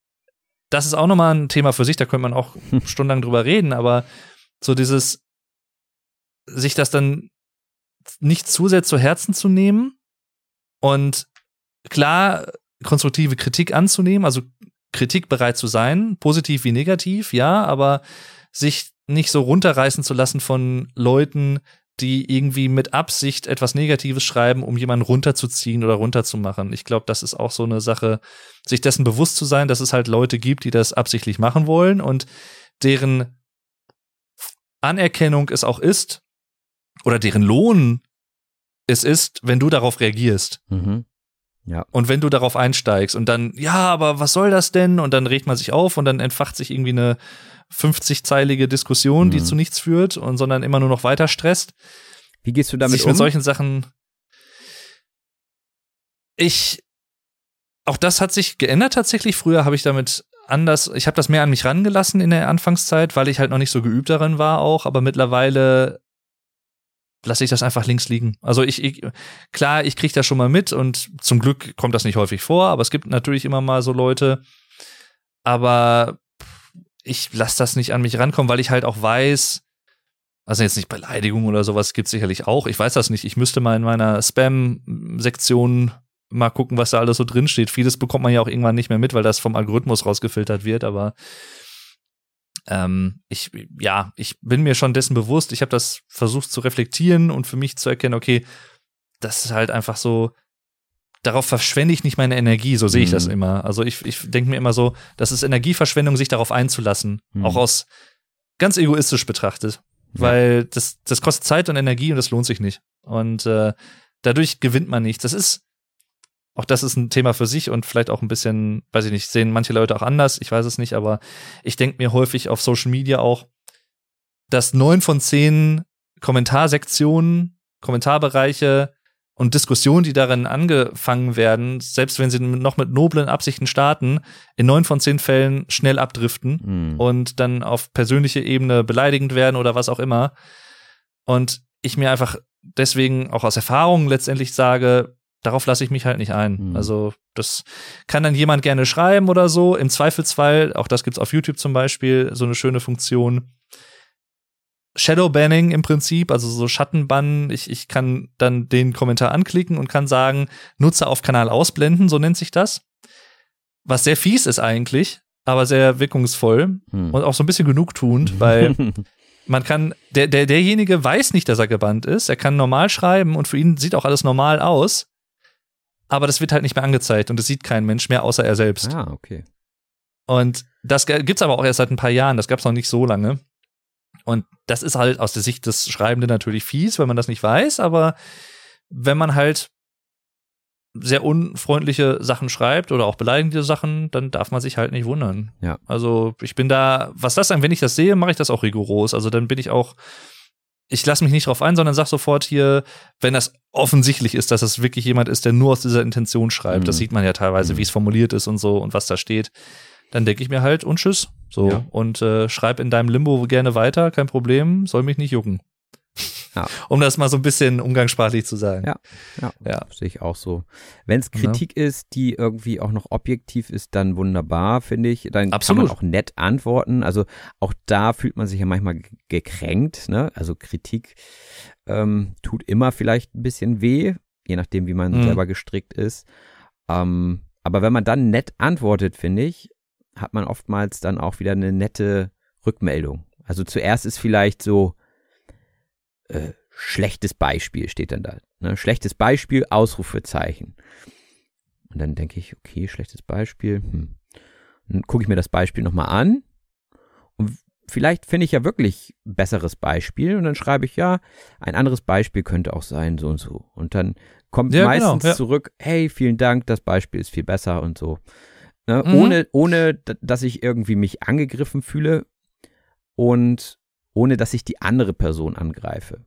das ist auch nochmal ein Thema für sich, da könnte man auch stundenlang drüber reden, aber so dieses, sich das dann nicht zu sehr zu Herzen zu nehmen und klar konstruktive Kritik anzunehmen, also Kritik bereit zu sein, positiv wie negativ, ja, aber sich nicht so runterreißen zu lassen von Leuten, die irgendwie mit Absicht etwas Negatives schreiben, um jemanden runterzuziehen oder runterzumachen. Ich glaube, das ist auch so eine Sache, sich dessen bewusst zu sein, dass es halt Leute gibt, die das absichtlich machen wollen und deren Anerkennung es auch ist oder deren Lohn es ist, wenn du darauf reagierst. Mhm. Ja. Und wenn du darauf einsteigst und dann, ja, aber was soll das denn? Und dann regt man sich auf und dann entfacht sich irgendwie eine 50-zeilige Diskussion, mhm. die zu nichts führt und sondern immer nur noch weiter stresst. Wie gehst du damit sich um? mit solchen Sachen. Ich, auch das hat sich geändert tatsächlich. Früher habe ich damit anders, ich habe das mehr an mich rangelassen in der Anfangszeit, weil ich halt noch nicht so geübt darin war auch, aber mittlerweile lasse ich das einfach links liegen. Also ich, ich klar, ich kriege das schon mal mit und zum Glück kommt das nicht häufig vor, aber es gibt natürlich immer mal so Leute, aber ich lasse das nicht an mich rankommen, weil ich halt auch weiß, also jetzt nicht Beleidigung oder sowas gibt sicherlich auch. Ich weiß das nicht. Ich müsste mal in meiner Spam-Sektion mal gucken, was da alles so drin steht. Vieles bekommt man ja auch irgendwann nicht mehr mit, weil das vom Algorithmus rausgefiltert wird, aber ähm, ich, ja, ich bin mir schon dessen bewusst. Ich habe das versucht zu reflektieren und für mich zu erkennen, okay, das ist halt einfach so, darauf verschwende ich nicht meine Energie, so sehe ich mhm. das immer. Also ich, ich denke mir immer so, das ist Energieverschwendung, sich darauf einzulassen. Mhm. Auch aus ganz egoistisch betrachtet. Ja. Weil das, das kostet Zeit und Energie und das lohnt sich nicht. Und äh, dadurch gewinnt man nichts. Das ist, auch das ist ein Thema für sich und vielleicht auch ein bisschen, weiß ich nicht, sehen manche Leute auch anders, ich weiß es nicht, aber ich denke mir häufig auf Social Media auch, dass neun von zehn Kommentarsektionen, Kommentarbereiche und Diskussionen, die darin angefangen werden, selbst wenn sie noch mit noblen Absichten starten, in neun von zehn Fällen schnell abdriften mhm. und dann auf persönliche Ebene beleidigend werden oder was auch immer. Und ich mir einfach deswegen auch aus Erfahrung letztendlich sage, darauf lasse ich mich halt nicht ein. Mhm. Also das kann dann jemand gerne schreiben oder so. Im Zweifelsfall, auch das gibt's auf YouTube zum Beispiel, so eine schöne Funktion. Shadowbanning im Prinzip, also so Schattenbannen. Ich, ich kann dann den Kommentar anklicken und kann sagen, Nutzer auf Kanal ausblenden, so nennt sich das. Was sehr fies ist eigentlich, aber sehr wirkungsvoll hm. und auch so ein bisschen genugtuend, weil man kann, der, der, derjenige weiß nicht, dass er gebannt ist. Er kann normal schreiben und für ihn sieht auch alles normal aus aber das wird halt nicht mehr angezeigt und das sieht kein Mensch mehr außer er selbst. Ah, okay. Und das gibt's aber auch erst seit ein paar Jahren, das gab's noch nicht so lange. Und das ist halt aus der Sicht des Schreibenden natürlich fies, wenn man das nicht weiß, aber wenn man halt sehr unfreundliche Sachen schreibt oder auch beleidigende Sachen, dann darf man sich halt nicht wundern. Ja. Also ich bin da, was das dann, wenn ich das sehe, mache ich das auch rigoros. Also dann bin ich auch ich lasse mich nicht drauf ein, sondern sag sofort hier, wenn das offensichtlich ist, dass es wirklich jemand ist, der nur aus dieser Intention schreibt, mhm. das sieht man ja teilweise, mhm. wie es formuliert ist und so und was da steht, dann denke ich mir halt und tschüss. So. Ja. Und äh, schreib in deinem Limbo gerne weiter, kein Problem, soll mich nicht jucken. Ja. Um das mal so ein bisschen umgangssprachlich zu sagen. Ja, ja, ja. sehe ich auch so. Wenn es Kritik ja. ist, die irgendwie auch noch objektiv ist, dann wunderbar, finde ich. Dann Absolut. kann man auch nett antworten. Also auch da fühlt man sich ja manchmal gekränkt. Ne? Also Kritik ähm, tut immer vielleicht ein bisschen weh, je nachdem, wie man mhm. selber gestrickt ist. Ähm, aber wenn man dann nett antwortet, finde ich, hat man oftmals dann auch wieder eine nette Rückmeldung. Also zuerst ist vielleicht so, äh, schlechtes Beispiel steht dann da. Ne? Schlechtes Beispiel, Ausrufezeichen. Und dann denke ich, okay, schlechtes Beispiel. Hm. Dann gucke ich mir das Beispiel nochmal an und vielleicht finde ich ja wirklich besseres Beispiel und dann schreibe ich ja, ein anderes Beispiel könnte auch sein, so und so. Und dann kommt ja, genau, meistens genau, ja. zurück, hey, vielen Dank, das Beispiel ist viel besser und so. Ne? Mhm. Ohne, ohne, dass ich irgendwie mich angegriffen fühle und ohne, dass ich die andere Person angreife.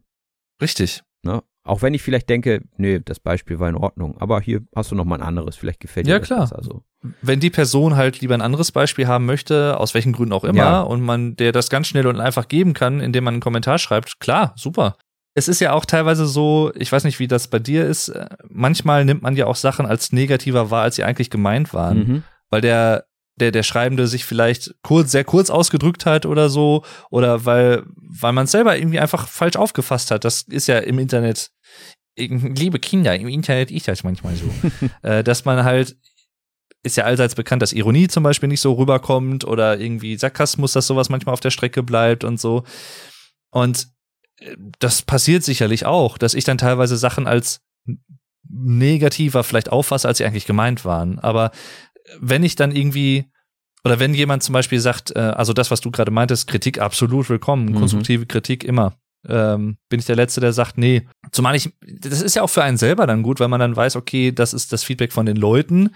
Richtig. Ne? Auch wenn ich vielleicht denke, nee, das Beispiel war in Ordnung, aber hier hast du noch mal ein anderes, vielleicht gefällt dir ja, das klar. besser. So. Wenn die Person halt lieber ein anderes Beispiel haben möchte, aus welchen Gründen auch immer, ja. und man der das ganz schnell und einfach geben kann, indem man einen Kommentar schreibt, klar, super. Es ist ja auch teilweise so, ich weiß nicht, wie das bei dir ist, äh, manchmal nimmt man ja auch Sachen als negativer wahr, als sie eigentlich gemeint waren. Mhm. Weil der der, der Schreibende sich vielleicht kurz, sehr kurz ausgedrückt hat oder so, oder weil, weil man es selber irgendwie einfach falsch aufgefasst hat. Das ist ja im Internet, liebe Kinder, im Internet ist das manchmal so, äh, dass man halt, ist ja allseits bekannt, dass Ironie zum Beispiel nicht so rüberkommt oder irgendwie Sarkasmus, dass sowas manchmal auf der Strecke bleibt und so. Und äh, das passiert sicherlich auch, dass ich dann teilweise Sachen als negativer vielleicht auffasse, als sie eigentlich gemeint waren. Aber wenn ich dann irgendwie oder wenn jemand zum Beispiel sagt, äh, also das, was du gerade meintest, Kritik absolut willkommen, mhm. konstruktive Kritik immer, ähm, bin ich der Letzte, der sagt, nee. Zumal ich, das ist ja auch für einen selber dann gut, weil man dann weiß, okay, das ist das Feedback von den Leuten,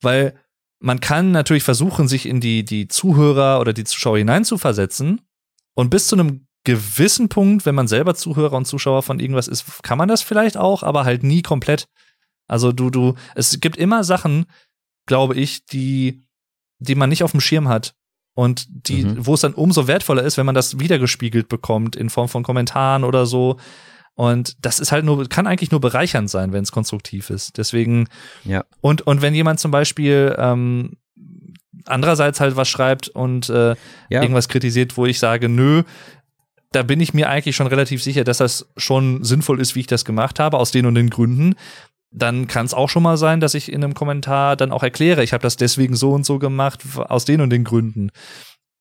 weil man kann natürlich versuchen, sich in die, die Zuhörer oder die Zuschauer hineinzuversetzen und bis zu einem gewissen Punkt, wenn man selber Zuhörer und Zuschauer von irgendwas ist, kann man das vielleicht auch, aber halt nie komplett. Also du, du, es gibt immer Sachen, glaube ich, die, die man nicht auf dem Schirm hat. Und die, mhm. wo es dann umso wertvoller ist, wenn man das wiedergespiegelt bekommt in Form von Kommentaren oder so. Und das ist halt nur, kann eigentlich nur bereichernd sein, wenn es konstruktiv ist. Deswegen, ja. Und, und wenn jemand zum Beispiel ähm, andererseits halt was schreibt und äh, ja. irgendwas kritisiert, wo ich sage, nö, da bin ich mir eigentlich schon relativ sicher, dass das schon sinnvoll ist, wie ich das gemacht habe, aus den und den Gründen dann kann es auch schon mal sein, dass ich in einem Kommentar dann auch erkläre, ich habe das deswegen so und so gemacht, aus den und den Gründen.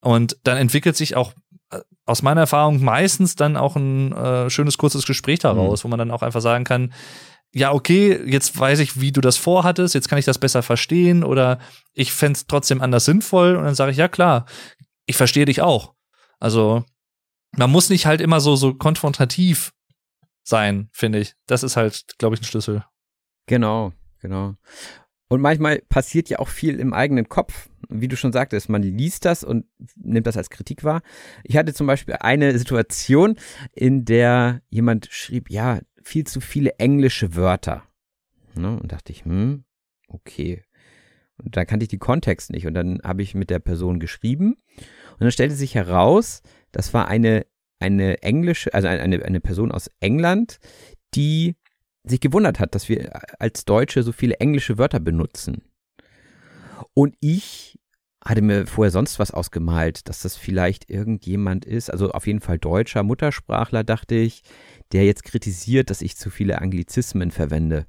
Und dann entwickelt sich auch äh, aus meiner Erfahrung meistens dann auch ein äh, schönes, kurzes Gespräch daraus, mhm. wo man dann auch einfach sagen kann, ja, okay, jetzt weiß ich, wie du das vorhattest, jetzt kann ich das besser verstehen oder ich fände es trotzdem anders sinnvoll und dann sage ich, ja klar, ich verstehe dich auch. Also man muss nicht halt immer so, so konfrontativ sein, finde ich. Das ist halt, glaube ich, ein Schlüssel. Genau, genau. Und manchmal passiert ja auch viel im eigenen Kopf. Wie du schon sagtest, man liest das und nimmt das als Kritik wahr. Ich hatte zum Beispiel eine Situation, in der jemand schrieb, ja, viel zu viele englische Wörter. Ne? Und dachte ich, hm, okay. Und da kannte ich die Kontext nicht. Und dann habe ich mit der Person geschrieben. Und dann stellte sich heraus, das war eine, eine englische, also eine, eine Person aus England, die sich gewundert hat, dass wir als Deutsche so viele englische Wörter benutzen. Und ich hatte mir vorher sonst was ausgemalt, dass das vielleicht irgendjemand ist, also auf jeden Fall deutscher Muttersprachler, dachte ich, der jetzt kritisiert, dass ich zu viele Anglizismen verwende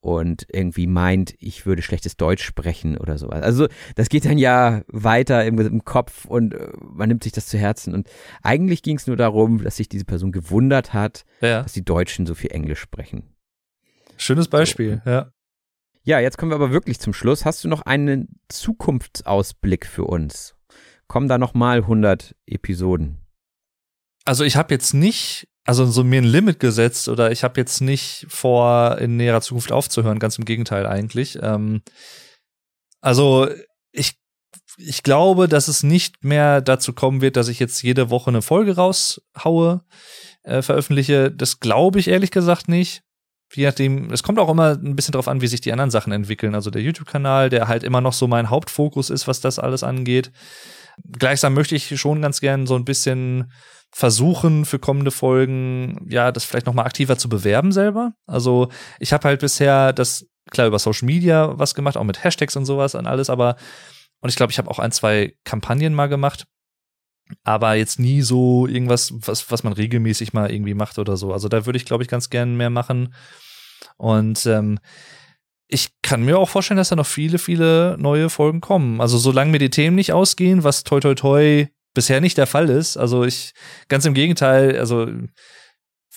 und irgendwie meint, ich würde schlechtes Deutsch sprechen oder sowas. Also das geht dann ja weiter im, im Kopf und äh, man nimmt sich das zu Herzen. Und eigentlich ging es nur darum, dass sich diese Person gewundert hat, ja. dass die Deutschen so viel Englisch sprechen. Schönes Beispiel, so. ja. Ja, jetzt kommen wir aber wirklich zum Schluss. Hast du noch einen Zukunftsausblick für uns? Kommen da noch mal 100 Episoden? Also ich habe jetzt nicht, also so mir ein Limit gesetzt oder ich habe jetzt nicht vor, in näherer Zukunft aufzuhören. Ganz im Gegenteil eigentlich. Ähm, also ich ich glaube, dass es nicht mehr dazu kommen wird, dass ich jetzt jede Woche eine Folge raushaue, äh, veröffentliche. Das glaube ich ehrlich gesagt nicht je nachdem, es kommt auch immer ein bisschen drauf an, wie sich die anderen Sachen entwickeln. Also der YouTube-Kanal, der halt immer noch so mein Hauptfokus ist, was das alles angeht. Gleichsam möchte ich schon ganz gern so ein bisschen versuchen für kommende Folgen, ja, das vielleicht noch mal aktiver zu bewerben selber. Also ich habe halt bisher das klar über Social Media was gemacht, auch mit Hashtags und sowas und alles, aber und ich glaube, ich habe auch ein, zwei Kampagnen mal gemacht aber jetzt nie so irgendwas, was, was man regelmäßig mal irgendwie macht oder so. Also da würde ich, glaube ich, ganz gern mehr machen. Und ähm, ich kann mir auch vorstellen, dass da noch viele, viele neue Folgen kommen. Also solange mir die Themen nicht ausgehen, was toi toi toi bisher nicht der Fall ist. Also ich, ganz im Gegenteil, also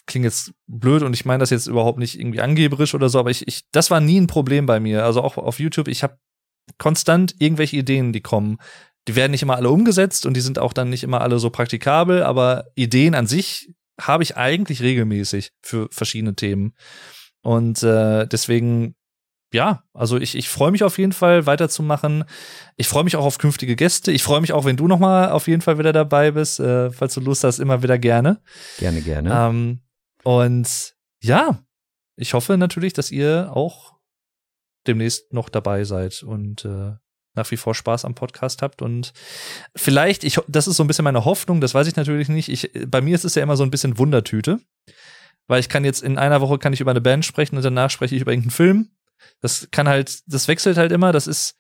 klingt jetzt blöd und ich meine das jetzt überhaupt nicht irgendwie angeberisch oder so, aber ich, ich, das war nie ein Problem bei mir. Also auch auf YouTube, ich habe konstant irgendwelche Ideen, die kommen Die werden nicht immer alle umgesetzt und die sind auch dann nicht immer alle so praktikabel, aber Ideen an sich habe ich eigentlich regelmäßig für verschiedene Themen. Und äh, deswegen, ja, also ich, ich freue mich auf jeden Fall weiterzumachen. Ich freue mich auch auf künftige Gäste. Ich freue mich auch, wenn du noch mal auf jeden Fall wieder dabei bist. Äh, falls du Lust hast, immer wieder gerne. Gerne, gerne. Ähm, und ja, ich hoffe natürlich, dass ihr auch demnächst noch dabei seid und äh, nach wie vor Spaß am Podcast habt und vielleicht, ich, das ist so ein bisschen meine Hoffnung, das weiß ich natürlich nicht. Ich, bei mir ist es ja immer so ein bisschen Wundertüte, weil ich kann jetzt in einer Woche kann ich über eine Band sprechen und danach spreche ich über irgendeinen Film. Das kann halt, das wechselt halt immer. Das ist,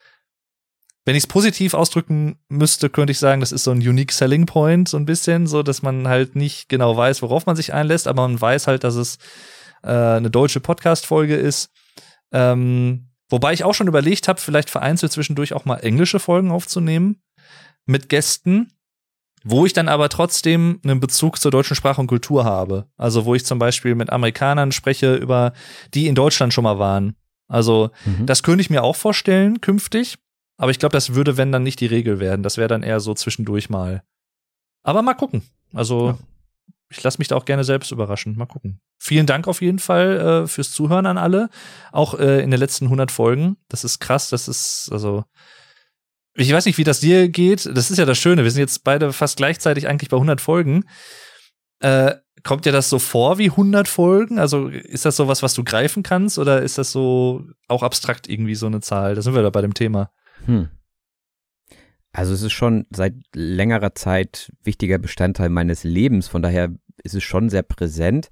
wenn ich es positiv ausdrücken müsste, könnte ich sagen, das ist so ein unique selling point, so ein bisschen, so dass man halt nicht genau weiß, worauf man sich einlässt, aber man weiß halt, dass es äh, eine deutsche Podcast-Folge ist. Ähm, Wobei ich auch schon überlegt habe, vielleicht vereinzelt zwischendurch auch mal englische Folgen aufzunehmen mit Gästen, wo ich dann aber trotzdem einen Bezug zur deutschen Sprache und Kultur habe. Also wo ich zum Beispiel mit Amerikanern spreche über die in Deutschland schon mal waren. Also mhm. das könnte ich mir auch vorstellen künftig. Aber ich glaube, das würde, wenn dann nicht die Regel werden. Das wäre dann eher so zwischendurch mal. Aber mal gucken. Also ja ich lasse mich da auch gerne selbst überraschen. Mal gucken. Vielen Dank auf jeden Fall äh, fürs Zuhören an alle. Auch äh, in den letzten 100 Folgen. Das ist krass. Das ist, also, ich weiß nicht, wie das dir geht. Das ist ja das Schöne. Wir sind jetzt beide fast gleichzeitig eigentlich bei 100 Folgen. Äh, kommt dir das so vor wie 100 Folgen? Also ist das so was, was du greifen kannst oder ist das so auch abstrakt irgendwie so eine Zahl? Da sind wir da bei dem Thema. Hm. Also es ist schon seit längerer Zeit wichtiger Bestandteil meines Lebens, von daher ist es schon sehr präsent.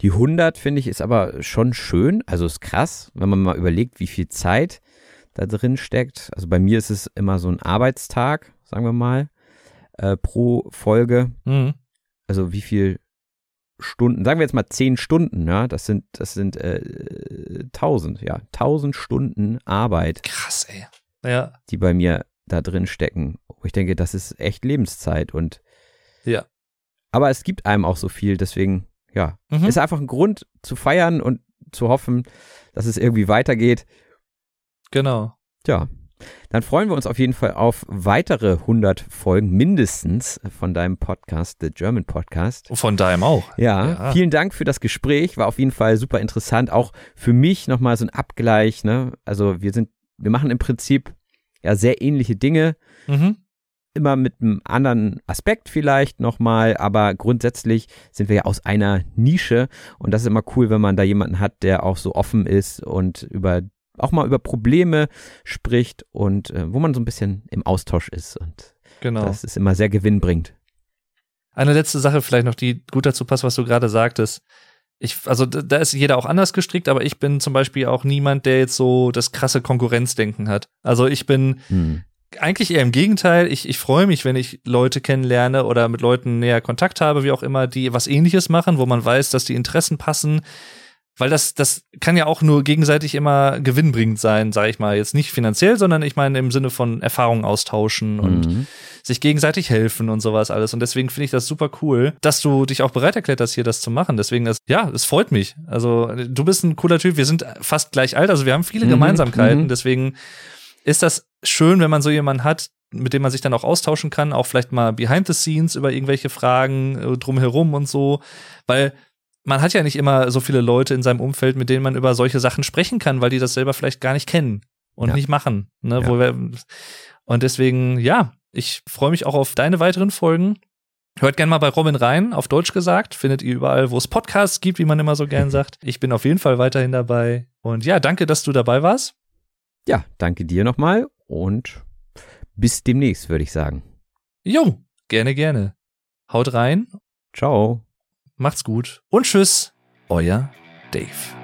Die 100 finde ich ist aber schon schön, also ist krass, wenn man mal überlegt, wie viel Zeit da drin steckt. Also bei mir ist es immer so ein Arbeitstag, sagen wir mal, äh, pro Folge. Mhm. Also wie viel Stunden, sagen wir jetzt mal 10 Stunden, ja, das sind, das sind äh, 1000, ja, 1000 Stunden Arbeit. Krass, ey. Ja. Die bei mir da drin stecken. Ich denke, das ist echt Lebenszeit und ja. Aber es gibt einem auch so viel, deswegen, ja, mhm. ist einfach ein Grund zu feiern und zu hoffen, dass es irgendwie weitergeht. Genau. Ja. Dann freuen wir uns auf jeden Fall auf weitere 100 Folgen mindestens von deinem Podcast, The German Podcast. Von deinem auch. Ja, ja. vielen Dank für das Gespräch. War auf jeden Fall super interessant. Auch für mich nochmal so ein Abgleich. Ne? Also wir sind, wir machen im Prinzip ja sehr ähnliche Dinge. Mhm. Immer mit einem anderen Aspekt vielleicht nochmal, aber grundsätzlich sind wir ja aus einer Nische und das ist immer cool, wenn man da jemanden hat, der auch so offen ist und über auch mal über Probleme spricht und äh, wo man so ein bisschen im Austausch ist und genau. das ist immer sehr gewinnbringend. Eine letzte Sache vielleicht noch, die gut dazu passt, was du gerade sagtest ich, also da ist jeder auch anders gestrickt, aber ich bin zum Beispiel auch niemand, der jetzt so das krasse Konkurrenzdenken hat. Also ich bin hm. eigentlich eher im Gegenteil. Ich, ich freue mich, wenn ich Leute kennenlerne oder mit Leuten näher Kontakt habe, wie auch immer, die was ähnliches machen, wo man weiß, dass die Interessen passen, weil das, das kann ja auch nur gegenseitig immer gewinnbringend sein, sage ich mal. Jetzt nicht finanziell, sondern ich meine im Sinne von Erfahrungen austauschen mhm. und sich gegenseitig helfen und sowas alles. Und deswegen finde ich das super cool, dass du dich auch bereit erklärt hast, hier das zu machen. Deswegen, das, ja, es freut mich. Also, du bist ein cooler Typ. Wir sind fast gleich alt, also wir haben viele mhm. Gemeinsamkeiten. Mhm. Deswegen ist das schön, wenn man so jemanden hat, mit dem man sich dann auch austauschen kann, auch vielleicht mal behind the scenes über irgendwelche Fragen äh, drumherum und so, weil man hat ja nicht immer so viele Leute in seinem Umfeld, mit denen man über solche Sachen sprechen kann, weil die das selber vielleicht gar nicht kennen und ja. nicht machen. Ne? Ja. Wir, und deswegen, ja, ich freue mich auch auf deine weiteren Folgen. Hört gerne mal bei Robin rein, auf Deutsch gesagt. Findet ihr überall, wo es Podcasts gibt, wie man immer so gern sagt. Ich bin auf jeden Fall weiterhin dabei. Und ja, danke, dass du dabei warst. Ja, danke dir nochmal und bis demnächst, würde ich sagen. Jo, gerne, gerne. Haut rein. Ciao. Macht's gut und tschüss, euer Dave.